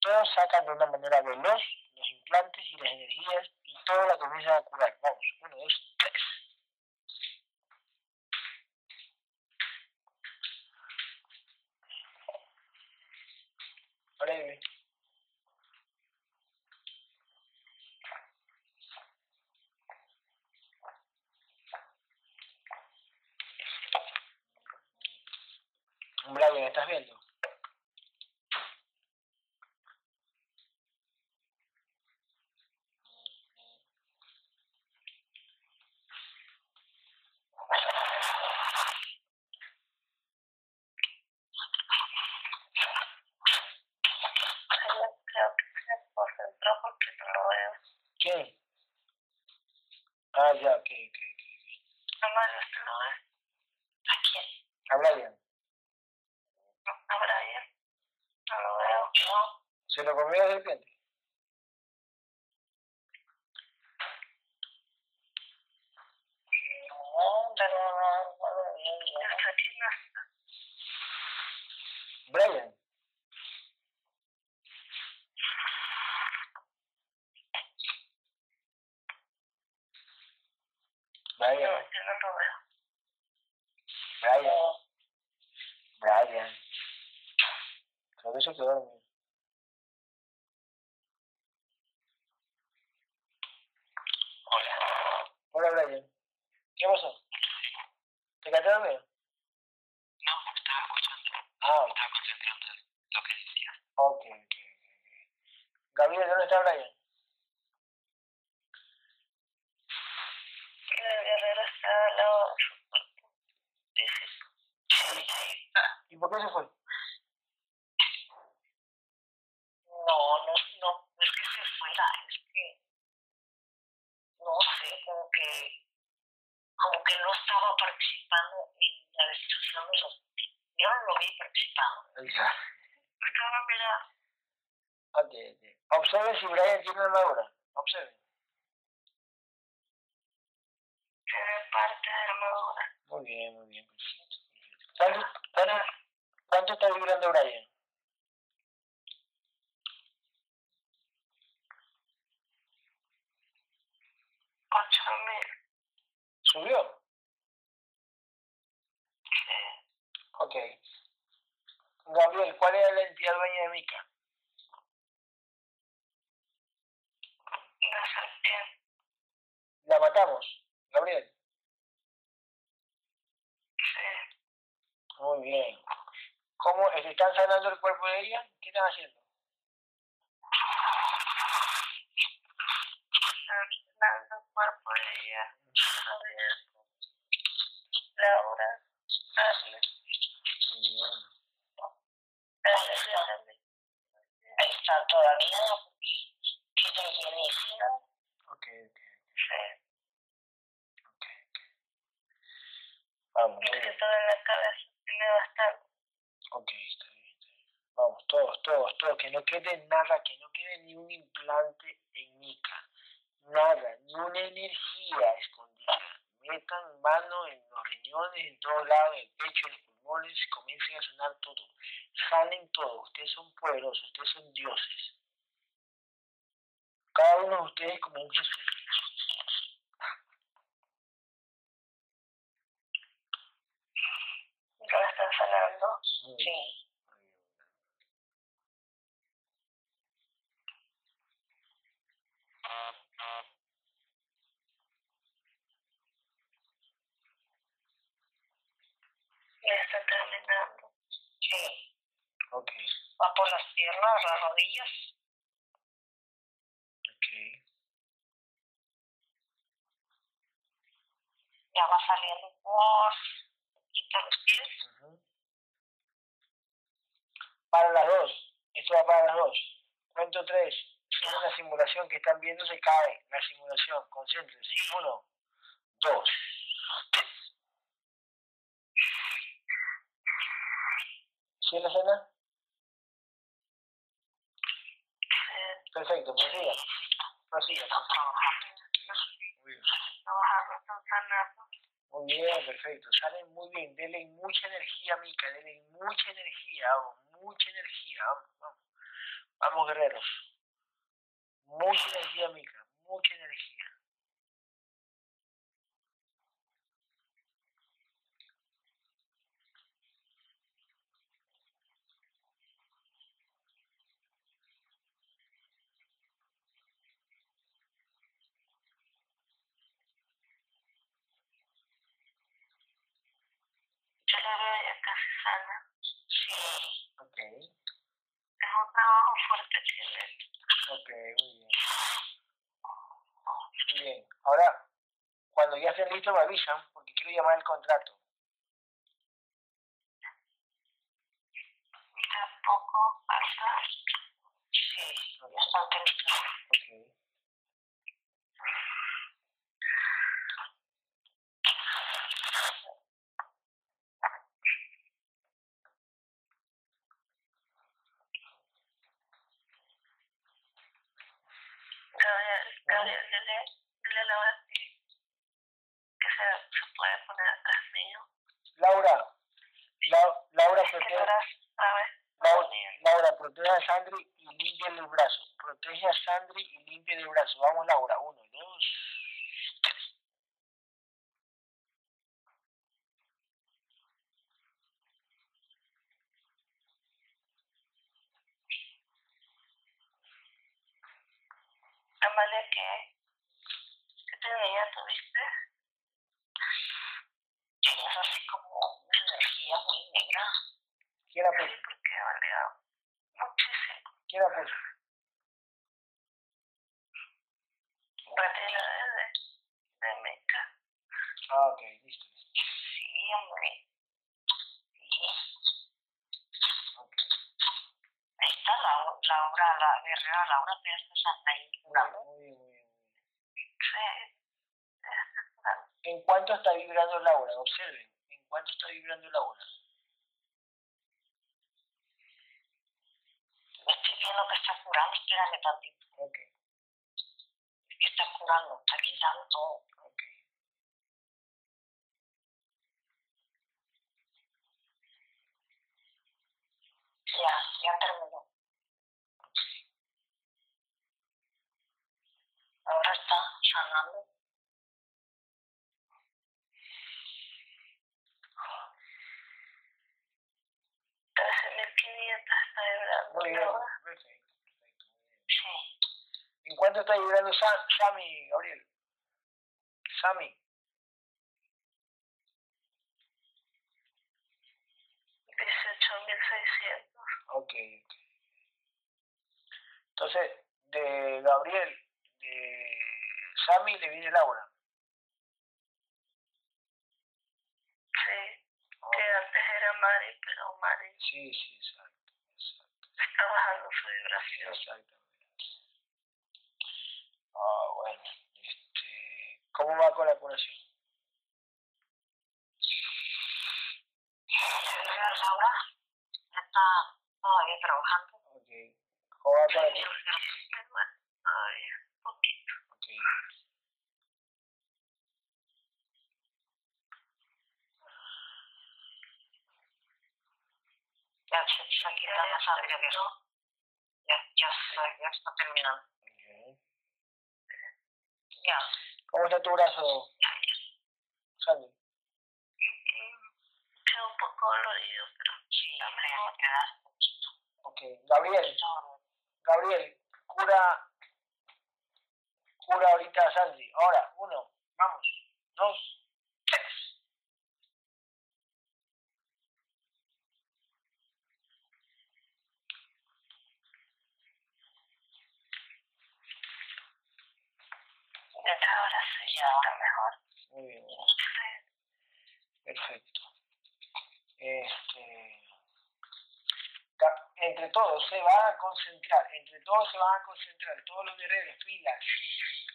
Todos sacan de una manera veloz los implantes y las energías y todo la comienzan a curar. Vamos, uno, dos, tres. Breve. Brian, ¿estás viendo? Ella creo que se concentró porque no lo veo. ¿Quién? Ah, ya, ok, ok, ok. Mamá, ¿usted lo ve? ¿A quién? A Brian. ¿A Brian? No lo veo. No. ¿Se lo comió la serpiente? No, pero no, no lo veo. Está aquí no está. Brian. No, Brian, yo no lo veo. Brian, Brian. Creo que se quedó dormido. Hola. Hola, Brian. ¿Qué pasó? ¿Te quedaste dormido? No, estaba escuchando. Ah, Estaba concentrando en lo que decía. ok, ok. ok. Gabriel, ¿dónde está Brian? El guerrero está al lado de su cuerpo. Dice, ¿Y por qué se fue? no, no, no, no es que se fuera, es que, no sé, como que, como que no estaba participando en la destrucción de los, yo no lo vi participando. Ya. Mira, Ok, ok. Observe si Brian tiene armadura. Observe. tiene parte de la armadura. Muy bien, muy bien, perfecto. ¿Cuánto, cuánto, cuánto está vibrando Brian? Ocho mil, ¿Subió? sí, Ok. Gabriel, ¿cuál es la entidad dueña de Mica? la serpiente, ¿La matamos? Gabriel. sí, Muy bien. ¿Cómo se están sanando el cuerpo de ella? ¿Qué están haciendo? Fernando, cuerpo de ella, Javier, Laura, Ahí está todavía, porque queda llenísima. Ok, ok, Sí. ok. Vamos, Me muy bien. siento en la cabeza, tiene bastante. Ok, está bien, está bien. Vamos, todos, todos, todos. Que no quede nada, que no quede ni un implante en mica. Nada, ni una energía escondida. Metan mano en los riñones, en todos lados, en el pecho, en los pulmones, comiencen a sonar todo. Salen todo. Ustedes son poderosos, ustedes son dioses. Cada uno de ustedes como un Jesús. ¿Ya la están sanando? Sí. bien. Ya está terminando. Sí. Ok, Va por las piernas, las rodillas. ok. Ya va saliendo por. Quita los pies. Para las dos. Esto va para las dos. Cuento tres. Es una simulación que están viendo, se cae. La simulación. Concéntrense. Uno, dos. ¿Sí la escena? Sí. Perfecto, prosiga. Prosiga. Muy bien. Muy bien, perfecto. Salen muy bien. Denle mucha energía, Mica. Denle mucha energía. Vamos, mucha energía. Vamos, vamos. Vamos, guerreros. Mucha energía, Mica. Mucha energía. Yo la veo ya casi sana. Sí. Ok, Es un trabajo fuerte, Chile. Ok, muy bien. Muy bien. Ahora, cuando ya estén listos me avisan, porque quiero llamar el contrato. Tampoco falta. Sí. Ya están terminando. ok. Gabriel, Gabriel, dile, dile a Laura que, que se, se puede poner atrás mío. Laura, La- Laura, Es protege. Laura, Laura, protege a Sandri y limpia el brazo. Protege a Sandri y limpia el brazo. Vamos, Laura. Uno, dos, tres. Amalia, ¿qué? ¿Qué tenía, tuviste? Tenías así como una energía muy negra. ¿Quién la Sí, puso? porque valía muchísimo. ¿Quién la puso? Batela de, de meca. Ah, ok, listo. Sí, hombre. Sí. Ok. Ahí está la, Laura, la Muy, muy muy. Sí. Jugando. ¿En cuánto está vibrando Laura? Observen. ¿En cuánto está vibrando Laura? Estoy viendo que está curando, espérame tantito. Ok, Es que está curando, está quitando todo. ok. Ya, ya terminó. Ahora está sanando. Está vibrando. Muy bien, perfecto, perfecto. Sí. ¿En cuánto está vibrando Sa- Sammy, Gabriel? Sammy. Dieciocho mil seiscientos. Ok. Entonces, de Gabriel, eh, Sammy le viene Laura. Sí, oh. que antes era Mari, pero Mari. Sí, sí, exacto. exacto. Está bajando su vibración. Exactamente. Ah, oh, bueno. Este, ¿Cómo va con la curación? Eh, Laura está todavía trabajando. Ok. ¿Cómo va con la curación? Ya. Ya, ya, ya está terminando. Ya, ¿Cómo está tu brazo, ya, ya. Sandy? Queda un poco dolorido, pero sí, ya me queda poquito. Ok. Gabriel, Gabriel, cura, cura ahorita a Sandy. Ahora, uno, vamos, dos, tres. Ahora sí, ya está mejor. Muy bien, perfecto. Este, entre todos se van a concentrar, entre todos se van a concentrar, todos los guerreros, filas,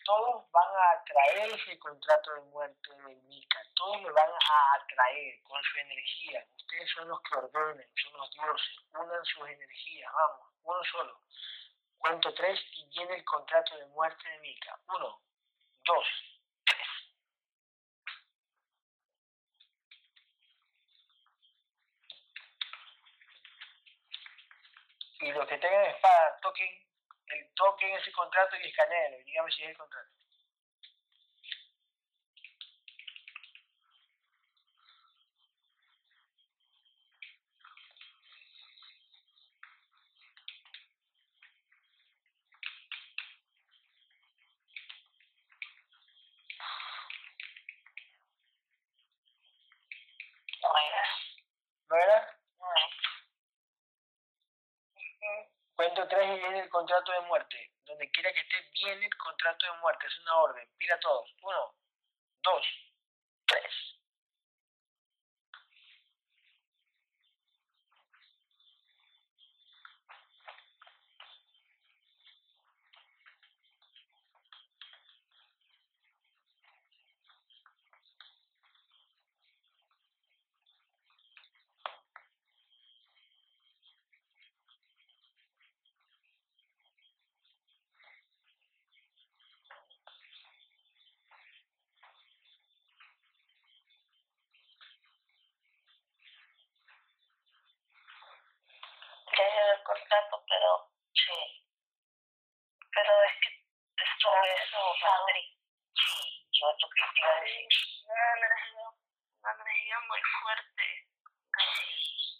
todos van a atraer ese contrato de muerte de Mika, todos lo van a atraer con su energía. Ustedes son los que ordenan, son los dioses, unan sus energías, vamos, uno solo. Cuento tres y viene el contrato de muerte de Mika. Uno, dos, tres. Y los que tengan espada, toquen, el, toquen ese contrato y escaneenlo. Y si es el contrato. No era. ¿No era? No Cuento tres y viene el contrato de muerte. Donde quiera que esté, viene el contrato de muerte. Es una orden. Pila todos. Uno, dos, tres. Ya llevé el contrato, pero sí. Pero es que esto es padre. Sí, yo lo que te iba a decir. Una energía, una energía muy fuerte.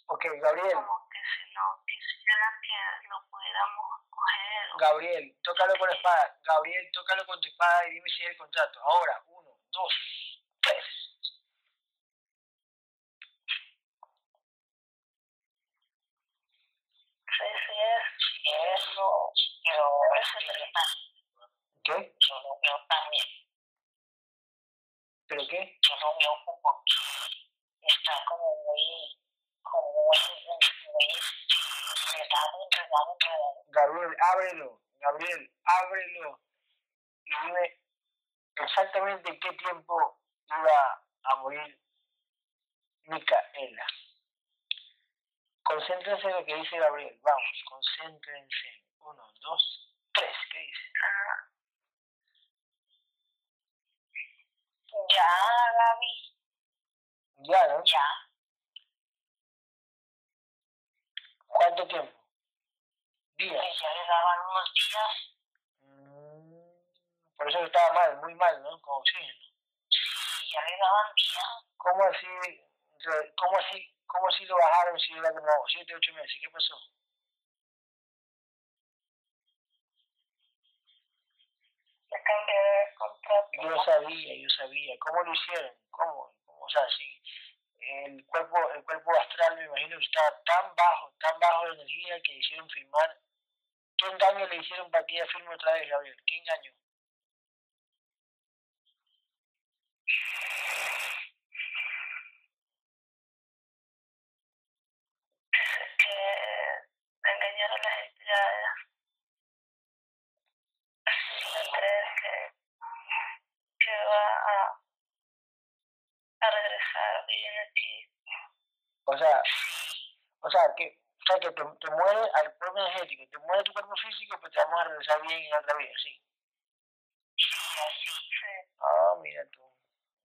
Ok, Gabriel. Como que si no quisiera que lo pudiéramos coger. Gabriel, tócalo con espada. Gabriel, tócalo con tu espada y dime si es el contrato. Ahora, uno, dos, tres. Sí, sí es. Sí es, no. Pero es el verdad. ¿Qué? Yo lo veo también. ¿Pero qué? Yo lo veo como que está como muy, como muy, muy enredado, enredado, enredado. Gabriel, ábrelo. Gabriel, ábrelo. Y dime exactamente en qué tiempo iba a morir Micaela. Concéntrense en lo que dice Gabriel. Vamos, concéntrense. Uno, dos, tres. ¿Qué dice? Ya, Gaby, Ya, ¿no? ya. ¿Cuánto tiempo? Días. ya le daban unos días. Mm, Por eso estaba mal, muy mal, ¿no? Con oxígeno. Y ya le daban días. ¿Cómo así, cómo así, cómo así lo bajaron si era como siete, ocho meses? ¿Qué pasó? Le cambié de contrato. Yo sabía, yo sabía. ¿Cómo lo hicieron? ¿Cómo? ¿Cómo? O sea, sí. El cuerpo, el cuerpo astral me imagino que estaba tan bajo, tan bajo de energía que hicieron firmar. ¿Qué engaño le hicieron para que ella firme otra vez, Gabriel? ¿Qué engaño? que engañar a las entidades. ¿Se cree que, que va a, a regresar y viene aquí? O sea, o sea, que O sea, que te, te muere al cuerpo energético, te muere tu cuerpo físico, pues te vamos a regresar bien en otra vida, sí. Ah, mira tú.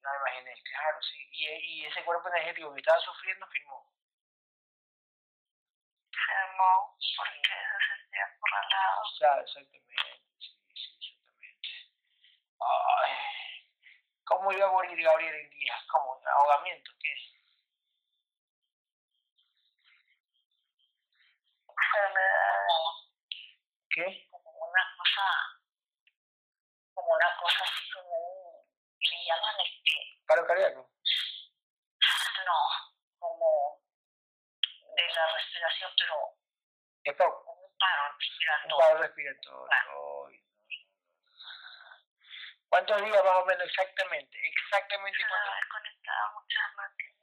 No me imaginé, claro, sí. Y, y ese cuerpo energético que estaba sufriendo firmó. Firmó porque se sentía acorralado. O sea, exactamente, sí, sí, exactamente. Ay. ¿Cómo iba a morir Gabriel en días? ¿Cómo? ¿Ahogamiento? ¿Qué? Enfermedades, ¿Qué? como una cosa, como una cosa así como un, le llaman este, ¿Paro cardíaco? no, como de la respiración, pero ¿Stop? como un paro Un respiratorio. paro respiratorio. No. ¿Cuántos días más o menos exactamente? Exactamente cuántos muchas máquinas.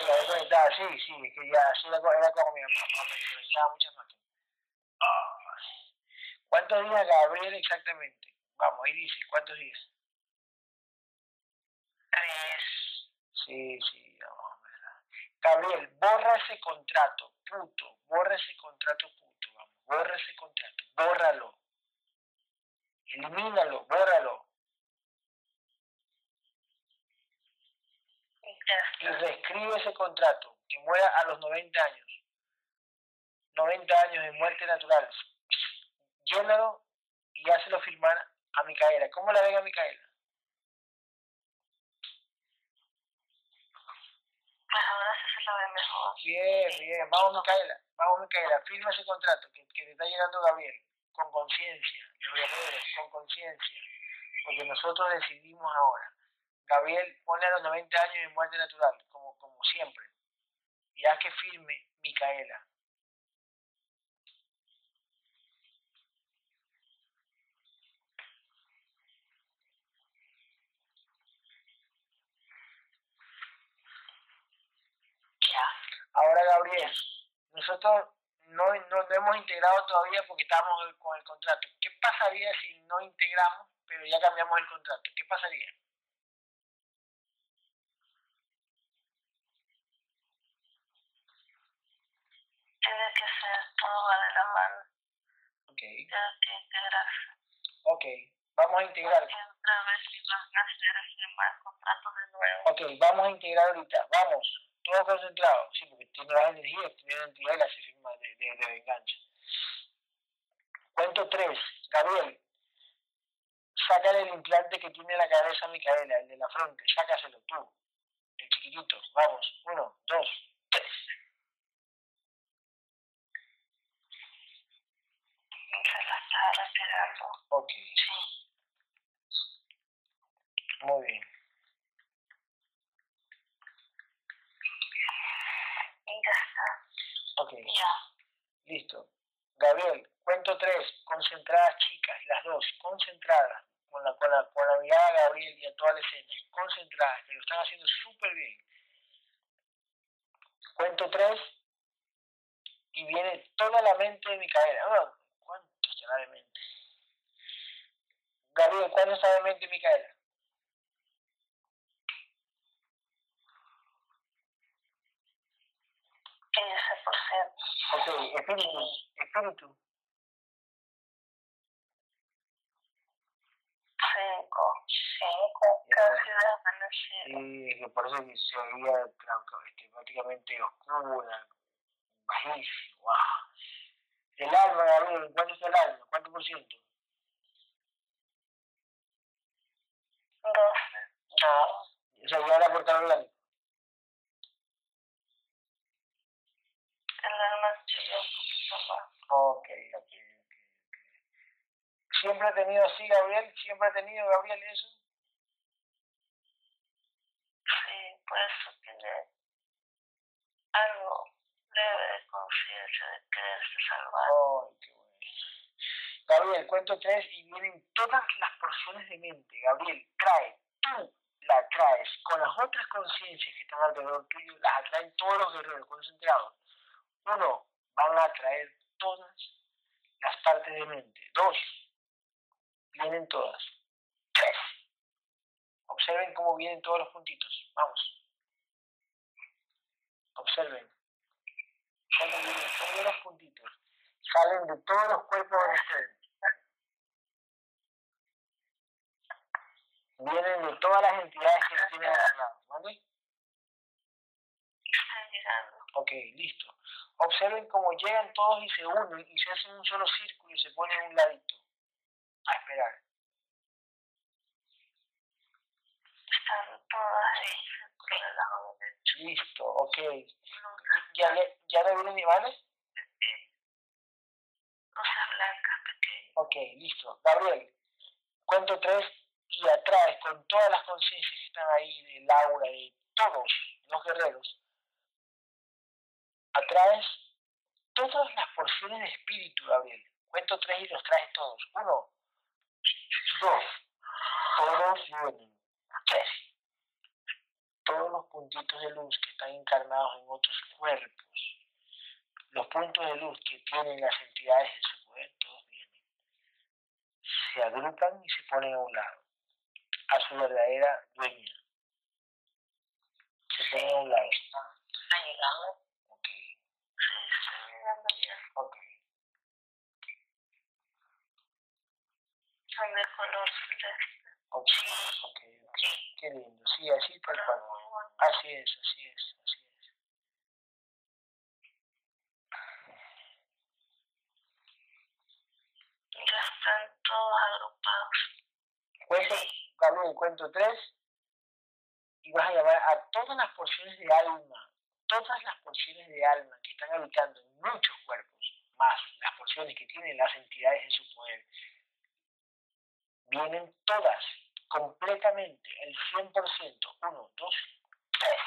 Se la había conectado, sí, sí, es que ya era, co- era como mi mamá, menos, conectaba muchas máquinas. Ay. ¿Cuántos días Gabriel exactamente? Vamos, ahí dice, ¿cuántos días? Tres. Sí, sí, vamos a ver. Gabriel, borra ese contrato, puto, borra ese contrato, puto, vamos, borra ese contrato, bórralo. Elimínalo, bórralo. Y reescribe ese contrato, que muera a los 90 años. 90 años de muerte natural. Llénalo y hácelo firmar a Micaela. ¿Cómo la ven a Micaela? Pues ahora sí se la ve mejor. Bien, bien. Vamos, Micaela. Vamos, Micaela. Firma ese contrato que, que te está llegando Gabriel. Con conciencia. Los guerreros, con conciencia. Porque nosotros decidimos ahora. Gabriel pone a los 90 años de muerte natural, como, como siempre. Y haz que firme Micaela. Ahora, Gabriel, nosotros no, no, no hemos integrado todavía porque estamos con el contrato. ¿Qué pasaría si no integramos, pero ya cambiamos el contrato? ¿Qué pasaría? Tiene que ser todo va de la mano. Ok, Tiene que integrarse. ok. Vamos a integrar. Otra vez van a hacer firmar contratos de nuevo. Ok, vamos a integrar ahorita. Vamos, todos concentrados. Sí, porque tiene las energías, tiene entidad y la hace firma de, de, de venganza. Cuento tres. Gabriel, sácale el implante que tiene en la cabeza a Micaela, el de la frente. Sácaselo tú, el chiquitito. Vamos, uno, dos, tres. La está retirando. Ok, Sí. muy bien. Y ya está. Ok, Ya. listo. Gabriel, cuento tres. Concentradas chicas, las dos, concentradas. Con la, con la, con la mirada a Gabriel y a toda la escena. Concentradas, que lo están haciendo súper bien. Cuento tres. Y viene toda la mente de Micaela. Ah, ¿Cuánto estará de mente? Gabriel, ¿cuánto está de mente Micaela? Ese por ciento. Ok, espíritu, espíritu. Cinco. Cinco. Casi de. Y que por eso que se veía este, prácticamente oscura, bajísimo. Wow. El alma, Gabriel, ¿cuánto está el alma? ¿Cuánto por ciento? Doce. Dos. O sea, ya era portal blanco. El alma tiene un poquito más. Ok, ok, ok. ok. ¿Siempre ha tenido así, Gabriel? ¿Siempre ha tenido, Gabriel, eso? Sí, por eso tiene algo de conciencia de. Gabriel, cuento tres y vienen todas las porciones de mente. Gabriel, trae, tú la traes con las otras conciencias que están alrededor tuyo, las atraen todos los guerreros concentrados. Uno, van a atraer todas las partes de mente. Dos, vienen todas. Tres, observen cómo vienen todos los puntitos. Vamos. Observen. Cuando vienen todos los puntitos, salen de todos los cuerpos de ustedes. Vienen de todas las entidades que lo tienen al lado, ¿vale? Están llegando. Ok, listo. Observen cómo llegan todos y se unen y se hacen un solo círculo y se ponen a un ladito. A esperar. Están todas ahí. Listo, ok. Ya, ya, ya no vienen ni ¿vale? luces blancas pequeñas. Ok, listo. Gabriel, cuento tres y atraes con todas las conciencias que están ahí, de Laura, de todos los guerreros, atraes todas las porciones de espíritu, Gabriel. Cuento tres y los traes todos. Uno, dos, todos vienen. Tres. Todos los puntitos de luz que están encarnados en otros cuerpos, los puntos de luz que tienen las entidades de su poder, todos vienen se agrupan y se ponen a un lado, a su verdadera dueña. Se ponen a un lado. Están llegando. Ok, Sí, están llegando ya. ok. Son de color celeste. Ok, ok, ok. Qué lindo. Sí, así tal cual. Así es, así es, así es. Ya están todos agrupados. Cuento, Gabriel, cuento tres y vas a llamar a todas las porciones de alma, todas las porciones de alma que están habitando en muchos cuerpos, más las porciones que tienen las entidades en su poder. Vienen todas, completamente, el 100%. Uno, dos, tres.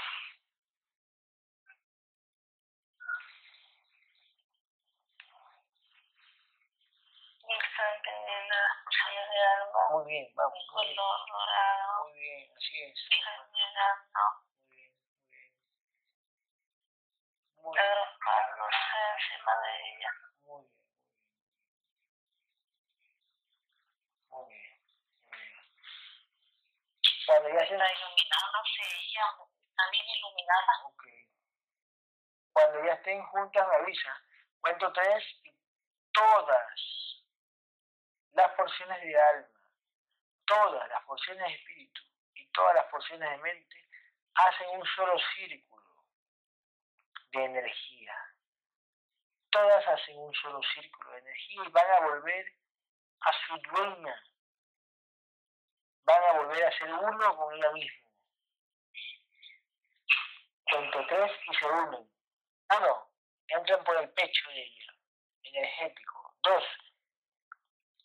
Y están teniendo las porciones de alma. Muy bien, vamos. Bien, color dorado. muy bien, así es. Muy bien, muy bien. Muy bien, agrupándose encima de ella. muy bien. Muy bien, muy bien. Cuando ya se... Está iluminándose ella, está bien iluminada. Ok. Cuando ya estén juntas, me avisa. Cuento tres y todas las porciones de alma, todas las porciones de espíritu y todas las porciones de mente hacen un solo círculo de energía. Todas hacen un solo círculo de energía y van a volver a su dueña. Van a volver a ser uno con ella misma. Cuento tres y se unen. Uno, entran por el pecho de ella, energético. Dos,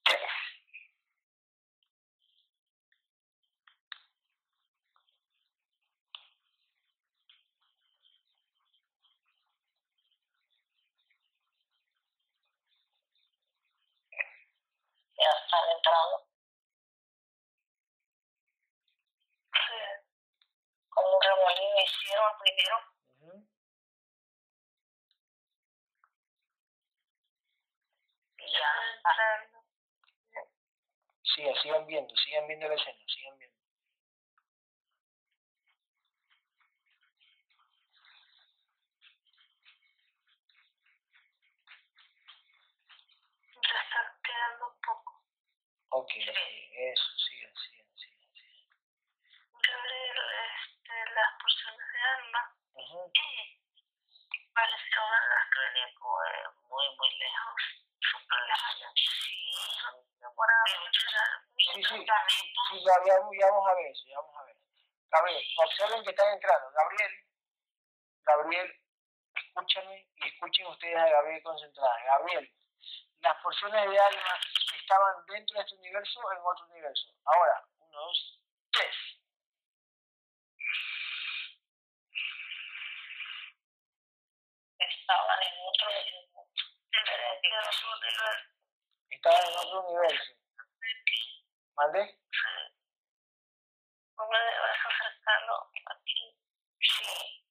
tres. Ya están entrando. Sí. Como un remolino hicieron primero. Ujú. Y ya entrando. Sigan, viendo, sigan viendo la escena, sigan viendo. Ya está quedando poco. Ok, sí, eso, sigan, sigan, sigan. sigan. Gabriel, este, las porciones de alma. Y pareció verlas que venían como de muy, muy lejos. Súper lejanas. Sí. Sí, sí, sí, ya, ya, ya vamos a ver eso, ya vamos a ver. Gabriel, observen que están entrando. Gabriel, Gabriel, escúchame y escuchen ustedes a Gabriel concentrada. Gabriel, las porciones de alma estaban dentro de este universo o en otro universo. Ahora, uno, dos, tres. estaban en otro mundo, diferente a nuestro universo. Estaban en otro universo. ¿Mande? Sí. ¿Cómo Un universo cercano aquí. Sí.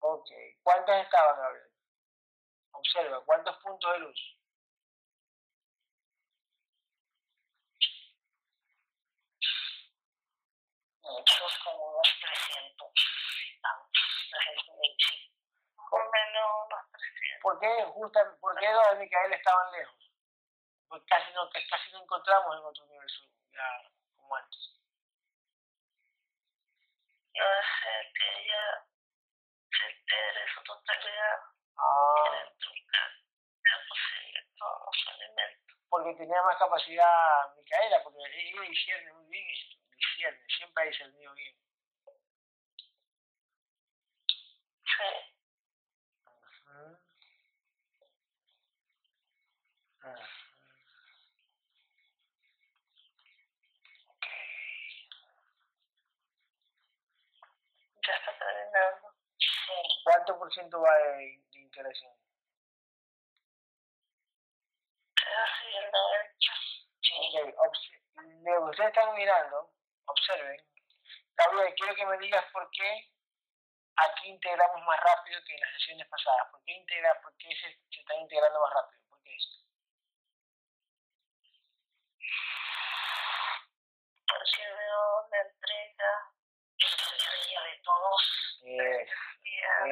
Ok. ¿Cuántas estaban, Gabriel? Observa, ¿cuántos puntos de luz? Muchos, como unos 300 tantos, 320. Jorge no, no ¿Por qué, Justa, ¿Por qué Dora y Micael estaban lejos? Porque casi no, casi no encontramos en otro universo ya como antes. Yo dejé que ella se entere su totalidad ah. en posible todos los alimentos. Porque tenía más capacidad Micaela, porque ella discierne muy bien, discierne, siempre ha discernido bien. Sí. Ya está terminando. Sí, ¿Cuánto por ciento va de, de interacción? casi el 90. Sí, Ok, obse- de lo que ustedes están mirando, observen. Gabriel, quiero que me digas por qué aquí integramos más rápido que en las sesiones pasadas. ¿Por qué, integra, por qué se, se está integrando más rápido? ¿Por qué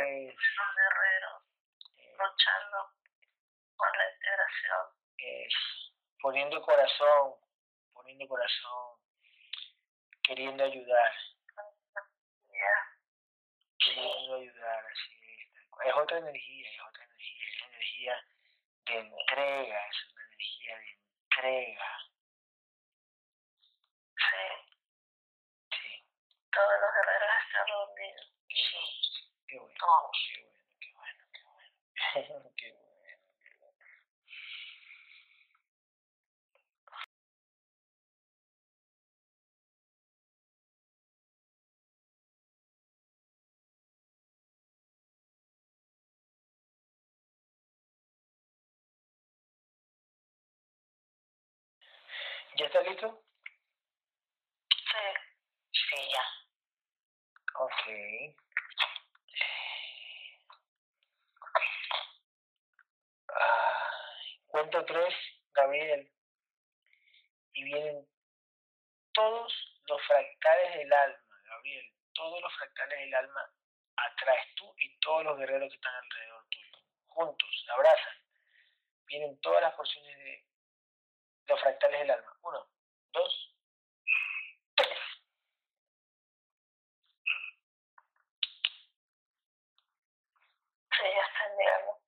eh, los guerreros eh, luchando por la integración. eh, poniendo corazón, poniendo corazón, queriendo ayudar, queriendo ayudar, así es. Es otra energía, es otra energía, es una energía de entrega, es una energía de entrega. sí, Sí, todos los guerreros están reunidos. sí, qué bueno, Todos. qué bueno, qué bueno, qué bueno. qué bueno. ¿Ya está listo? Sí, sí, ya. Ok. Ay, cuento tres, Gabriel. Y vienen todos los fractales del alma, Gabriel. Todos los fractales del alma atraes tú y todos los guerreros que están alrededor tuyo. Juntos, abrazan. Vienen todas las porciones de los fractales del alma. Uno, dos, tres. Sí, ya están llegando.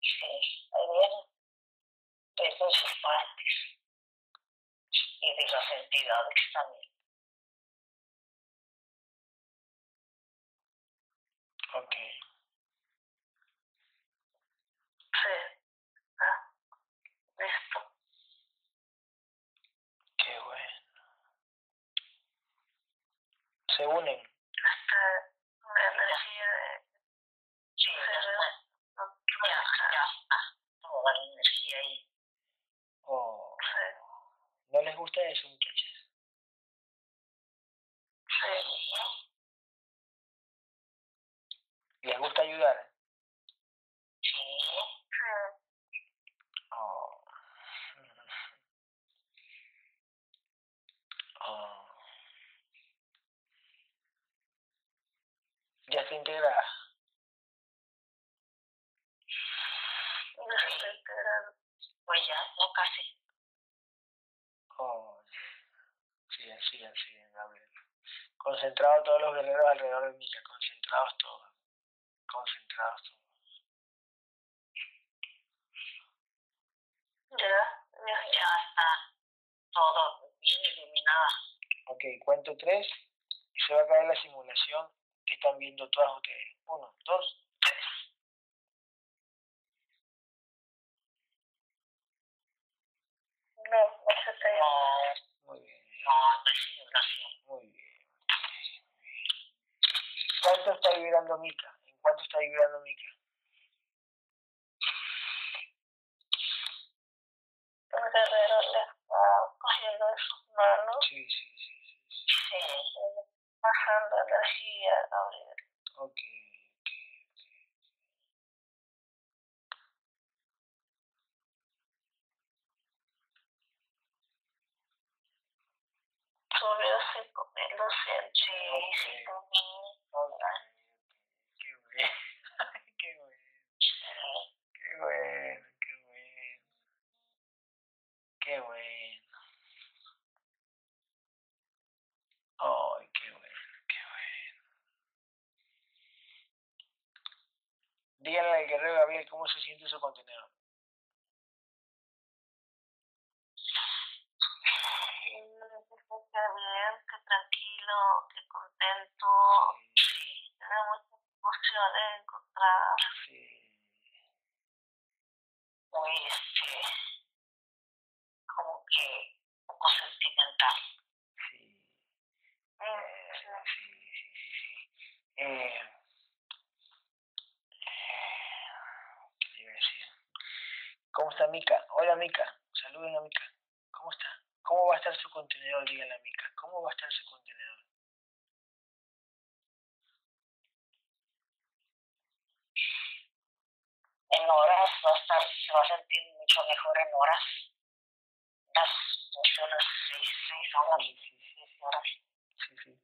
Sí. De todas sus partes. Y de las entidades también. Ok. Sí. Ah, listo. Qué bueno. Se unen. Hasta una energía de... Sí, ya está. No, Ya, ya está. Toda la energía ahí. Oh, Sí, ¿No les gusta muchachas? sí. ¿Les gusta ayudar? Sí. Sí. Oh. Oh. Ya está integrada. Ya estoy integrando. Pues ya, ya casi. Oh. Sigan, sigan, Gabriel. Concentrados todos los guerreros alrededor de Mika, concentrados todos. Concentrados todos. Ya, ya, está todo bien iluminada. Ok, cuento tres y se va a caer la simulación que están viendo todas ustedes. Uno, dos, tres. No, no se te... No, No, no muy bien. ¿Cuánto está vibrando Mika? ¿En cuánto está vibrando Mika? El guerrero le está cogiendo de sus manos, Sí, sí, sí, sí. sí. Sí. pasando energía a Gabriel. Ok, solo se comen los sándwiches y comida. Qué bueno, qué bueno. Qué bueno, qué bueno. Qué bueno. Ay, qué bueno, qué bueno. Díganle al guerrero Gabriel cómo se siente su contenedor. Que bien, que tranquilo, que contento. Tiene muchas emociones encontradas. Sí. Muy, este, como que poco sentimental. Sí. Eh, sí, sí, sí, sí. Eh, eh, ¿Qué le iba a decir? ¿Cómo está Mica? Hola Mica, saluden a Mica. ¿Cómo está? ¿Cómo va a estar su contenedor? Díganle a Mica. ¿Cómo va a estar su contenedor? En horas va a estar, se va a sentir mucho mejor en horas. Las dos horas, seis, seis horas, Sí, sí, sí, seis horas. sí, sí.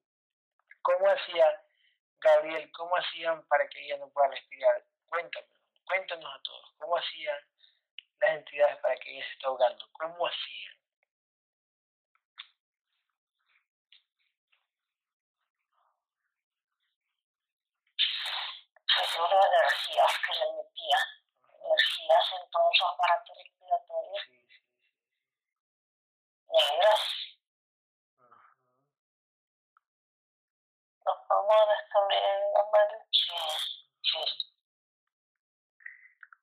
¿Cómo hacía Gabriel? ¿Cómo hacían para que ella no pueda respirar? Cuéntanos, cuéntanos a todos. ¿Cómo hacían las entidades para que ella se esté ahogando? ¿Cómo hacían? Son de energías que le metía. Energías en todo su aparato respiratorio. Sí, sí, sí. Negras. Los pulmones también, hombre. Sí, sí.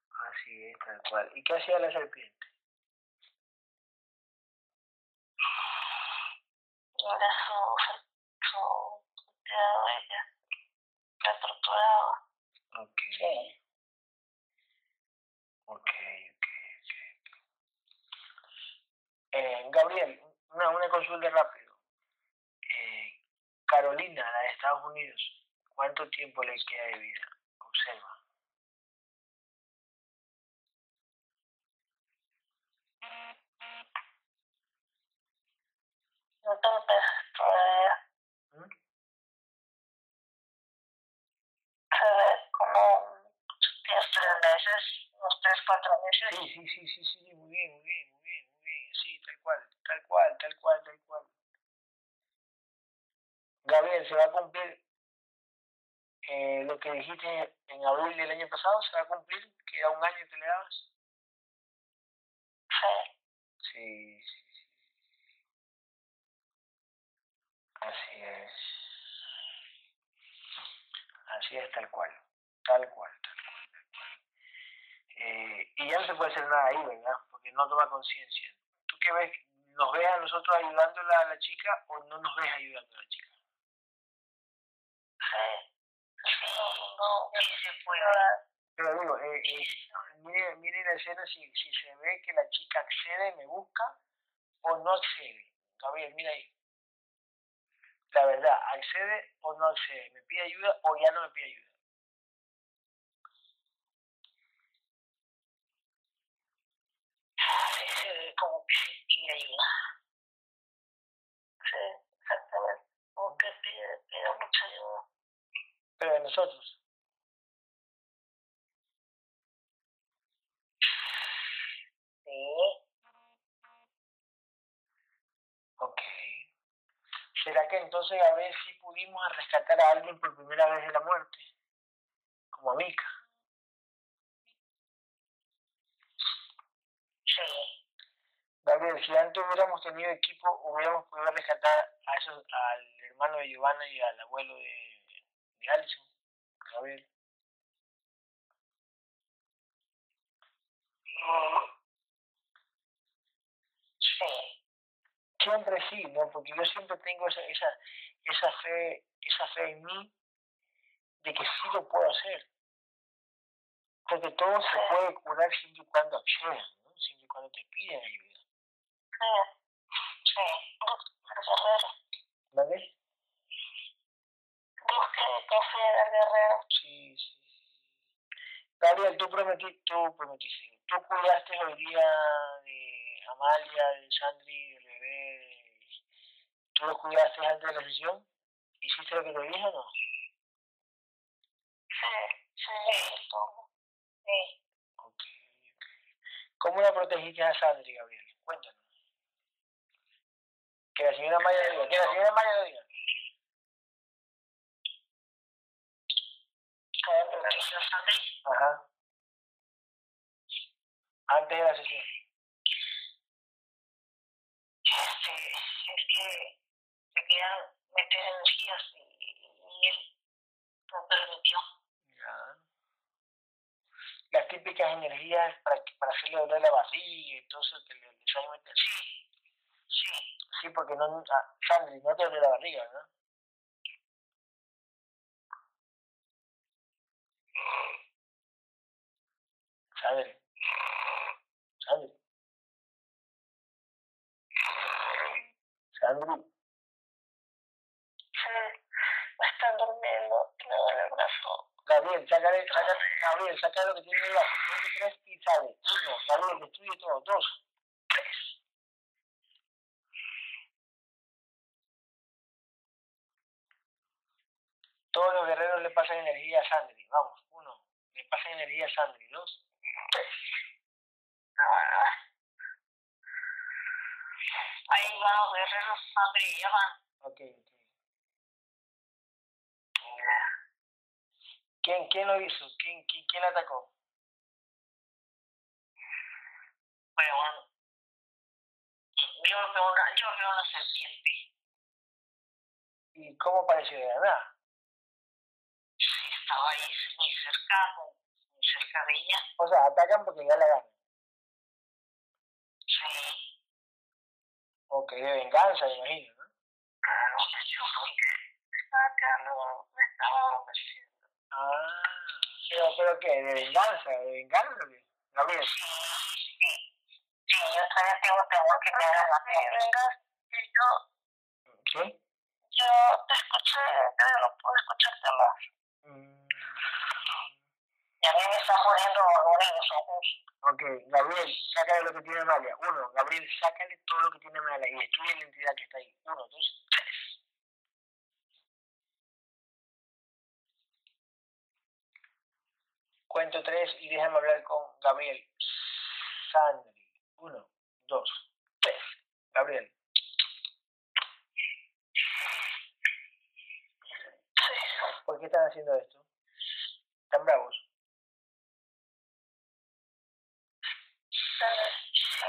Así es, tal cual. ¿Y qué hacía la serpiente? Era su, su, su ella. La torturaba. Ok. Sí. Ok, ok, ok. Eh, Gabriel, una, una consulta rápido. Eh, Carolina, la de Estados Unidos, ¿cuánto tiempo le queda de vida? Observa. Todavía ¿Mm? Se ve como unos tres meses, unos tres, cuatro meses. Sí, sí, sí, sí, sí, muy bien, muy bien, muy bien, muy bien. Sí, tal cual, tal cual, tal cual, tal cual. Gabriel, ¿se va a cumplir eh, lo que dijiste en abril del año pasado? ¿Se va a cumplir? ¿Que era un año que le dabas? Sí. Sí, sí, sí. Así es. Así es, tal cual. Tal cual, tal cual, tal cual. Eh, y ya no se puede hacer nada ahí, ¿verdad? Porque no toma conciencia. ¿Tú qué ves? ¿Nos ves a nosotros ayudándola a la chica o no nos ves ayudando a la chica? Sí. Sí, no, sí se puede. Pero digo, eh, eh, mire, mire la escena si, si se ve que la chica accede, me busca o no accede. Gabriel, mira ahí. La verdad, accede o no accede, me pide ayuda o ya no me pide ayuda. Sí, se ve como ayuda. Sí, exactamente. Como que pide, pide mucha ayuda. Pero de nosotros. Sí. Ok. ¿Será que entonces a ver si pudimos rescatar a alguien por primera vez de la muerte? Como a Mika. Sí. Gabriel, si antes hubiéramos tenido equipo, hubiéramos podido rescatar a esos, al hermano de Giovanna y al abuelo de, de Alison. Gabriel. Sí. Siempre sí, ¿no? Porque yo siempre tengo esa, esa, esa fe, esa fe en mí de que sí lo puedo hacer. Porque todo se puede curar siempre y cuando accedan, ¿no? Siempre y cuando te piden ayuda. Sí. Busca guerrero. ¿Vale? Busca sea el guerrero. Sí, sí. Gabriel, tú prometiste, tú prometiste, tú cuidaste hoy día de Amalia, de Sandri, del bebé, ¿tú los cuidaste antes de la sesión? ¿Hiciste lo que te dije o no? Sí. Sí. Sí. ¿Cómo la protegiste a Sandri, Gabriel? Cuéntanos. Que la señora Maya lo diga, que la señora Maya lo diga. Ajá. Antes de la sesión. Este, es que se querían meter energías y, y él no permitió. Ya. Las típicas energías para, para hacerle doler la barriga y todo eso que le, le suelen meter. Sí, Sí, porque no, ah, Sandri, no te duele la barriga, ¿no? Sandri. Sandri. Sandri. sí, están durmiendo, me duele el brazo. Gabriel, sácale, sácale, Gabriel, sácale lo que tiene en el brazo. Tres y sale. Uno, Gabriel, destruye todo. Dos. Todos los guerreros le pasan energía a Sandri. Vamos, uno. Le pasan energía a Sandri. Dos. Ah. Ahí van los guerreros Sandri, ya van. Ok, ok. ¿Quién, quién lo hizo? ¿Quién, quién, quién atacó? Bueno. Yo veo una, yo veo una serpiente. ¿Y cómo apareció de? Sí, estaba ahí muy cerca, muy cerca de ella. O sea, atacan porque ya la ganan. Sí, Ok, de venganza, me imagino, ¿no? claro, yo fui. Estaba quedando, me estaba adormeciendo. Ah, pero, pero ¿qué? ¿De venganza? ¿De venganza? o qué? Gabriel. Sí, sí. Sí, yo todavía tengo temor que me hagan la vengas. Yo, ¿Sí? yo te escuché, pero no puedo escucharte más. Mm, Y a mí me están poniendo dolor en los ojos. ok, Gabriel, sácale lo que tiene Malia. Uno, Gabriel, sácale todo lo que tiene Malia y destruye la entidad que está ahí. Uno, dos, tres. Cuento tres y déjame hablar con Gabriel. Sandri. Uno, dos, tres. Gabriel. ¿Por qué están haciendo esto? ¿Están bravos? Sí,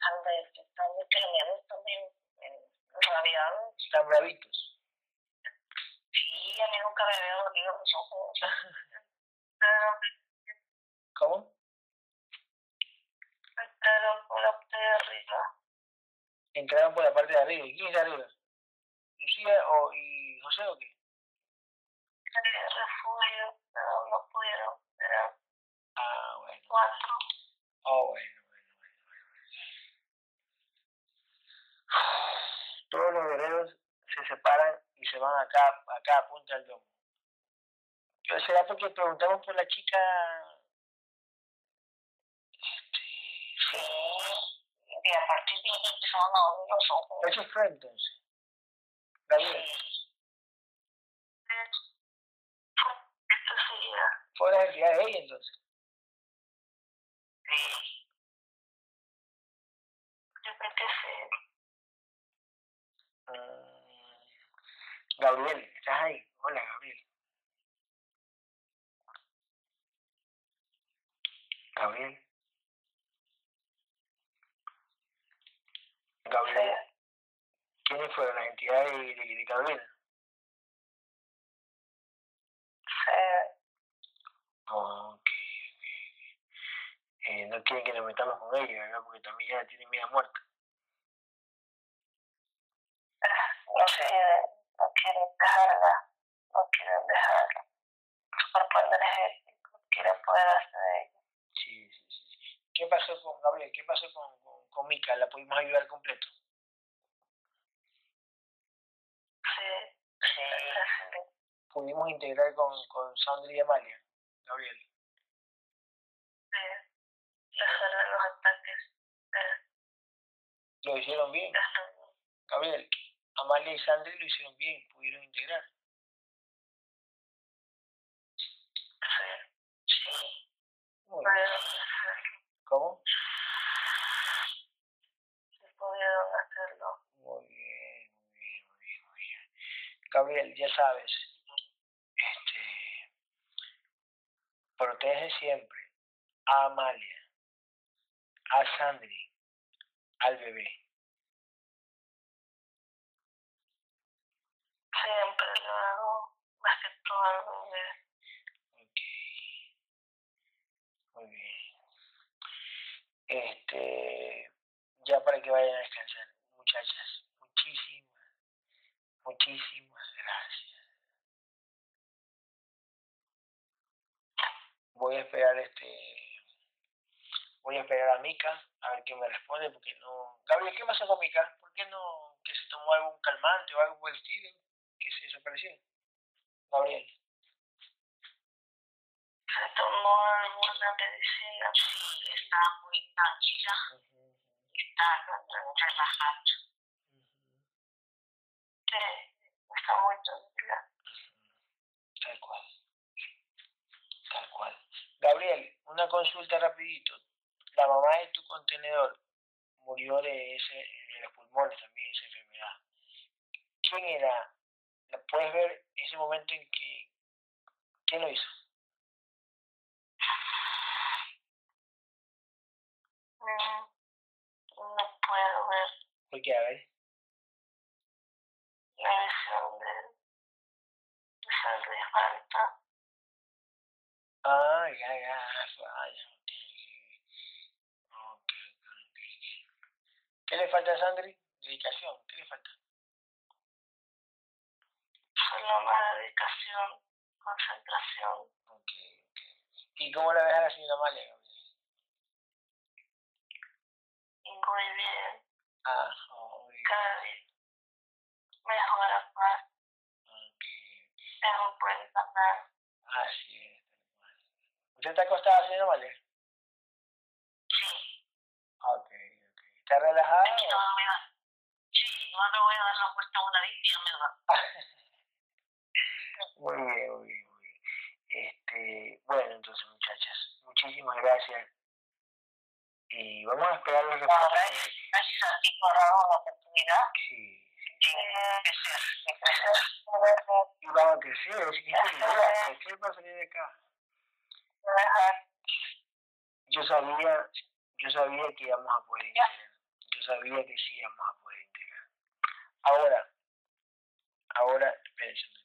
anda, están muy terminados también, rabiados. ¿Están bravitos? Sí, a mí nunca me había dolido los ojos. ¿Cómo? entraron por la parte de arriba. Entraron por la parte de arriba. ¿Y quién es de arriba? ¿Lucía o, y José o qué? El refugio, pero no pudieron. Eran Ah, bueno. cuatro. Oh, bueno, bueno, bueno, bueno. Se separan y se van acá, a cada punta del domo. Será porque preguntamos por la chica. Sí. Y a partir de ahí empezaron a doler los ojos. Eso fue entonces. Gabriel, Esto sería. fue la entidad de ella entonces. Sí. Yo creo que sí. Mm, Gabriel, ¿estás ahí? Hola, Gabriel. Gabriel. Gabriel. ¿Quiénes fueron las entidades de, de, de Gabriel? Ok. Eh, no quieren que nos metamos con ella, ¿verdad? Porque también ya tiene miedo a muerte. No sé, no quieren dejarla. No quieren dejarla. Su cuerpo energético. Quieren poder hacer de ella. Sí, sí, sí. ¿Qué pasó con Gabriel? ¿Qué pasó con, con, con Mika? ¿La pudimos ayudar completo? Sí. Sí. Pudimos integrar con, con Sandra y Amalia. Gabriel. Sí. Los ataques. Lo hicieron bien. Gabriel, Amalia y Sandra lo hicieron bien. Pudieron integrar. Sí. Muy bien. ¿Cómo? Sí, pudieron hacerlo. Muy bien, muy bien, muy bien, muy bien. Gabriel, ya sabes, este, protege siempre a Amalia, a Sandri, al bebé. Siempre lo hago, más que todo al bebé. Ok. Muy bien. Este, ya para que vayan a descansar, muchachas, muchísimas, muchísimas gracias. Voy a esperar este, voy a esperar a Mica a ver qué me responde porque no. Gabriel, ¿qué pasó con Mica? ¿Por qué no que se tomó algún calmante o algo por el estilo se desapareció? Gabriel. Se tomó alguna medicina, sí, está muy tranquila, Ujú, está relajada. Sí, está muy tranquila. Tal cual. Tal cual. Gabriel, una consulta rapidito. La mamá de tu contenedor murió de ese, de los pulmones también, esa enfermedad. ¿Quién era? ¿La puedes ver ese momento en que quién lo hizo? Mm, No puedo ver Porque a ver, la visión de, sangre falta. ah, ya, ya, ah, ya, ok. Ok, ok, ok. ¿Qué le falta a Sandri? Dedicación, ¿qué le falta? Solo más dedicación, concentración. Ok, ok. ¿Y cómo la ves a la señora Amalia? Muy bien, Ah, oh, muy bien. cada día mejora más. Ok. Es un buen canal. Así es. ¿Usted está acostada, señora Amalia? Sí, Ok, ok. ¿Está relajada? aquí no me voy a, sí, no le voy a dar la vuelta a una vez y ya me va. Muy bien, muy bien, muy bien. Este, bueno, entonces, muchachas, muchísimas gracias. Y vamos a esperar los reportes. gracias, gracias a ti por darnos la oportunidad Sí, y vamos a crecer, es que crecer para salir de acá. Yo sabía, yo sabía que íbamos a poder integrar. Yo sabía que sí íbamos a poder integrar. Ahora, ahora, espérense.